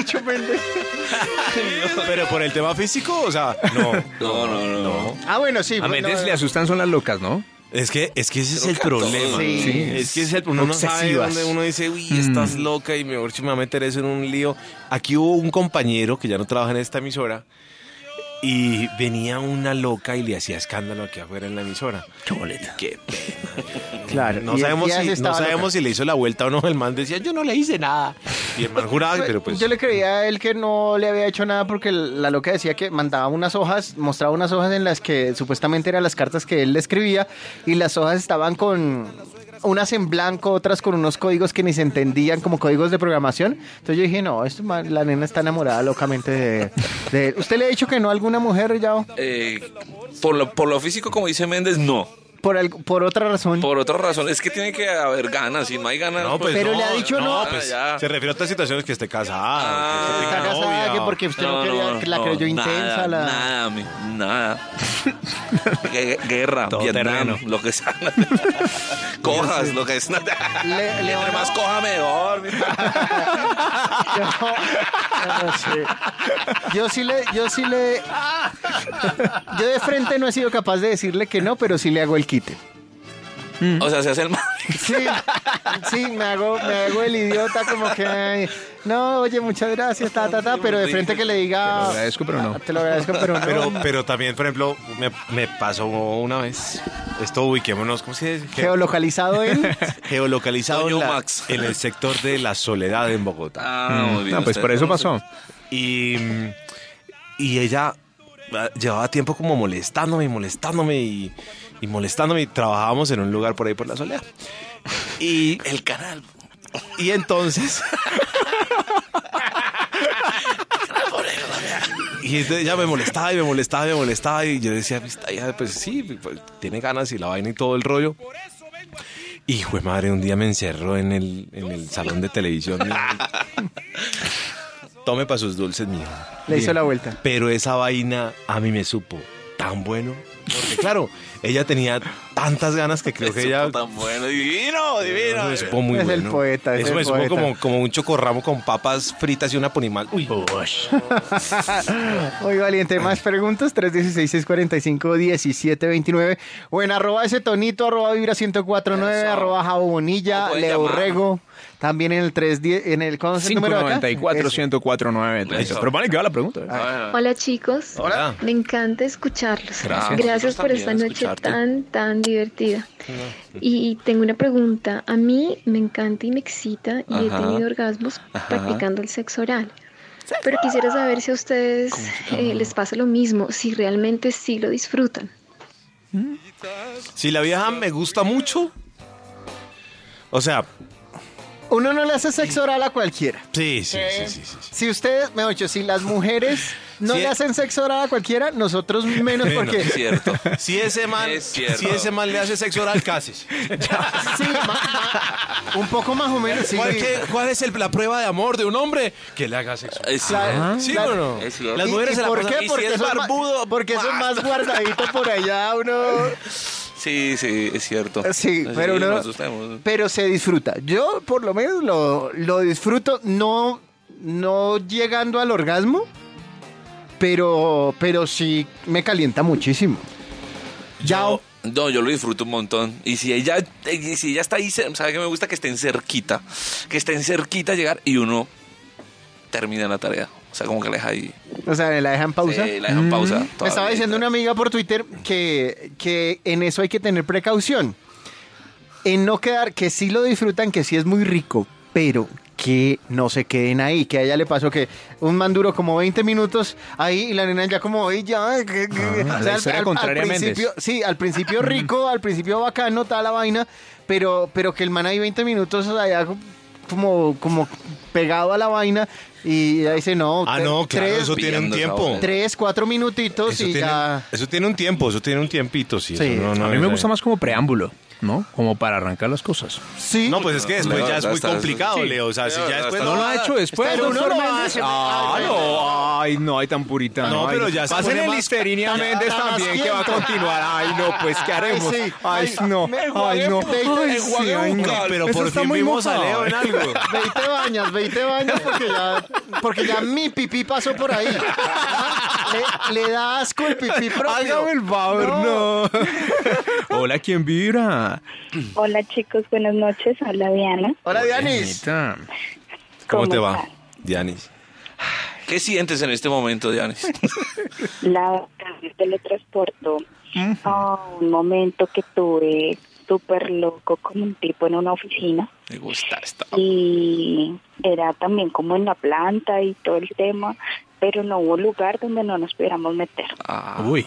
[SPEAKER 5] Dicho.
[SPEAKER 1] Pero por el tema físico, o sea, no.
[SPEAKER 4] No, no, no. no.
[SPEAKER 5] Ah, bueno, sí.
[SPEAKER 3] A
[SPEAKER 5] bueno,
[SPEAKER 3] Méndez le asustan son las locas, ¿no?
[SPEAKER 1] Es que, es que ese es el problema.
[SPEAKER 5] sí.
[SPEAKER 1] Sí. Es que es el, uno no sabe
[SPEAKER 3] Obsesivas.
[SPEAKER 1] dónde uno dice, uy, estás loca y mejor si me va a meter eso en un lío. Aquí hubo un compañero que ya no trabaja en esta emisora y venía una loca y le hacía escándalo aquí afuera en la emisora. Qué boleta. Qué pena.
[SPEAKER 5] Claro.
[SPEAKER 1] No sabemos, si, no sabemos
[SPEAKER 5] loca.
[SPEAKER 1] si le hizo la vuelta o no. El man decía, yo no le hice nada. Y el man juraba, pero pues...
[SPEAKER 5] Yo le creía a él que no le había hecho nada porque la loca decía que mandaba unas hojas, mostraba unas hojas en las que supuestamente eran las cartas que él le escribía y las hojas estaban con unas en blanco, otras con unos códigos que ni se entendían como códigos de programación. Entonces yo dije, no, esto, la nena está enamorada locamente de, de él. ¿Usted le ha dicho que no a alguna mujer ya?
[SPEAKER 4] Eh, por, lo, por lo físico, como dice Méndez, no.
[SPEAKER 5] Por, al- por otra razón.
[SPEAKER 4] Por otra razón, es que tiene que haber ganas. Si no hay ganas,
[SPEAKER 1] No, pues
[SPEAKER 5] Pero
[SPEAKER 1] no,
[SPEAKER 5] le ha dicho no.
[SPEAKER 1] pues,
[SPEAKER 4] Ah, ya.
[SPEAKER 1] se refiere a otras situaciones que esté casada,
[SPEAKER 4] Ah,
[SPEAKER 1] que
[SPEAKER 5] Está
[SPEAKER 1] tenga
[SPEAKER 5] casada,
[SPEAKER 1] novia.
[SPEAKER 5] que porque usted no,
[SPEAKER 4] No,
[SPEAKER 5] quería,
[SPEAKER 4] no,
[SPEAKER 5] que la
[SPEAKER 4] no,
[SPEAKER 5] creyó
[SPEAKER 4] nada,
[SPEAKER 5] intensa. La...
[SPEAKER 4] Nada, mi- nada. Gue- Guerra,
[SPEAKER 3] Todo
[SPEAKER 4] Vietnam,
[SPEAKER 3] terreno.
[SPEAKER 4] lo que sea. Cojas, lo que sea.
[SPEAKER 5] Le- le
[SPEAKER 4] Entre más coja, mejor. mi-
[SPEAKER 5] Yo, yo no sé. Yo sí le, yo sí le, yo de frente no he sido capaz de decirle que no, pero sí le hago el quite.
[SPEAKER 4] O sea, se hace el mal.
[SPEAKER 5] Sí, sí, me hago, me hago el idiota como que, ay, no, oye, muchas gracias, ta, ta, ta, pero de frente que le
[SPEAKER 3] Te lo
[SPEAKER 5] diga,
[SPEAKER 3] agradezco, pero no.
[SPEAKER 5] te lo agradezco, pero no.
[SPEAKER 1] Pero, pero también, por ejemplo, me, me pasó una vez. Esto ubiquémonos, ¿cómo se dice? Ge-
[SPEAKER 5] geolocalizado en,
[SPEAKER 1] Geolocalizado en,
[SPEAKER 4] Toño
[SPEAKER 1] la-
[SPEAKER 4] Max.
[SPEAKER 1] en el sector de la soledad en Bogotá.
[SPEAKER 4] Ah, muy bien.
[SPEAKER 3] No, pues por eso pasó.
[SPEAKER 1] Y, y ella ah, llevaba tiempo como molestándome y molestándome y, y molestándome. Y trabajábamos en un lugar por ahí por la soledad. Y,
[SPEAKER 4] El canal.
[SPEAKER 1] y entonces. Y entonces ella me molestaba y me molestaba y me molestaba y yo decía, hija, pues sí, pues, tiene ganas y la vaina y todo el rollo. Y fue madre, un día me encerró en el, en el salón de televisión. Tome para sus dulces, mijo.
[SPEAKER 5] le hizo la vuelta.
[SPEAKER 1] Pero esa vaina a mí me supo tan bueno. Porque claro, ella tenía tantas ganas que creo que ella...
[SPEAKER 4] tan bueno, divino, divino.
[SPEAKER 1] Eso me supo muy
[SPEAKER 5] Es el
[SPEAKER 1] bueno.
[SPEAKER 5] poeta, es
[SPEAKER 1] Eso
[SPEAKER 5] el
[SPEAKER 1] me supo
[SPEAKER 5] poeta.
[SPEAKER 1] como, como un chocorramo con papas fritas y una ponimal. Uy,
[SPEAKER 5] Muy valiente. Más preguntas, 316-645-1729. O en arroba ese tonito, arroba vibra 1049,
[SPEAKER 4] Eso.
[SPEAKER 5] arroba Jabo Bonilla,
[SPEAKER 4] O pueden
[SPEAKER 5] Leo. Rego. También en el 310, en el, ¿cómo es el número acá?
[SPEAKER 3] 594
[SPEAKER 5] Ese.
[SPEAKER 3] 1049
[SPEAKER 4] Eso.
[SPEAKER 3] Pero vale que va la pregunta. ¿eh?
[SPEAKER 4] Ah,
[SPEAKER 16] Hola chicos,
[SPEAKER 1] Hola.
[SPEAKER 16] me encanta escucharlos.
[SPEAKER 4] Gracias.
[SPEAKER 16] Gracias por esta noche
[SPEAKER 4] escucharte.
[SPEAKER 16] tan, tan divertida. Y tengo una pregunta. A mí me encanta y me excita y he tenido orgasmos
[SPEAKER 4] Ajá.
[SPEAKER 16] practicando el sexo oral. Pero quisiera saber si a ustedes eh, les pasa lo mismo, si realmente sí lo disfrutan.
[SPEAKER 1] Si la vieja me gusta mucho... O sea,
[SPEAKER 5] Uno no le hace sexo oral a cualquiera.
[SPEAKER 1] sí, sí, sí, sí, sí.
[SPEAKER 5] Si ustedes, mejor dicho, si las mujeres no le hacen sexo oral a cualquiera, nosotros menos porque...
[SPEAKER 4] Es cierto.
[SPEAKER 1] Si ese man, si ese man le hace sexo oral, cases.
[SPEAKER 5] Sí, ma- ma- un poco más o menos. Sí,
[SPEAKER 1] ¿Cuál, qué- cuál es el- la prueba de amor de un hombre? Que le haga sexo.
[SPEAKER 5] Claro.
[SPEAKER 1] ¿Sí o no? Las
[SPEAKER 5] ¿Y-
[SPEAKER 1] mujeres
[SPEAKER 5] y
[SPEAKER 1] se la
[SPEAKER 5] por qué? Porque
[SPEAKER 1] es
[SPEAKER 5] eso es más-
[SPEAKER 1] barbudo,
[SPEAKER 5] porque eso es
[SPEAKER 1] más.
[SPEAKER 5] más guardadito por allá, uno...
[SPEAKER 4] Sí, sí, es cierto.
[SPEAKER 5] Sí, pero
[SPEAKER 4] no
[SPEAKER 5] pero se disfruta. Yo por lo menos lo, lo disfruto, no, no llegando al orgasmo, pero, pero sí me calienta muchísimo. Ya,
[SPEAKER 4] Yo, no, yo lo disfruto un montón. Y si ella, y si ella está ahí, sabe que me gusta que estén cerquita. Que estén cerquita a llegar y uno termina la tarea. O sea, como que la deja ahí.
[SPEAKER 5] o sea, la dejan pausa.
[SPEAKER 4] Sí, la dejan pausa.
[SPEAKER 5] Me estaba diciendo una amiga por Twitter que, que en eso hay que tener precaución. En no quedar, que sí lo disfrutan, que sí es muy rico, pero que no se queden ahí. Que a ella le pasó que un man duró como 20 minutos ahí y la nena ya como, "Ay, ya. que- que-".
[SPEAKER 3] Ah, la historia contraria a Méndez.
[SPEAKER 5] principio, sí, al principio rico, al principio bacano, toda la vaina, pero, pero que el man ahí 20 minutos allá como, como pegado a la vaina, Y ella dice, no.
[SPEAKER 1] Ah, no, claro, eso tiene un tiempo.
[SPEAKER 5] Tres, cuatro minutitos
[SPEAKER 1] Eso
[SPEAKER 5] y
[SPEAKER 1] tiene,
[SPEAKER 5] ya.
[SPEAKER 1] eso tiene un tiempo, eso tiene un tiempito, sí.
[SPEAKER 5] Sí.
[SPEAKER 1] eso no- no
[SPEAKER 3] a mí me gusta más como preámbulo, ¿no? Como para arrancar las cosas.
[SPEAKER 5] Sí.
[SPEAKER 1] No, pues es que después
[SPEAKER 4] Leo,
[SPEAKER 1] ya es muy complicado,
[SPEAKER 4] sí.
[SPEAKER 1] Leo. O sea, si ya después
[SPEAKER 3] No lo ha hecho después.
[SPEAKER 5] Pero uno lo hace.
[SPEAKER 3] Ah, no, ay, no, hay tan puritano.
[SPEAKER 1] No, pero ya se
[SPEAKER 3] Pasen el
[SPEAKER 1] más-
[SPEAKER 3] Listerine a
[SPEAKER 5] tan-
[SPEAKER 3] Méndez también, que va a continuar. Ay, no, pues, ¿qué haremos?
[SPEAKER 5] sí.
[SPEAKER 3] Ay, no, ay, no. Ay, no.
[SPEAKER 1] Pero por fin vimos a. Leo en algo.
[SPEAKER 5] Ve y te bañas, ve y te bañas porque ya, porque ya mi pipí pasó por ahí. Le, le da asco el pipí propio.
[SPEAKER 3] Hágame el favor, no. Hola, ¿quién vibra?
[SPEAKER 20] Hola chicos, buenas noches. Habla Diana.
[SPEAKER 5] Hola, Dianis.
[SPEAKER 1] ¿Cómo te
[SPEAKER 20] ¿Cómo
[SPEAKER 1] va? Dianis?
[SPEAKER 4] ¿Qué sientes en este momento, Dianis?
[SPEAKER 20] La teletransportó a un momento que tuve súper loco con un tipo en una oficina
[SPEAKER 4] Me gusta esto.
[SPEAKER 20] y era también como en la planta y todo el tema, pero no hubo lugar donde no nos pudiéramos meter.
[SPEAKER 4] Ah,
[SPEAKER 3] Uy.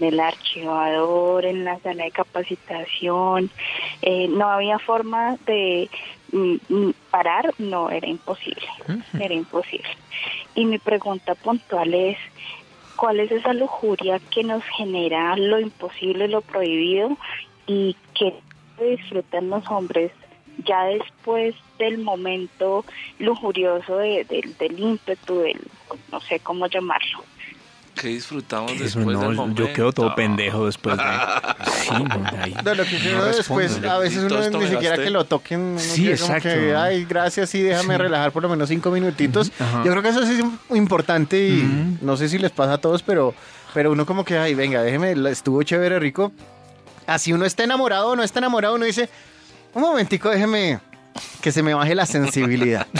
[SPEAKER 20] En el archivador, en la sala de capacitación, eh, no había forma de mm, mm, parar, no, era imposible, era imposible. Y mi pregunta puntual es, ¿cuál es esa lujuria que nos genera lo imposible, lo prohibido y que disfrutan los hombres ya después del momento lujurioso de- del- del ímpetu, del, no sé cómo llamarlo?
[SPEAKER 4] que disfrutamos
[SPEAKER 3] Eso
[SPEAKER 4] después
[SPEAKER 3] no,
[SPEAKER 4] del momento.
[SPEAKER 3] yo quedo todo pendejo después de... Sí, no, ahí.
[SPEAKER 5] No, lo que uno
[SPEAKER 3] No
[SPEAKER 5] después, a veces uno ni siquiera que lo toquen. uno
[SPEAKER 3] Sí, exacto.
[SPEAKER 5] que, Ay, gracias, sí, déjame relajar por lo menos cinco minutitos.
[SPEAKER 3] Ajá.
[SPEAKER 5] Yo creo que eso sí es importante y no sé si les pasa a todos, pero, pero uno como que, ay, venga, déjeme, estuvo chévere, rico. Así uno está enamorado o no está enamorado, uno dice, un momentico, déjeme que se me baje la sensibilidad.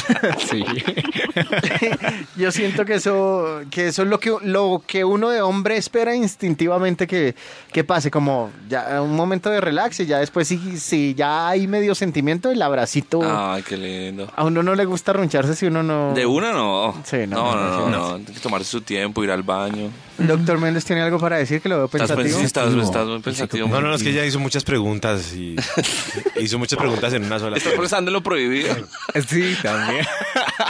[SPEAKER 3] Sí.
[SPEAKER 5] Yo siento que eso, que eso es lo que, lo que uno de hombre espera instintivamente que, que pase, como ya un momento de relax y ya después si, si ya hay medio sentimiento, el abracito.
[SPEAKER 4] Ay, qué lindo.
[SPEAKER 5] A uno no le gusta roncharse si uno no...
[SPEAKER 4] De una no.
[SPEAKER 5] Sí,
[SPEAKER 4] no,
[SPEAKER 5] no,
[SPEAKER 4] no, no,
[SPEAKER 5] no,
[SPEAKER 4] no. Tiene que tomarse su tiempo, ir al baño.
[SPEAKER 5] Doctor Méndez tiene algo para decir que lo veo
[SPEAKER 4] Estás,
[SPEAKER 5] pensativo.
[SPEAKER 4] pens- estás, estás muy pensativo.
[SPEAKER 1] No, no, no, es que ella hizo muchas preguntas y hizo muchas preguntas en una sola.
[SPEAKER 4] Estás pensando en lo prohibido.
[SPEAKER 3] Sí, también.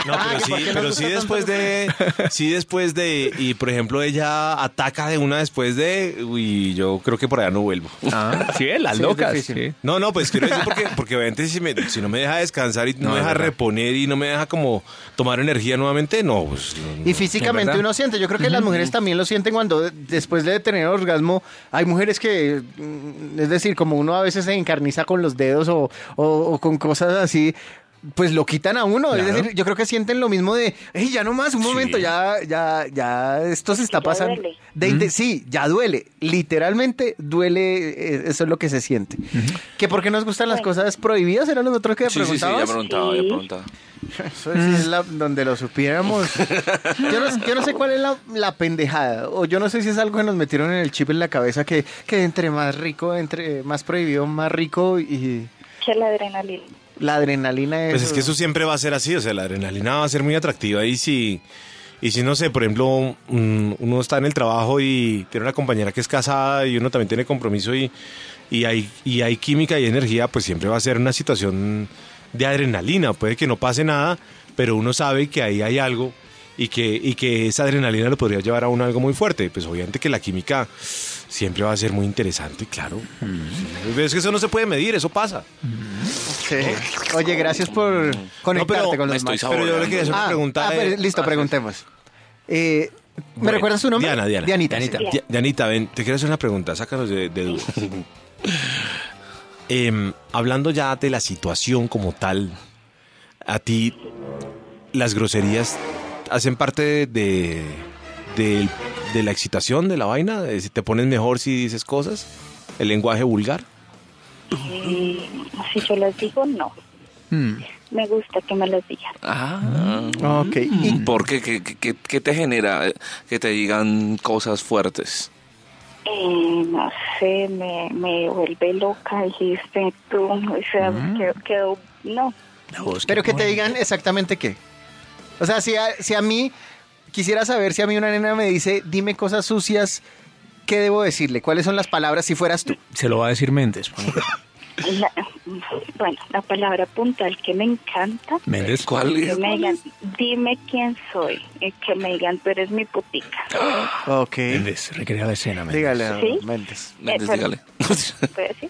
[SPEAKER 1] No,
[SPEAKER 5] Ah,
[SPEAKER 1] pero
[SPEAKER 5] que
[SPEAKER 1] sí, pero sí después de, sí después de, y por ejemplo ella ataca de una después de, uy, yo creo que por allá no vuelvo.
[SPEAKER 3] Ah, sí, las
[SPEAKER 5] Sí,
[SPEAKER 3] locas. sí.
[SPEAKER 1] No, no, pues quiero decir porque, porque obviamente si, me- si no me deja descansar y no,
[SPEAKER 3] No,
[SPEAKER 1] me deja
[SPEAKER 3] verdad.
[SPEAKER 1] reponer y no me deja como tomar energía nuevamente, no, pues no.
[SPEAKER 5] Y físicamente uno siente, yo creo que las mujeres también lo sienten cuando de- después de tener orgasmo, hay mujeres que, mm, es decir, como uno a veces se encarniza con los dedos o, o- o con cosas así, pues lo quitan a uno. Es decir, yo creo que sienten lo mismo de, hey, ya no más, un momento, ya, ya, ya, esto se está
[SPEAKER 20] Ya
[SPEAKER 5] pasando.
[SPEAKER 20] duele.
[SPEAKER 5] De inte- Sí, ya duele. Literalmente duele, eh, eso es lo que se siente. ¿Que por qué nos gustan las cosas prohibidas? ¿Eran los otros que
[SPEAKER 4] Sí, sí, sí, ya
[SPEAKER 5] preguntabas?
[SPEAKER 4] preguntaba, ya preguntaba.
[SPEAKER 5] Eso sí es la- donde lo supiéramos. Yo no, yo no sé cuál es la, la pendejada. O yo no sé si es algo que nos metieron en el chip en la cabeza que, que entre más rico, entre más prohibido, más rico y
[SPEAKER 20] Que la adrenalina.
[SPEAKER 5] La adrenalina es.
[SPEAKER 1] Pues es que eso siempre va a ser así, o sea, la adrenalina va a ser muy atractiva y si, y si no sé, por ejemplo, uno está en el trabajo y tiene una compañera que es casada y uno también tiene compromiso y, y, hay, y hay química y energía, pues siempre va a ser una situación de adrenalina, puede que no pase nada, pero uno sabe que ahí hay algo y que, y que esa adrenalina lo podría llevar a uno a algo muy fuerte, pues obviamente que la química siempre va a ser muy interesante, claro. Sí. Es que eso no se puede medir, eso pasa.
[SPEAKER 5] Oye, gracias por conectarte
[SPEAKER 1] pero
[SPEAKER 5] con los
[SPEAKER 4] estoy
[SPEAKER 5] machos.
[SPEAKER 1] Pero yo le quería hacer una
[SPEAKER 5] Ah,
[SPEAKER 1] pregunta.
[SPEAKER 5] ah, pero listo,
[SPEAKER 4] Ah,
[SPEAKER 5] preguntemos. Eh, ¿Me
[SPEAKER 1] Bueno,
[SPEAKER 5] recuerdas su nombre?
[SPEAKER 1] Diana, Diana.
[SPEAKER 5] Dianita.
[SPEAKER 3] Dianita.
[SPEAKER 5] sí.
[SPEAKER 1] Di- Dianita, ven, te quiero hacer una pregunta, sácanos de, de dudas. Em, hablando ya de la situación como tal, a ti las groserías hacen parte de- de la excitación de la vaina, de si te pones mejor si dices cosas, el lenguaje vulgar.
[SPEAKER 20] Si yo las digo, no.
[SPEAKER 3] Hmm.
[SPEAKER 20] Me gusta que me las digan.
[SPEAKER 4] Ah.
[SPEAKER 5] Ok. Y,
[SPEAKER 4] ¿Por qué? ¿Qué, qué- qué te genera eh, que te digan cosas fuertes?
[SPEAKER 20] Eh, no sé, me, me vuelve loca, dijiste tú. O sea, quedó, quedó- no.
[SPEAKER 5] pero que te digan exactamente qué. O sea, si a, si a mí quisiera saber si a mí una nena me dice, dime cosas sucias, ¿qué debo decirle? ¿Cuáles son las palabras si fueras tú?
[SPEAKER 3] Se lo va a decir Méndez.
[SPEAKER 20] La- bueno, la palabra puntual que me encanta.
[SPEAKER 3] Méndez,
[SPEAKER 4] ¿Cuál
[SPEAKER 20] Que
[SPEAKER 4] es?
[SPEAKER 20] me digan, dime quién soy. Y que me digan, tú eres mi putica.
[SPEAKER 5] Ok.
[SPEAKER 3] Méndez, recrea la escena, Méndez.
[SPEAKER 5] Dígale,
[SPEAKER 20] ¿Sí?
[SPEAKER 5] Méndez.
[SPEAKER 4] Méndez,
[SPEAKER 20] Eh,
[SPEAKER 4] dígale.
[SPEAKER 20] ¿Puedo decir?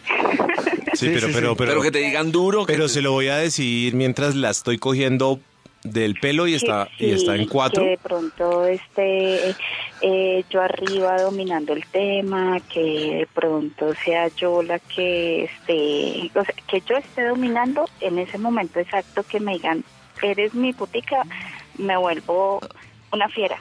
[SPEAKER 1] Sí, pero,
[SPEAKER 5] sí,
[SPEAKER 1] pero,
[SPEAKER 5] sí.
[SPEAKER 1] pero,
[SPEAKER 4] Pero que te digan duro. que
[SPEAKER 1] pero
[SPEAKER 4] te-
[SPEAKER 1] se lo voy a decir mientras la estoy cogiendo del pelo y está, y está en cuatro.
[SPEAKER 20] Que de pronto esté eh, yo arriba dominando el tema, que de pronto sea yo la que esté, o sea, que yo esté dominando en ese momento exacto que me digan, eres mi putica, me vuelvo una fiera.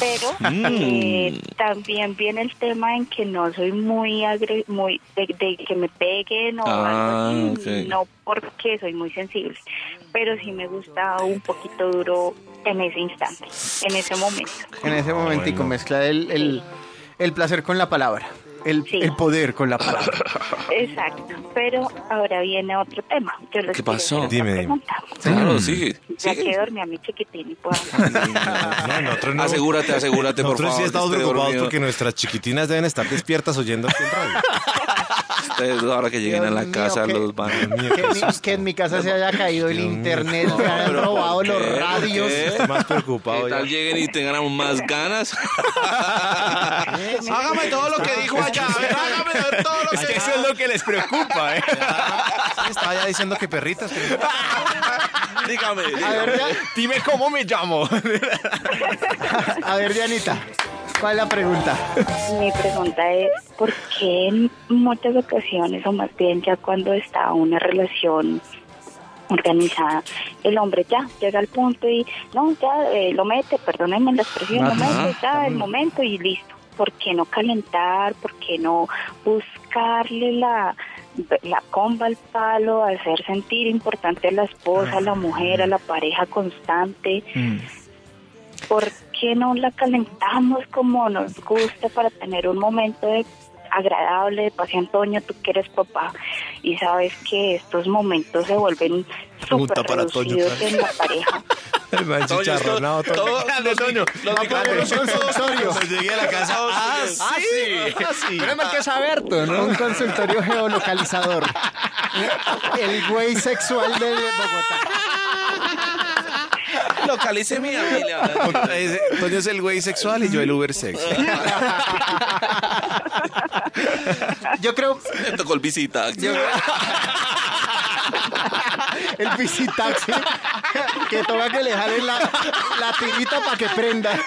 [SPEAKER 20] Pero eh, también viene el tema en que no soy muy agre muy de, de que me peguen o
[SPEAKER 4] Ah,
[SPEAKER 20] algo así,
[SPEAKER 4] ok.
[SPEAKER 20] no porque soy muy sensible, pero sí me gusta un poquito duro en ese instante, en ese momento.
[SPEAKER 5] En ese momentico mezcla el, el, el placer con la palabra. El, el poder con la palabra.
[SPEAKER 20] Exacto, pero ahora viene otro tema. Yo les
[SPEAKER 4] ¿Qué pasó?
[SPEAKER 1] Dime, dime.
[SPEAKER 4] Claro, sigue.
[SPEAKER 20] Ya
[SPEAKER 4] sigue.
[SPEAKER 20] que dormí a mi chiquitín y puedo hablar.
[SPEAKER 1] No, nosotros no.
[SPEAKER 4] Asegúrate, asegúrate, por
[SPEAKER 1] Nosotros
[SPEAKER 4] favor.
[SPEAKER 1] sí estamos preocupados porque nuestras chiquitinas deben estar despiertas oyendo aquí en radio.
[SPEAKER 4] Ustedes ahora que lleguen
[SPEAKER 5] Dios
[SPEAKER 4] a la
[SPEAKER 5] mío,
[SPEAKER 4] casa los van
[SPEAKER 5] Que, en mi- que en mi casa se haya caído el internet, se hayan
[SPEAKER 4] pero
[SPEAKER 5] robado
[SPEAKER 4] ¿por
[SPEAKER 5] los radios.
[SPEAKER 1] Estoy más preocupado
[SPEAKER 4] ¿Qué
[SPEAKER 1] ya.
[SPEAKER 4] tal lleguen y tengan más ganas?
[SPEAKER 1] Hágame todo lo que dijo allá. a ver, Hágame todo lo que
[SPEAKER 3] que eso es lo que les preocupa, ¿eh?
[SPEAKER 1] Estaba ya diciendo que perritas. que-
[SPEAKER 4] Dígame.
[SPEAKER 5] A ver, ya-
[SPEAKER 3] Dime cómo me llamo.
[SPEAKER 5] a ver, Dianita, ¿cuál es la pregunta?
[SPEAKER 20] Mi pregunta es, ¿por qué en muchas ocasiones, o más bien ya cuando está una relación organizada, el hombre ya llega al punto y, no, ya eh, lo mete, perdónenme la expresión, lo
[SPEAKER 21] Ajá.
[SPEAKER 20] mete, ya el momento y listo? ¿Por qué no calentar? ¿Por qué no buscarle la, la comba al palo, hacer sentir importante a la esposa, a la mujer, a la pareja constante? ¿por qué no la calentamos como nos gusta para tener un momento de agradable de paz y Antonio, tú que eres papá y sabes que estos momentos se vuelven súper
[SPEAKER 1] para Toño,
[SPEAKER 20] reducidos
[SPEAKER 1] claro.
[SPEAKER 20] en la pareja.
[SPEAKER 1] El man chicharronado, todo.
[SPEAKER 4] Todos los,
[SPEAKER 3] Toño.
[SPEAKER 4] los
[SPEAKER 5] poner un consultorio.
[SPEAKER 1] Cuando llegué a la casa. Ah, sí.
[SPEAKER 3] Ah, sí.
[SPEAKER 1] Ah, sí.
[SPEAKER 3] Pero es que es abierto, ¿no?
[SPEAKER 5] Un consultorio geolocalizador. El güey sexual de Bogotá.
[SPEAKER 4] Localice mi familia.
[SPEAKER 1] Toño es el güey sexual y yo el Uber sex.
[SPEAKER 5] Yo creo,
[SPEAKER 4] Me tocó el visita.
[SPEAKER 5] el visitaxi, que toca que le jalen la, la tirita para que prenda.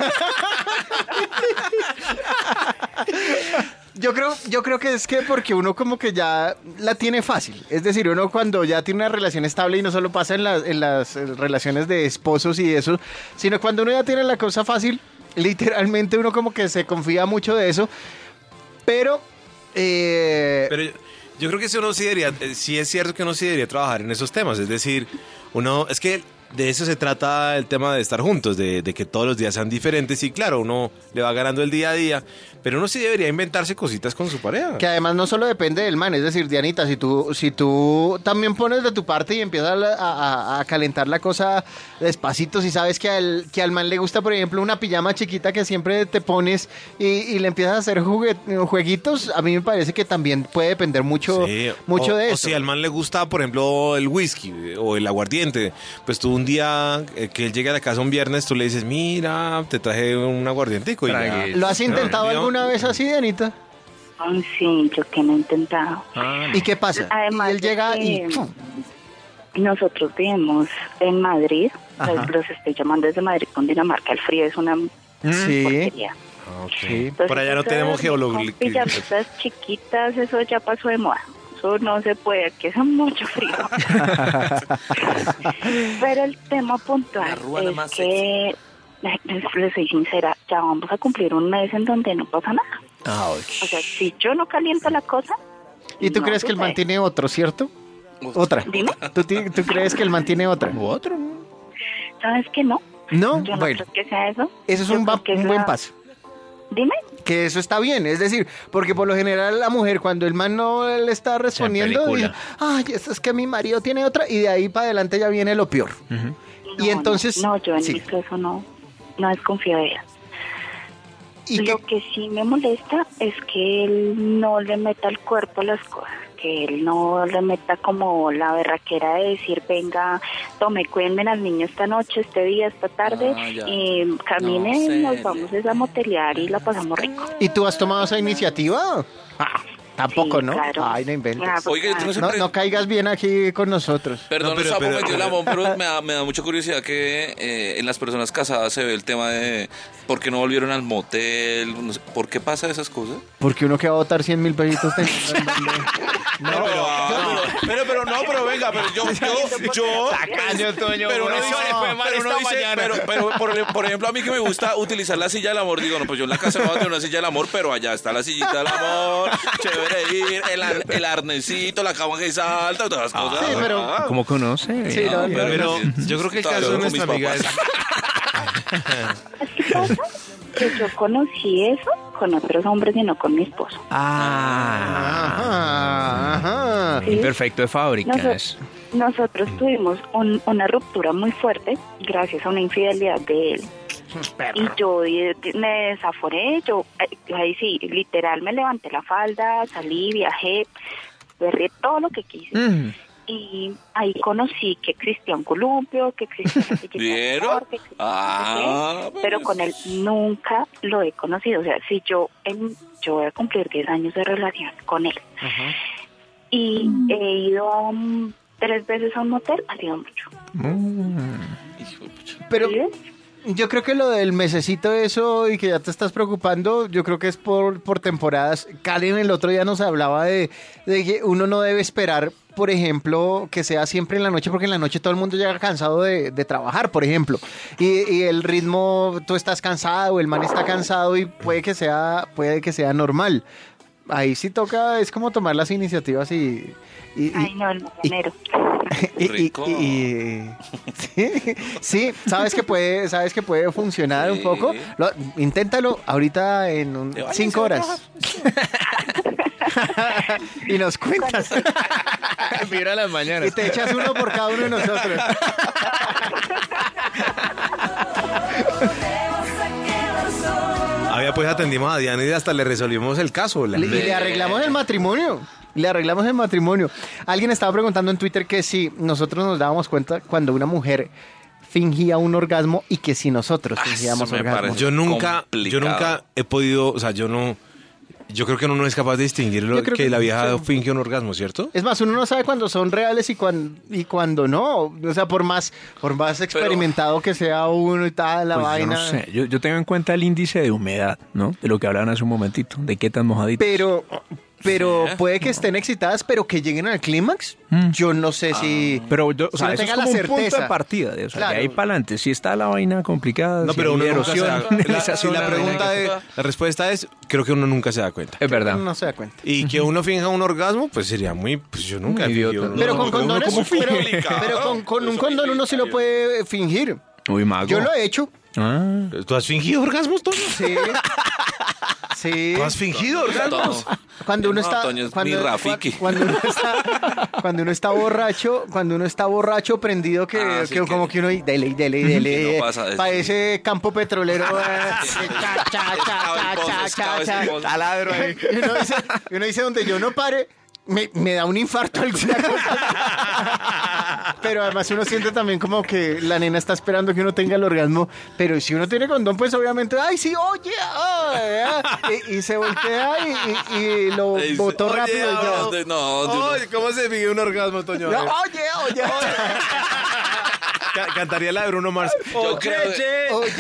[SPEAKER 5] Yo creo, yo creo que es que porque uno como que ya la tiene fácil. Es decir, uno cuando ya tiene una relación estable y no solo pasa en, las- en las eh, relaciones de esposos y eso, sino cuando uno ya tiene la cosa fácil, literalmente uno como que se confía mucho de eso. Pero... eh,
[SPEAKER 1] Pero yo, creo que eso uno sí debería, eh, sí es cierto que uno sí debería trabajar en esos temas. Es decir, uno, es que de eso se trata el tema de estar juntos, de, de que todos los días sean diferentes. Y claro, uno le va ganando el día a día, pero uno sí debería inventarse cositas con su pareja.
[SPEAKER 5] Que además no solo depende del man, es decir, Dianita, si tú, si tú también pones de tu parte y empiezas a, a- a calentar la cosa despacito, si sabes que al, que al man le gusta, por ejemplo, una pijama chiquita que siempre te pones y, y le empiezas a hacer jueguitos, a mí me parece que también puede depender mucho,
[SPEAKER 1] Sí,
[SPEAKER 5] mucho
[SPEAKER 1] o-
[SPEAKER 5] de
[SPEAKER 1] O
[SPEAKER 5] eso.
[SPEAKER 1] si al man le gusta, por ejemplo, el whisky o el aguardiente, pues tú un día eh, que él llegue a la casa un viernes, tú le dices, mira, te traje un aguardientico. Y ya.
[SPEAKER 5] ¿Lo has intentado
[SPEAKER 1] No,
[SPEAKER 5] alguna vez así, Dianita?
[SPEAKER 20] Ay, sí, yo que no he intentado.
[SPEAKER 5] ¿Y qué pasa?
[SPEAKER 20] Además
[SPEAKER 5] y él llega
[SPEAKER 20] que
[SPEAKER 5] y... ¡pum!
[SPEAKER 20] Nosotros vivimos en Madrid,
[SPEAKER 5] Ajá.
[SPEAKER 20] los, los estoy llamando desde Madrid con Dinamarca, el frío es una
[SPEAKER 5] Sí.
[SPEAKER 20] porquería.
[SPEAKER 1] Sí,
[SPEAKER 20] Entonces,
[SPEAKER 1] por allá no tenemos geología.
[SPEAKER 20] Pijamitas chiquitas, eso ya pasó de moda. Eso no se puede, aquí hace mucho frío. Pero el tema puntual es que, les, les soy sincera, ya vamos a cumplir un mes en donde no pasa nada. O sea, si yo no caliento la cosa,
[SPEAKER 5] ¿Y tú
[SPEAKER 20] No
[SPEAKER 5] crees que el man
[SPEAKER 20] sucede.
[SPEAKER 5] tiene otro, cierto? Otra.
[SPEAKER 20] Dime.
[SPEAKER 5] ¿Tú, tú crees que el man tiene otra?
[SPEAKER 3] ¿Otro?
[SPEAKER 20] ¿sabes que no?
[SPEAKER 5] No,
[SPEAKER 20] Yo no
[SPEAKER 5] bueno.
[SPEAKER 20] creo que sea eso.
[SPEAKER 5] Eso es
[SPEAKER 20] Yo
[SPEAKER 5] un, buen
[SPEAKER 20] la-
[SPEAKER 5] paso.
[SPEAKER 20] Dime.
[SPEAKER 5] Que eso está bien, es decir, porque por lo general la mujer cuando el man no le está respondiendo, dice, ay, eso es que mi marido tiene otra y de ahí para adelante ya viene lo peor. y
[SPEAKER 20] No,
[SPEAKER 5] entonces,
[SPEAKER 20] No, no, yo en
[SPEAKER 5] sí.
[SPEAKER 20] mi caso no, no desconfío de ella. Lo que sí me molesta es que él no le meta el cuerpo a las cosas, que él no le meta como la berraquera de decir, venga, tome, cuídenme al niño esta noche, este día, esta tarde,
[SPEAKER 5] Ah,
[SPEAKER 20] y camine,
[SPEAKER 5] No
[SPEAKER 20] nos vamos a motelear y la pasamos rico.
[SPEAKER 5] ¿Y tú has tomado esa iniciativa? Ah, tampoco,
[SPEAKER 20] Sí,
[SPEAKER 5] ¿no?
[SPEAKER 20] claro.
[SPEAKER 5] Ay, no inventes.
[SPEAKER 20] Ah,
[SPEAKER 4] Oiga, yo tengo
[SPEAKER 5] no,
[SPEAKER 4] siempre-
[SPEAKER 5] no caigas bien aquí con nosotros.
[SPEAKER 4] Perdón,
[SPEAKER 1] pero- pero-
[SPEAKER 4] la
[SPEAKER 1] pero-
[SPEAKER 4] pero me da, me da mucha curiosidad que eh, en las personas casadas se ve el tema de por qué no volvieron al motel, no sé, ¿por qué pasa esas cosas?
[SPEAKER 5] Porque uno que va a votar 100 mil pesitos teniendo en donde-
[SPEAKER 1] No, pero, pero, pero, pero no, pero venga, pero yo, yo, yo,
[SPEAKER 3] Tacaño, Toño,
[SPEAKER 1] pero
[SPEAKER 3] por
[SPEAKER 1] no
[SPEAKER 3] eso
[SPEAKER 1] dice,
[SPEAKER 3] le fue mal
[SPEAKER 1] pero no
[SPEAKER 3] esta
[SPEAKER 1] dice,
[SPEAKER 3] mañana.
[SPEAKER 1] pero, pero por, por ejemplo, a mí que me gusta utilizar la silla del amor, digo, no, pues yo en la casa no voy a tener una silla del amor, pero allá está la sillita del amor, chévere ir, el, ar- el arnecito, la cama que salta, todas las cosas.
[SPEAKER 5] Sí, pero-
[SPEAKER 1] Ah,
[SPEAKER 3] ¿Cómo conoce?
[SPEAKER 5] Sí, no, no,
[SPEAKER 1] pero
[SPEAKER 5] no.
[SPEAKER 1] yo creo que el caso de
[SPEAKER 4] con mis
[SPEAKER 1] nuestra amiga es...
[SPEAKER 20] yo conocí eso con otros hombres y no con mi esposo.
[SPEAKER 3] Ah,
[SPEAKER 5] Ajá, ajá.
[SPEAKER 20] Sí.
[SPEAKER 3] perfecto de fábrica.
[SPEAKER 20] Nosotros, nosotros tuvimos un- una ruptura muy fuerte gracias a una infidelidad de él. Y yo me desaforé, yo ahí sí, literal me levanté la falda, salí, viajé, berré todo lo que quise.
[SPEAKER 3] Mm.
[SPEAKER 20] Y ahí conocí que existía un columpio, que existía de
[SPEAKER 4] ¿Vieron?
[SPEAKER 20] que existía
[SPEAKER 4] Ah,
[SPEAKER 20] pero con él nunca lo he conocido. O sea, si yo, en, yo voy a cumplir 10 años de relación con él y he ido un- tres veces a un motel, ha sido mucho.
[SPEAKER 5] Pero
[SPEAKER 20] ¿Sí ves?
[SPEAKER 5] yo creo que lo del mesecito eso y que ya te estás preocupando, yo creo que es por, por temporadas. Karen el otro día nos hablaba de, de que uno no debe esperar, por ejemplo, que sea siempre en la noche, porque en la noche todo el mundo llega cansado de, de trabajar, por ejemplo. Y, y el ritmo, tú estás cansado, el man está cansado y puede que sea, puede que sea normal. Ahí sí toca, es como tomar las iniciativas y... y- y-
[SPEAKER 20] Ay, no, el mañanero.
[SPEAKER 5] y- y-
[SPEAKER 4] Rico.
[SPEAKER 5] y- y- sí, sí, sabes que puede, sabes que puede funcionar un poco. Lo- inténtalo ahorita en un- cinco horas. y nos cuentas.
[SPEAKER 3] Mira las mañanas.
[SPEAKER 5] y te echas uno por cada uno de nosotros.
[SPEAKER 1] Había pues atendimos a Diana y hasta le resolvimos el caso. la-
[SPEAKER 5] y le arreglamos el matrimonio. Le arreglamos el matrimonio. Alguien estaba preguntando en Twitter que si nosotros nos dábamos cuenta cuando una mujer fingía un orgasmo y que si nosotros
[SPEAKER 4] Ah,
[SPEAKER 5] fingíamos orgasmo.
[SPEAKER 1] Yo nunca, yo nunca he podido, o sea, yo no, yo creo que uno no es capaz de distinguir lo que,
[SPEAKER 5] que
[SPEAKER 1] la vieja
[SPEAKER 5] sí.
[SPEAKER 1] finge un orgasmo, ¿cierto?
[SPEAKER 5] Es más, uno no sabe cuándo son reales y cuando, y cuando no. O sea, por más, por más experimentado que sea uno y tal, la
[SPEAKER 3] Pues yo
[SPEAKER 5] vaina.
[SPEAKER 3] no sé, yo, yo tengo en cuenta el índice de humedad, ¿no? De lo que hablaban hace un momentito, de qué tan mojadito.
[SPEAKER 5] Pero, pero puede que estén excitadas, pero que lleguen al clímax. Yo no sé si.
[SPEAKER 3] Pero yo, o
[SPEAKER 5] si
[SPEAKER 3] sea,
[SPEAKER 5] no
[SPEAKER 3] eso es
[SPEAKER 5] tenga
[SPEAKER 3] como
[SPEAKER 5] la
[SPEAKER 3] un punto
[SPEAKER 5] certeza.
[SPEAKER 3] de partida. de- o sea,
[SPEAKER 5] Claro.
[SPEAKER 3] de ahí para adelante. Si está la vaina complicada,
[SPEAKER 1] No,
[SPEAKER 3] si
[SPEAKER 1] pero
[SPEAKER 3] hay
[SPEAKER 1] uno
[SPEAKER 3] erosión
[SPEAKER 1] la, si la pregunta es, la respuesta es, creo que uno nunca se da cuenta.
[SPEAKER 3] Es verdad.
[SPEAKER 5] No se da cuenta.
[SPEAKER 1] Y que uno finja un orgasmo, pues sería muy, pues yo nunca
[SPEAKER 3] idiota.
[SPEAKER 5] Pero con condones. Pero, pero con, con un condón uno sí lo puede fingir.
[SPEAKER 3] Uy, mago.
[SPEAKER 5] Yo lo he hecho.
[SPEAKER 3] Ah.
[SPEAKER 1] ¿Tú has fingido orgasmos, Toño?
[SPEAKER 5] Sí. Sí.
[SPEAKER 1] ¿Tú has fingido orgasmos?
[SPEAKER 5] Cuando uno
[SPEAKER 4] No,
[SPEAKER 5] está cuando,
[SPEAKER 4] mi Rafiki.
[SPEAKER 5] cua- cuando uno está cuando uno está borracho, cuando uno está borracho prendido que,
[SPEAKER 4] Ah, sí,
[SPEAKER 5] que
[SPEAKER 4] que-
[SPEAKER 5] como que uno y dele y dele y dele.
[SPEAKER 4] no pasa.
[SPEAKER 5] Parece campo petrolero. cha, cha, cha, cha, cha, cha, cha.
[SPEAKER 1] Taladro ahí.
[SPEAKER 5] Y uno dice, y uno dice donde yo no pare me, me da un infarto. Pero además uno siente también como que la nena está esperando que uno tenga el orgasmo. Pero si uno tiene condón, pues obviamente, ay, sí, oye, ay, ah", y, y se voltea y, y- y lo botó
[SPEAKER 4] "Oye,
[SPEAKER 5] rápido. y ya.
[SPEAKER 4] no, no,
[SPEAKER 1] Oye, ¿cómo se finge un orgasmo, Toño?
[SPEAKER 5] Ya, Oye, oye,
[SPEAKER 1] Ca- Cantaría la de Bruno Mars.
[SPEAKER 4] Yo creo,
[SPEAKER 5] oye.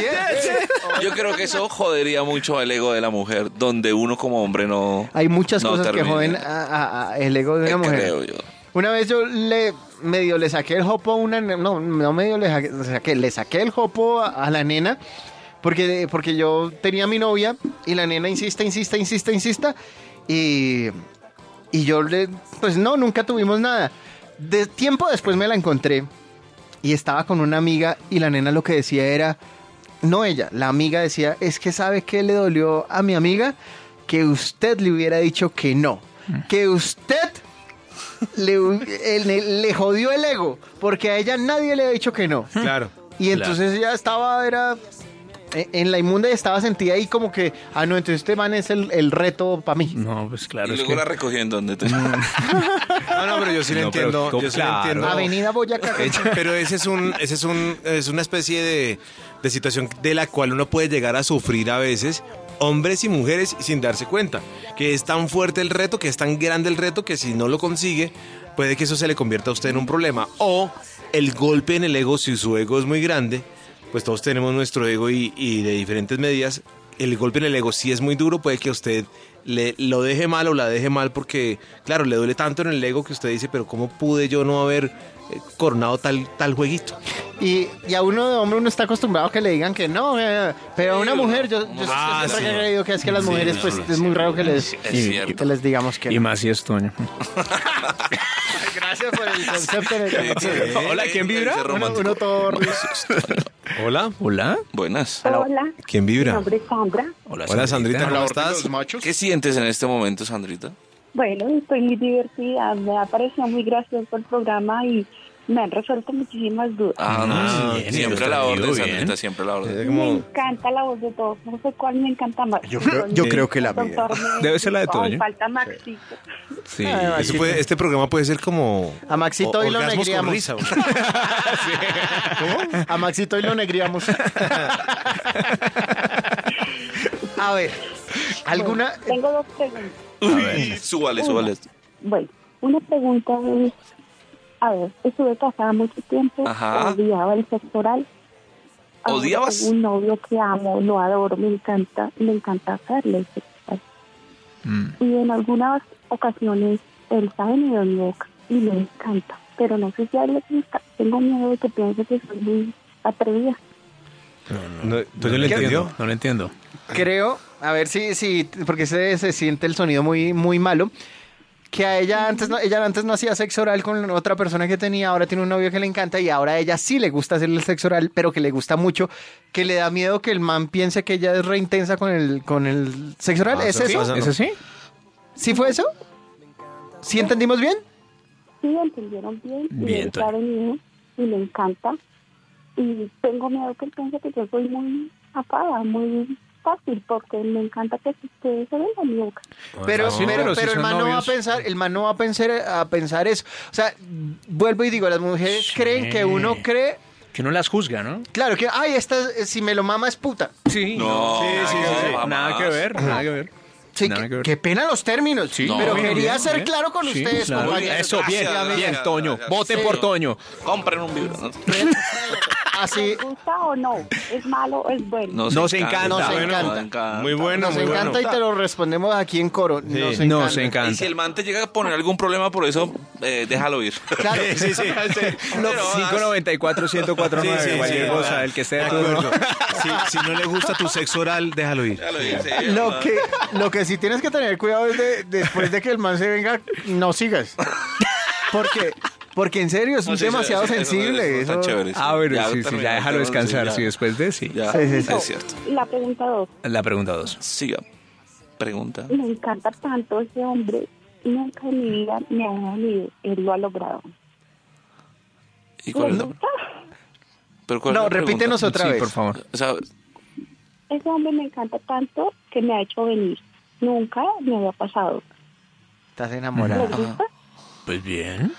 [SPEAKER 4] yo creo que eso jodería mucho al ego de la mujer, donde uno como hombre no.
[SPEAKER 5] Hay muchas
[SPEAKER 4] no
[SPEAKER 5] cosas que joden a- a- a el ego de una mujer.
[SPEAKER 4] Creo yo.
[SPEAKER 5] Una vez yo le medio le saqué el jopo a una no, no medio le saqué, le saqué, el jopo a, a la nena porque, porque yo tenía a mi novia y la nena insiste, insiste, insiste, insista y, y yo le, pues no, nunca tuvimos nada. De tiempo después me la encontré y estaba con una amiga y la nena lo que decía era, no ella, la amiga decía, es que sabe que le dolió a mi amiga que usted le hubiera dicho que no, que usted le, le jodió el ego, porque a ella nadie le ha dicho que no.
[SPEAKER 1] Claro.
[SPEAKER 5] Y entonces ella estaba, era en, en la inmunda y estaba sentida ahí como que, ah, no, entonces este man es el, el reto para mí.
[SPEAKER 3] No, pues claro.
[SPEAKER 4] y
[SPEAKER 3] es
[SPEAKER 4] luego
[SPEAKER 3] que-
[SPEAKER 4] la recogí en donde te...
[SPEAKER 1] No, no, pero yo sí
[SPEAKER 3] Claro.
[SPEAKER 1] entiendo.
[SPEAKER 5] Avenida Boyacá.
[SPEAKER 1] Pero ese es un, ese es un, es una especie de, de situación de la cual uno puede llegar a sufrir a veces, hombres y mujeres, sin darse cuenta. Que es tan fuerte el reto, que es tan grande el reto, que si no lo consigue, puede que eso se le convierta a usted en un problema. O el golpe en el ego, si su ego es muy grande, pues todos tenemos nuestro ego y, y de diferentes medidas. El golpe en el ego, si es muy duro, puede que a usted le, lo deje mal o la deje mal porque, claro, le duele tanto en el ego que usted dice, pero ¿cómo pude yo no haber coronado tal, tal jueguito?
[SPEAKER 5] Y, y a uno de hombre uno está acostumbrado a que le digan que no, eh, pero a una mujer yo, yo
[SPEAKER 1] Ah,
[SPEAKER 5] siempre
[SPEAKER 1] sí.
[SPEAKER 5] he creído que es que a las mujeres pues
[SPEAKER 1] no,
[SPEAKER 5] es muy raro que les, que les digamos que
[SPEAKER 3] Y
[SPEAKER 5] no.
[SPEAKER 3] más si es Toño.
[SPEAKER 5] Gracias por el concepto. de-
[SPEAKER 3] Hola, ¿quién vibra?
[SPEAKER 5] Uno, uno todo...
[SPEAKER 1] Hola,
[SPEAKER 3] Hola.
[SPEAKER 4] Buenas.
[SPEAKER 22] Hola,
[SPEAKER 1] ¿quién
[SPEAKER 22] mi
[SPEAKER 1] vibra?
[SPEAKER 22] nombre es Sandra.
[SPEAKER 3] Hola,
[SPEAKER 1] Hola Sandrita, ¿cómo estás?
[SPEAKER 4] ¿Qué sientes en este momento, Sandrita?
[SPEAKER 22] Bueno, estoy muy divertida, me ha parecido muy gracioso el programa y me han resuelto muchísimas dudas.
[SPEAKER 4] Ah, no,
[SPEAKER 1] Ah,
[SPEAKER 4] sí,
[SPEAKER 1] bien,
[SPEAKER 4] siempre a la orden. Sandrita, siempre a la orden.
[SPEAKER 22] Me encanta la voz de todos, no sé cuál me encanta más.
[SPEAKER 5] Yo creo- yo creo que la mía.
[SPEAKER 3] Debe ser la de Toño.
[SPEAKER 22] falta Maxito.
[SPEAKER 3] Sí.
[SPEAKER 1] Puede- este programa puede ser como...
[SPEAKER 5] A Maxito
[SPEAKER 1] o-
[SPEAKER 5] hoy lo negriamos.
[SPEAKER 1] risa, güey.
[SPEAKER 5] A Maxito hoy lo negriamos. A ver, ¿alguna...?
[SPEAKER 22] Tengo dos preguntas.
[SPEAKER 4] Uy, súbale, súbale.
[SPEAKER 22] Bueno, una pregunta es, a ver, estuve casada mucho tiempo,
[SPEAKER 4] Ajá.
[SPEAKER 22] odiaba el sexo oral. Ahora
[SPEAKER 4] ¿Odiabas?
[SPEAKER 22] tengo un novio que amo, lo adoro, me encanta, me encanta hacerle el sexo oral.
[SPEAKER 3] Mm.
[SPEAKER 22] Y en algunas ocasiones él sabe ni de mi boca y me encanta, pero no sé si a él le gusta. Tengo miedo de que piense que soy muy atrevida.
[SPEAKER 1] No, ¿Toño le entendió?
[SPEAKER 3] No lo entiendo.
[SPEAKER 5] creo, a ver si, si porque se, se siente el sonido muy, muy malo, que a ella antes no, ella antes no hacía sexo oral con otra persona que tenía, ahora tiene un novio que le encanta y ahora a ella sí le gusta hacerle el sexo oral, pero que le gusta mucho, que le da miedo que el man piense que ella es re intensa con el, con el sexo oral.
[SPEAKER 1] Ah,
[SPEAKER 5] ¿Es
[SPEAKER 1] eso
[SPEAKER 3] así?
[SPEAKER 5] ¿Sí fue eso? ¿Sí entendimos bien?
[SPEAKER 22] Sí, entendieron bien, y
[SPEAKER 3] Bien,
[SPEAKER 22] y le encanta. Y tengo miedo que él piense que yo soy muy afada, muy fácil, porque me encanta que ustedes se ven en mi boca.
[SPEAKER 5] Pero,
[SPEAKER 3] sí,
[SPEAKER 5] pero,
[SPEAKER 3] pero si
[SPEAKER 5] pero el man no va a pensar, el man no va a pensar, a pensar eso. O sea, vuelvo y digo, las mujeres creen que uno cree,
[SPEAKER 3] Que uno las juzga, ¿no?
[SPEAKER 5] claro que, ay, esta, es- si me lo mama es puta.
[SPEAKER 3] Sí.
[SPEAKER 4] No,
[SPEAKER 3] sí, sí, sí. Nada que ver, nada que ver.
[SPEAKER 5] Sí, qué,
[SPEAKER 3] que ver.
[SPEAKER 5] qué pena los términos,
[SPEAKER 3] Sí,
[SPEAKER 5] pero
[SPEAKER 3] bien,
[SPEAKER 5] quería
[SPEAKER 3] bien,
[SPEAKER 5] ser
[SPEAKER 3] bien.
[SPEAKER 5] claro con
[SPEAKER 3] Sí,
[SPEAKER 5] ustedes,
[SPEAKER 3] claro.
[SPEAKER 5] compañeros.
[SPEAKER 3] Eso, bien,
[SPEAKER 4] Gracias,
[SPEAKER 3] bien,
[SPEAKER 4] gracias,
[SPEAKER 3] Toño.
[SPEAKER 4] gracias.
[SPEAKER 3] Voten
[SPEAKER 5] Sí.
[SPEAKER 3] por Toño.
[SPEAKER 4] Compren un vibra. ¿no?
[SPEAKER 5] Así,
[SPEAKER 22] ¿Les gusta o no? ¿Es malo o es bueno?
[SPEAKER 3] Nos encanta.
[SPEAKER 5] Nos
[SPEAKER 1] Bueno,
[SPEAKER 5] encanta.
[SPEAKER 1] Muy bueno,
[SPEAKER 5] nos
[SPEAKER 1] muy
[SPEAKER 5] encanta
[SPEAKER 1] bueno.
[SPEAKER 5] y te lo respondemos aquí en coro. Nos encanta.
[SPEAKER 3] Nos
[SPEAKER 4] Y si
[SPEAKER 3] encanta.
[SPEAKER 4] el man te llega a poner algún problema por eso, eh, déjalo ir.
[SPEAKER 5] Claro,
[SPEAKER 1] Sí, sí.
[SPEAKER 4] Pero,
[SPEAKER 3] 594 1049
[SPEAKER 1] Sí, sí,
[SPEAKER 3] cualquier
[SPEAKER 1] sí.
[SPEAKER 3] cosa, el que esté de
[SPEAKER 1] acuerdo. Si, si no le gusta tu sexo oral, déjalo ir.
[SPEAKER 4] déjalo ir, sí,
[SPEAKER 5] Lo que, lo que sí tienes que tener cuidado es de, después de que el man se venga, no sigas. Porque, porque en serio es
[SPEAKER 4] No, sí,
[SPEAKER 5] demasiado
[SPEAKER 4] eso- eso- eso
[SPEAKER 5] sensible. eso-
[SPEAKER 4] chévere, sí.
[SPEAKER 3] Ah, bueno,
[SPEAKER 4] Ya
[SPEAKER 3] sí, sí, ya déjalo
[SPEAKER 4] sí,
[SPEAKER 3] descansar,
[SPEAKER 4] ya.
[SPEAKER 3] sí, después de sí.
[SPEAKER 4] Ya,
[SPEAKER 5] Sí, sí, sí.
[SPEAKER 4] es cierto.
[SPEAKER 22] La pregunta dos.
[SPEAKER 3] La pregunta dos.
[SPEAKER 4] Siga. Pregunta.
[SPEAKER 22] Me encanta tanto ese hombre. Nunca en mi vida me ha venido. Él lo ha logrado.
[SPEAKER 4] ¿Y cuál es la,
[SPEAKER 22] ¿Le
[SPEAKER 4] pero cuál es
[SPEAKER 5] No, repítenos otra
[SPEAKER 3] Sí,
[SPEAKER 5] vez.
[SPEAKER 3] por favor.
[SPEAKER 4] O sea,
[SPEAKER 22] Ese hombre me encanta tanto que me ha hecho venir. Nunca me había pasado.
[SPEAKER 5] Estás enamorada.
[SPEAKER 3] Pues bien.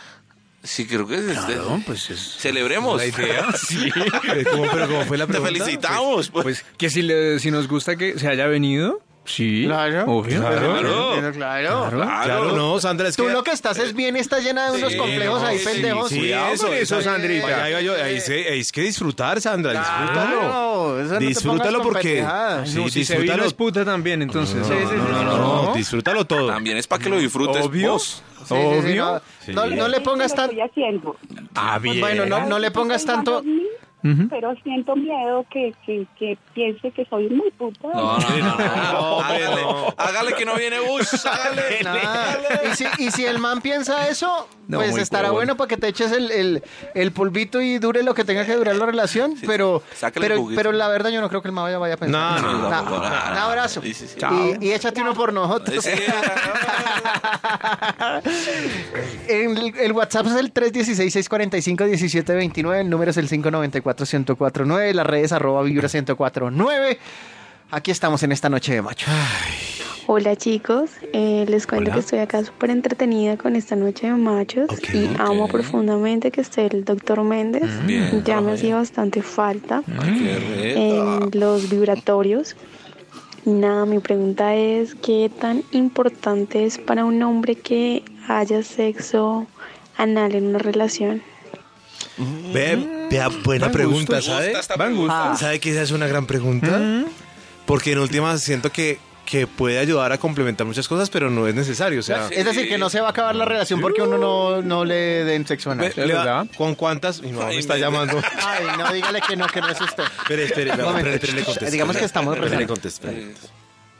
[SPEAKER 4] Sí, creo que es este.
[SPEAKER 3] Claro, pues es...
[SPEAKER 4] Celebremos.
[SPEAKER 1] La idea.
[SPEAKER 3] Sí.
[SPEAKER 1] ¿Cómo, pero ¿cómo fue la
[SPEAKER 4] Te
[SPEAKER 1] pregunta?
[SPEAKER 4] felicitamos. Pues,
[SPEAKER 3] Pues que si, le, si nos gusta que se haya venido, sí.
[SPEAKER 5] Claro.
[SPEAKER 3] Obvio.
[SPEAKER 1] Claro.
[SPEAKER 5] Claro, claro.
[SPEAKER 3] Claro.
[SPEAKER 1] Claro, no, Sandra, es
[SPEAKER 5] Tú
[SPEAKER 1] que...
[SPEAKER 5] lo que estás es bien, estás llena de unos complejos
[SPEAKER 1] no,
[SPEAKER 5] ahí
[SPEAKER 1] sí,
[SPEAKER 5] pendejos.
[SPEAKER 1] Sí,
[SPEAKER 5] Cuidado
[SPEAKER 1] eso,
[SPEAKER 5] con
[SPEAKER 1] eso,
[SPEAKER 3] Sandrita.
[SPEAKER 1] Vaya, vaya, yo, ahí hay que disfrutar, Sandra, disfrútalo. Disfrútalo porque... Sí, disfrútalo.
[SPEAKER 3] es puta también, entonces.
[SPEAKER 1] No,
[SPEAKER 3] Sí, sí,
[SPEAKER 1] no,
[SPEAKER 3] sí,
[SPEAKER 1] no,
[SPEAKER 3] sí,
[SPEAKER 1] no,
[SPEAKER 3] sí.
[SPEAKER 1] no, disfrútalo todo.
[SPEAKER 4] también es para que lo disfrutes.
[SPEAKER 3] Obvio.
[SPEAKER 4] vos.
[SPEAKER 5] Sí, sí, sí,
[SPEAKER 3] Obvio.
[SPEAKER 5] no,
[SPEAKER 1] Sí.
[SPEAKER 5] no, no le pongas tanto.
[SPEAKER 3] Ah, bien.
[SPEAKER 5] Bueno, no, no le pongas tanto.
[SPEAKER 22] Pero siento miedo que, que, que piense que soy muy puta.
[SPEAKER 4] No, no, no, no, hágale,
[SPEAKER 1] no.
[SPEAKER 4] hágale que no viene bus, hágale.
[SPEAKER 5] Y si, y si el man piensa eso,
[SPEAKER 3] No,
[SPEAKER 5] pues estará bueno para que te eches el, el, el polvito y dure lo que tenga que durar la relación. pero, pero, la verdad yo no creo que el man vaya, vaya a pensar.
[SPEAKER 1] No, no,
[SPEAKER 4] no, no, no,
[SPEAKER 5] Un
[SPEAKER 4] no.
[SPEAKER 5] abrazo.
[SPEAKER 4] Sí, sí, sí.
[SPEAKER 5] Y, y échate uno por nosotros.
[SPEAKER 4] Sí.
[SPEAKER 5] el, el WhatsApp es el 316-645-1729, el número es el 305-227-1049, las redes arroba vibra 1049. Aquí estamos en esta noche de macho.
[SPEAKER 16] Hola chicos, Eh, les cuento
[SPEAKER 5] Hola.
[SPEAKER 16] que estoy acá súper entretenida con esta noche de machos y amo profundamente que esté el doctor Méndez.
[SPEAKER 4] Bien,
[SPEAKER 16] ya me hacía bastante falta
[SPEAKER 4] Qué
[SPEAKER 16] en los vibratorios. Y nada, mi pregunta es, ¿qué tan importante es para un hombre que haya sexo anal en una relación?
[SPEAKER 1] Ve, vea, buena
[SPEAKER 16] Van
[SPEAKER 1] pregunta,
[SPEAKER 16] gustos.
[SPEAKER 1] ¿sabe?
[SPEAKER 16] Me gusta Van gustos.
[SPEAKER 1] ¿Sabe que esa es una gran pregunta? Porque en últimas siento que, que puede ayudar a complementar muchas cosas, pero no es necesario. O sea,
[SPEAKER 5] Es decir, que no se va a acabar la relación porque uno no, no le den sexo anal.
[SPEAKER 1] Ve, le va- ¿Con cuántas? Mi mamá me está llamando.
[SPEAKER 5] Ay, no, dígale que no, que no es usted.
[SPEAKER 1] Espere, espere, espere, le contesto.
[SPEAKER 5] Digamos que estamos
[SPEAKER 1] Espere, le contesto, espere.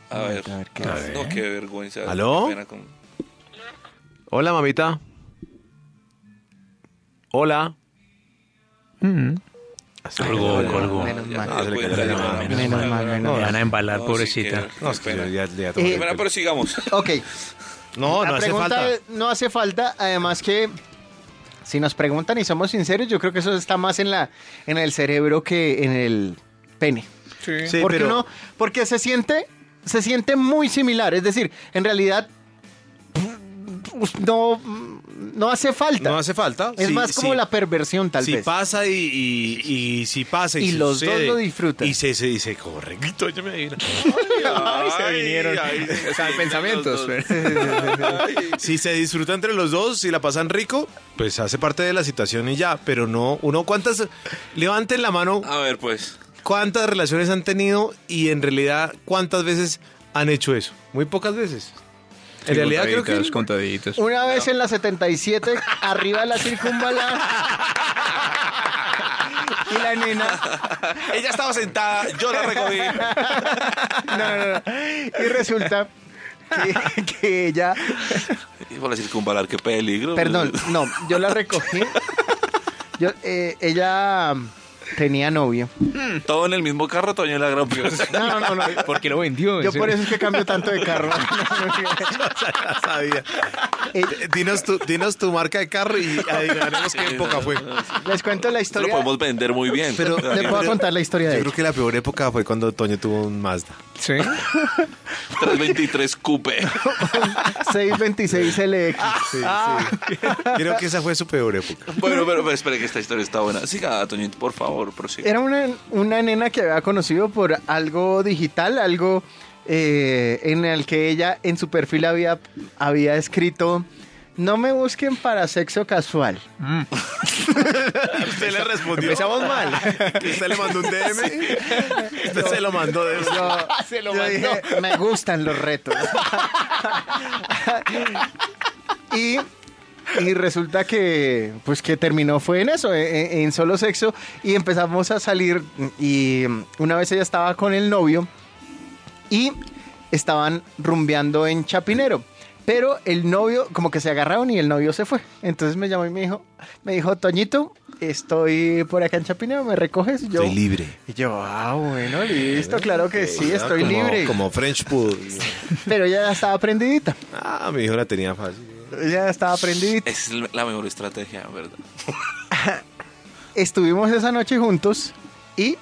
[SPEAKER 4] A ver,
[SPEAKER 1] ¿qué hace?
[SPEAKER 4] no, qué vergüenza.
[SPEAKER 1] ¿Aló?
[SPEAKER 4] qué pena con-
[SPEAKER 1] Hola, mamita. Hola.
[SPEAKER 3] Colgó, colgó.
[SPEAKER 5] Menos mal. Menos mal, menos mal.
[SPEAKER 3] van a embalar,
[SPEAKER 4] No,
[SPEAKER 3] pobrecita.
[SPEAKER 4] sí,
[SPEAKER 1] No, es que yo ya, ya
[SPEAKER 5] Eh,
[SPEAKER 4] Bueno, pero sigamos.
[SPEAKER 5] Ok.
[SPEAKER 1] No,
[SPEAKER 5] la
[SPEAKER 1] no hace
[SPEAKER 5] pregunta
[SPEAKER 1] falta.
[SPEAKER 5] no hace falta. Además que si nos preguntan y somos sinceros, yo creo que eso está más en la en el cerebro que en el pene.
[SPEAKER 1] Sí,
[SPEAKER 5] porque
[SPEAKER 1] pero-
[SPEAKER 5] uno, porque se siente, se siente muy similar. Es decir, en realidad no, no hace falta.
[SPEAKER 1] No hace falta.
[SPEAKER 5] Es
[SPEAKER 1] Sí,
[SPEAKER 5] más como
[SPEAKER 1] sí.
[SPEAKER 5] la perversión, tal
[SPEAKER 1] si
[SPEAKER 5] vez.
[SPEAKER 1] pasa y, y, y si pasa y,
[SPEAKER 5] Y los dos lo disfrutan.
[SPEAKER 1] Y se, se dice, corre, yo me.
[SPEAKER 3] Ay, se vinieron. O sea, pensamientos.
[SPEAKER 1] si se disfruta entre los dos, si la pasan rico, pues hace parte de la situación y ya. Pero no, uno, ¿cuántas? Levanten la mano.
[SPEAKER 4] A ver, pues.
[SPEAKER 1] ¿Cuántas relaciones han tenido y en realidad cuántas veces han hecho eso? Muy pocas veces. En realidad creo que...
[SPEAKER 5] Una vez en la 77, arriba de la circunvala. y la nena.
[SPEAKER 4] Ella estaba sentada, yo la recogí.
[SPEAKER 5] No, no, no. Y resulta que, que ella.
[SPEAKER 4] Y por la circunvalar, qué peligro.
[SPEAKER 5] Perdón, no, yo la recogí. Yo, eh, ella tenía novio.
[SPEAKER 4] Todo en el mismo carro, Toño la gran
[SPEAKER 5] No, no, no.
[SPEAKER 3] ¿Por qué lo vendió?
[SPEAKER 5] Yo por eso es que cambio tanto de carro.
[SPEAKER 1] Ya sabía. Eh, dinos, tu, dinos tu marca de carro y adivinaremos qué época fue.
[SPEAKER 5] Les cuento la
[SPEAKER 4] Esto lo
[SPEAKER 5] historia.
[SPEAKER 4] podemos vender muy bien.
[SPEAKER 1] Pero
[SPEAKER 5] Les voy a contar la historia de
[SPEAKER 1] Yo creo que la peor época fue cuando Toño tuvo un Mazda.
[SPEAKER 3] Sí.
[SPEAKER 4] 323 Coupe.
[SPEAKER 5] 626 LX.
[SPEAKER 1] Sí, sí. Creo que esa fue su peor época.
[SPEAKER 4] Bueno, pero, pero espere que esta historia está buena. Siga, Toñito, por favor, prosiga.
[SPEAKER 5] Era una, una nena que había conocido por algo digital, algo eh, en el que ella en su perfil había, había escrito, no me busquen para sexo casual.
[SPEAKER 1] Usted le respondió.
[SPEAKER 3] Empezamos mal.
[SPEAKER 1] Usted le mandó un DM. Usted se lo mandó de
[SPEAKER 5] Yo, yo dije, me gustan los retos. y, y resulta que, pues que terminó fue en eso, en, en solo sexo. Y empezamos a salir. Y una vez ella estaba con el novio y estaban rumbeando en Chapinero. Pero el novio, como que se agarraron y el novio se fue. Entonces me llamó y me dijo, me dijo, Toñito, estoy por acá en Chapinero, ¿me recoges? Y yo,
[SPEAKER 1] Estoy libre.
[SPEAKER 5] y yo, ah, bueno, listo, claro que sí, estoy
[SPEAKER 1] como-
[SPEAKER 5] libre.
[SPEAKER 1] Como French Pool.
[SPEAKER 5] Pero ella ya estaba prendidita.
[SPEAKER 1] Ah, mi hijo la tenía fácil.
[SPEAKER 5] Ella ya estaba.
[SPEAKER 4] Esa es la mejor estrategia, ¿verdad?
[SPEAKER 5] Estuvimos esa noche juntos y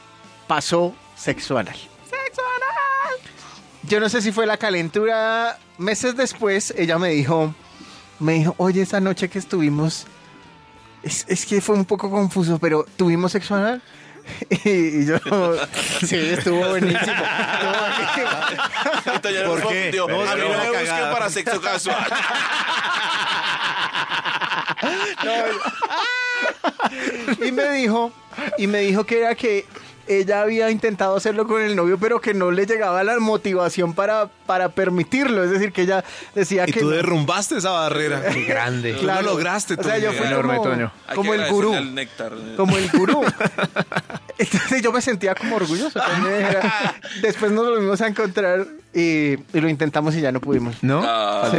[SPEAKER 5] pasó sexo anal. Yo no sé si fue la calentura. Meses después, ella me dijo, me dijo, oye, esa noche que estuvimos, es, es que fue un poco confuso, pero tuvimos sexo anal. Y yo, sí, estuvo buenísimo. Estuvo buenísimo.
[SPEAKER 4] Toño
[SPEAKER 1] ¿Por qué? No,
[SPEAKER 4] a mí
[SPEAKER 1] no,
[SPEAKER 4] no me busquen para sexo casual.
[SPEAKER 5] y me dijo, y me dijo que era que ella había intentado hacerlo con el novio, pero que no le llegaba la motivación para, para permitirlo. Es decir, que ella decía
[SPEAKER 1] Y
[SPEAKER 5] que.
[SPEAKER 1] tú
[SPEAKER 5] no.
[SPEAKER 1] derrumbaste esa barrera.
[SPEAKER 3] Qué grande.
[SPEAKER 1] Tú lo lograste,
[SPEAKER 5] O sea, yo fui
[SPEAKER 3] Enorme,
[SPEAKER 5] como,
[SPEAKER 3] Toño.
[SPEAKER 5] Como el gurú.
[SPEAKER 4] néctar.
[SPEAKER 5] Como el gurú. Entonces yo me sentía como orgulloso. Después nos volvimos a encontrar y, y lo intentamos y ya no pudimos.
[SPEAKER 3] ¿No?
[SPEAKER 4] Ah,
[SPEAKER 5] Sí,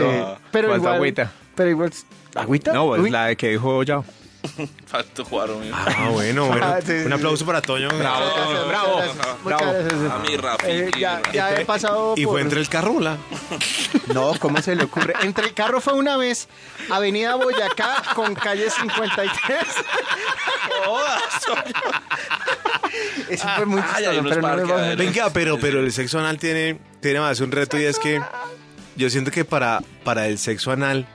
[SPEAKER 5] pero
[SPEAKER 3] falta
[SPEAKER 5] igual.
[SPEAKER 3] agüita.
[SPEAKER 5] Pero igual. ¿Agüita?
[SPEAKER 3] No,
[SPEAKER 5] Uy.
[SPEAKER 3] es la que dijo ya.
[SPEAKER 4] Faltó Juaro. mío.
[SPEAKER 1] Ah, bueno, bueno.
[SPEAKER 5] Ah, sí,
[SPEAKER 1] Un
[SPEAKER 5] sí.
[SPEAKER 1] aplauso para Toño.
[SPEAKER 4] Bravo, Toño, bravo.
[SPEAKER 5] muchas gracias,
[SPEAKER 1] Bravo.
[SPEAKER 4] A mi Rafi.
[SPEAKER 5] Eh, ya, ya he pasado
[SPEAKER 1] Y
[SPEAKER 5] por-
[SPEAKER 1] fue entre el carrula.
[SPEAKER 5] No, ¿cómo se le ocurre? Entre el carro fue una vez, Avenida Boyacá con calle 53. Eso fue muy chistoso, pero no
[SPEAKER 1] Venga, pero, pero el sexo anal tiene, tiene más un reto y es que yo siento que para, para el sexo anal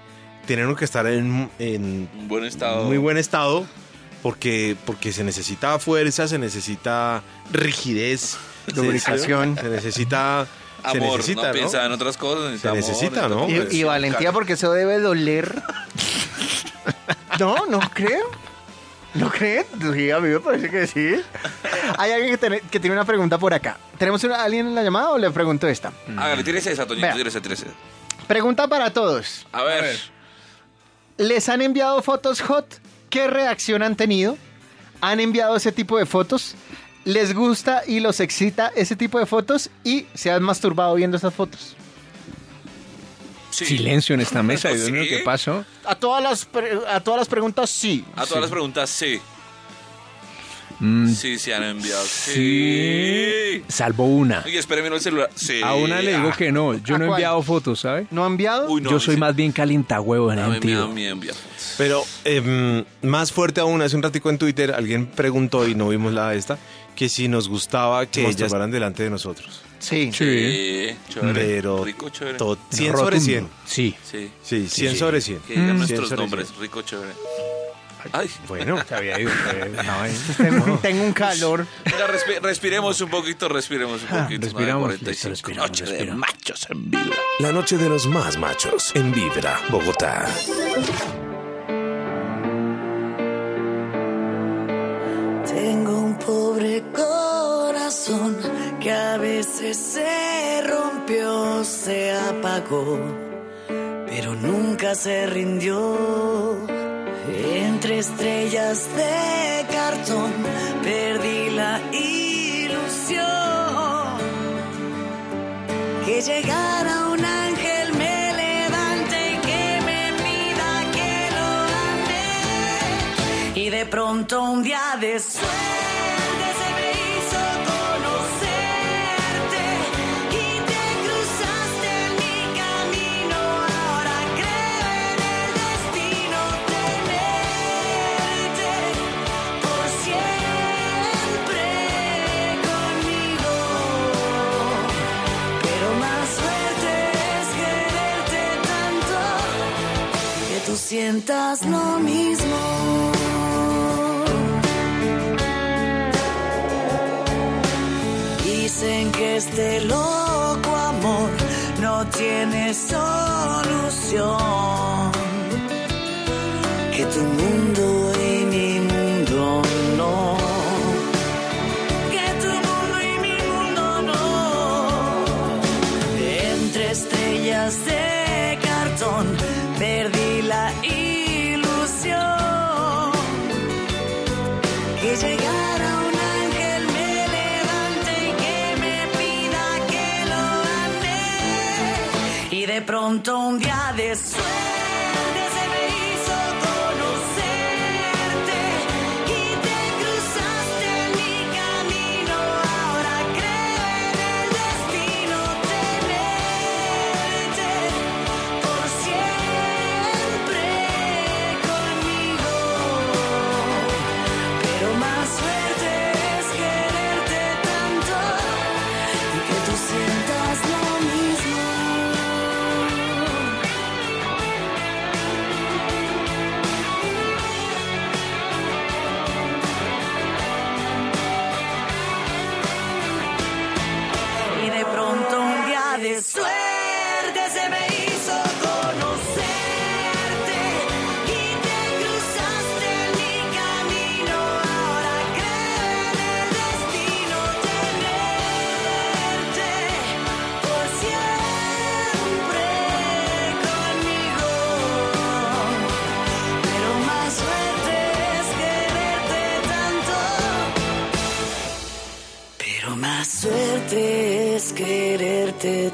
[SPEAKER 1] tienen que estar en, en
[SPEAKER 4] Un buen estado.
[SPEAKER 1] muy buen estado porque, porque se necesita fuerza, se necesita rigidez,
[SPEAKER 5] Lubricación.
[SPEAKER 1] se necesita... se
[SPEAKER 4] Amor,
[SPEAKER 1] necesita,
[SPEAKER 4] no
[SPEAKER 1] ¿no?
[SPEAKER 4] piensa en otras cosas.
[SPEAKER 1] Se
[SPEAKER 4] amor,
[SPEAKER 1] necesita, ¿no?
[SPEAKER 5] Y, y valentía porque eso debe doler. No, no creo. ¿No creen? Sí, a mí me parece que sí. Hay alguien que tiene, que tiene una pregunta por acá. ¿Tenemos una- alguien en la llamada o le pregunto esta?
[SPEAKER 4] Hágale, tírese esa, Toñito, tírese, tírese.
[SPEAKER 5] Pregunta para todos.
[SPEAKER 4] A ver.
[SPEAKER 5] ¿Les han enviado fotos hot? ¿Qué reacción han tenido? ¿Han enviado ese tipo de fotos? ¿Les gusta y los excita ese tipo de fotos? ¿Y se han masturbado viendo esas fotos?
[SPEAKER 3] Silencio en esta mesa. Dios mío,
[SPEAKER 4] ¿Sí?
[SPEAKER 3] ¿qué pasó?
[SPEAKER 5] A todas las, pre- a todas las preguntas, sí.
[SPEAKER 4] A todas las preguntas, sí.
[SPEAKER 3] Mm,
[SPEAKER 4] Sí, se han enviado. Sí.
[SPEAKER 3] sí. Salvo una.
[SPEAKER 4] Y espéreme el celular. Sí.
[SPEAKER 3] A una le digo
[SPEAKER 4] Ah,
[SPEAKER 3] que no. Yo
[SPEAKER 5] ¿A
[SPEAKER 3] no he enviado fotos, ¿sabe?
[SPEAKER 5] ¿No ha enviado?
[SPEAKER 4] Uy, no,
[SPEAKER 3] Yo soy
[SPEAKER 4] sí.
[SPEAKER 3] más bien calientagüevo en
[SPEAKER 4] miedo enviar fotos.
[SPEAKER 1] Pero em, más fuerte aún, hace un ratico en Twitter alguien preguntó, y no vimos la de esta, que si nos gustaba que ellas estaban delante de nosotros.
[SPEAKER 5] Sí.
[SPEAKER 4] Sí, chévere.
[SPEAKER 1] Pero
[SPEAKER 4] Rico, chévere.
[SPEAKER 1] to- 100 sobre 100.
[SPEAKER 3] Sí.
[SPEAKER 4] Sí.
[SPEAKER 1] Sí, 100
[SPEAKER 3] sí.
[SPEAKER 1] sobre 100.
[SPEAKER 4] Que digan
[SPEAKER 1] Mm.
[SPEAKER 4] nuestros
[SPEAKER 1] 100 sobre
[SPEAKER 4] nombres.
[SPEAKER 1] 100.
[SPEAKER 4] Rico, chévere. Ay.
[SPEAKER 1] Bueno,
[SPEAKER 3] Se había ido. eh.
[SPEAKER 5] Tengo, tengo un calor.
[SPEAKER 4] Mira, respi- respiremos un poquito, respiremos un poquito.
[SPEAKER 3] respiramos,
[SPEAKER 4] 9:45.
[SPEAKER 3] listo, respiramos,
[SPEAKER 4] Noche de machos en vibra.
[SPEAKER 13] La noche de los más machos en Vibra, Bogotá.
[SPEAKER 23] Tengo un pobre corazón que a veces se rompió, se apagó, pero nunca se rindió. Entre estrellas de cartón perdí la ilusión. Que llegara un ángel me levante y que me mida que lo amé y de pronto un día de suerte sientas lo mismo. Dicen que este loco amor no tiene solución. Que tu mundo y y de pronto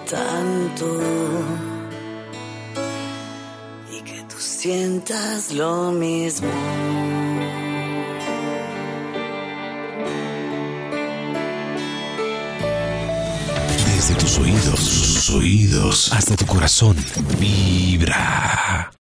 [SPEAKER 23] tanto y que tú sientas lo mismo.
[SPEAKER 1] Desde tus oídos, sus oídos, hasta tu corazón, vibra.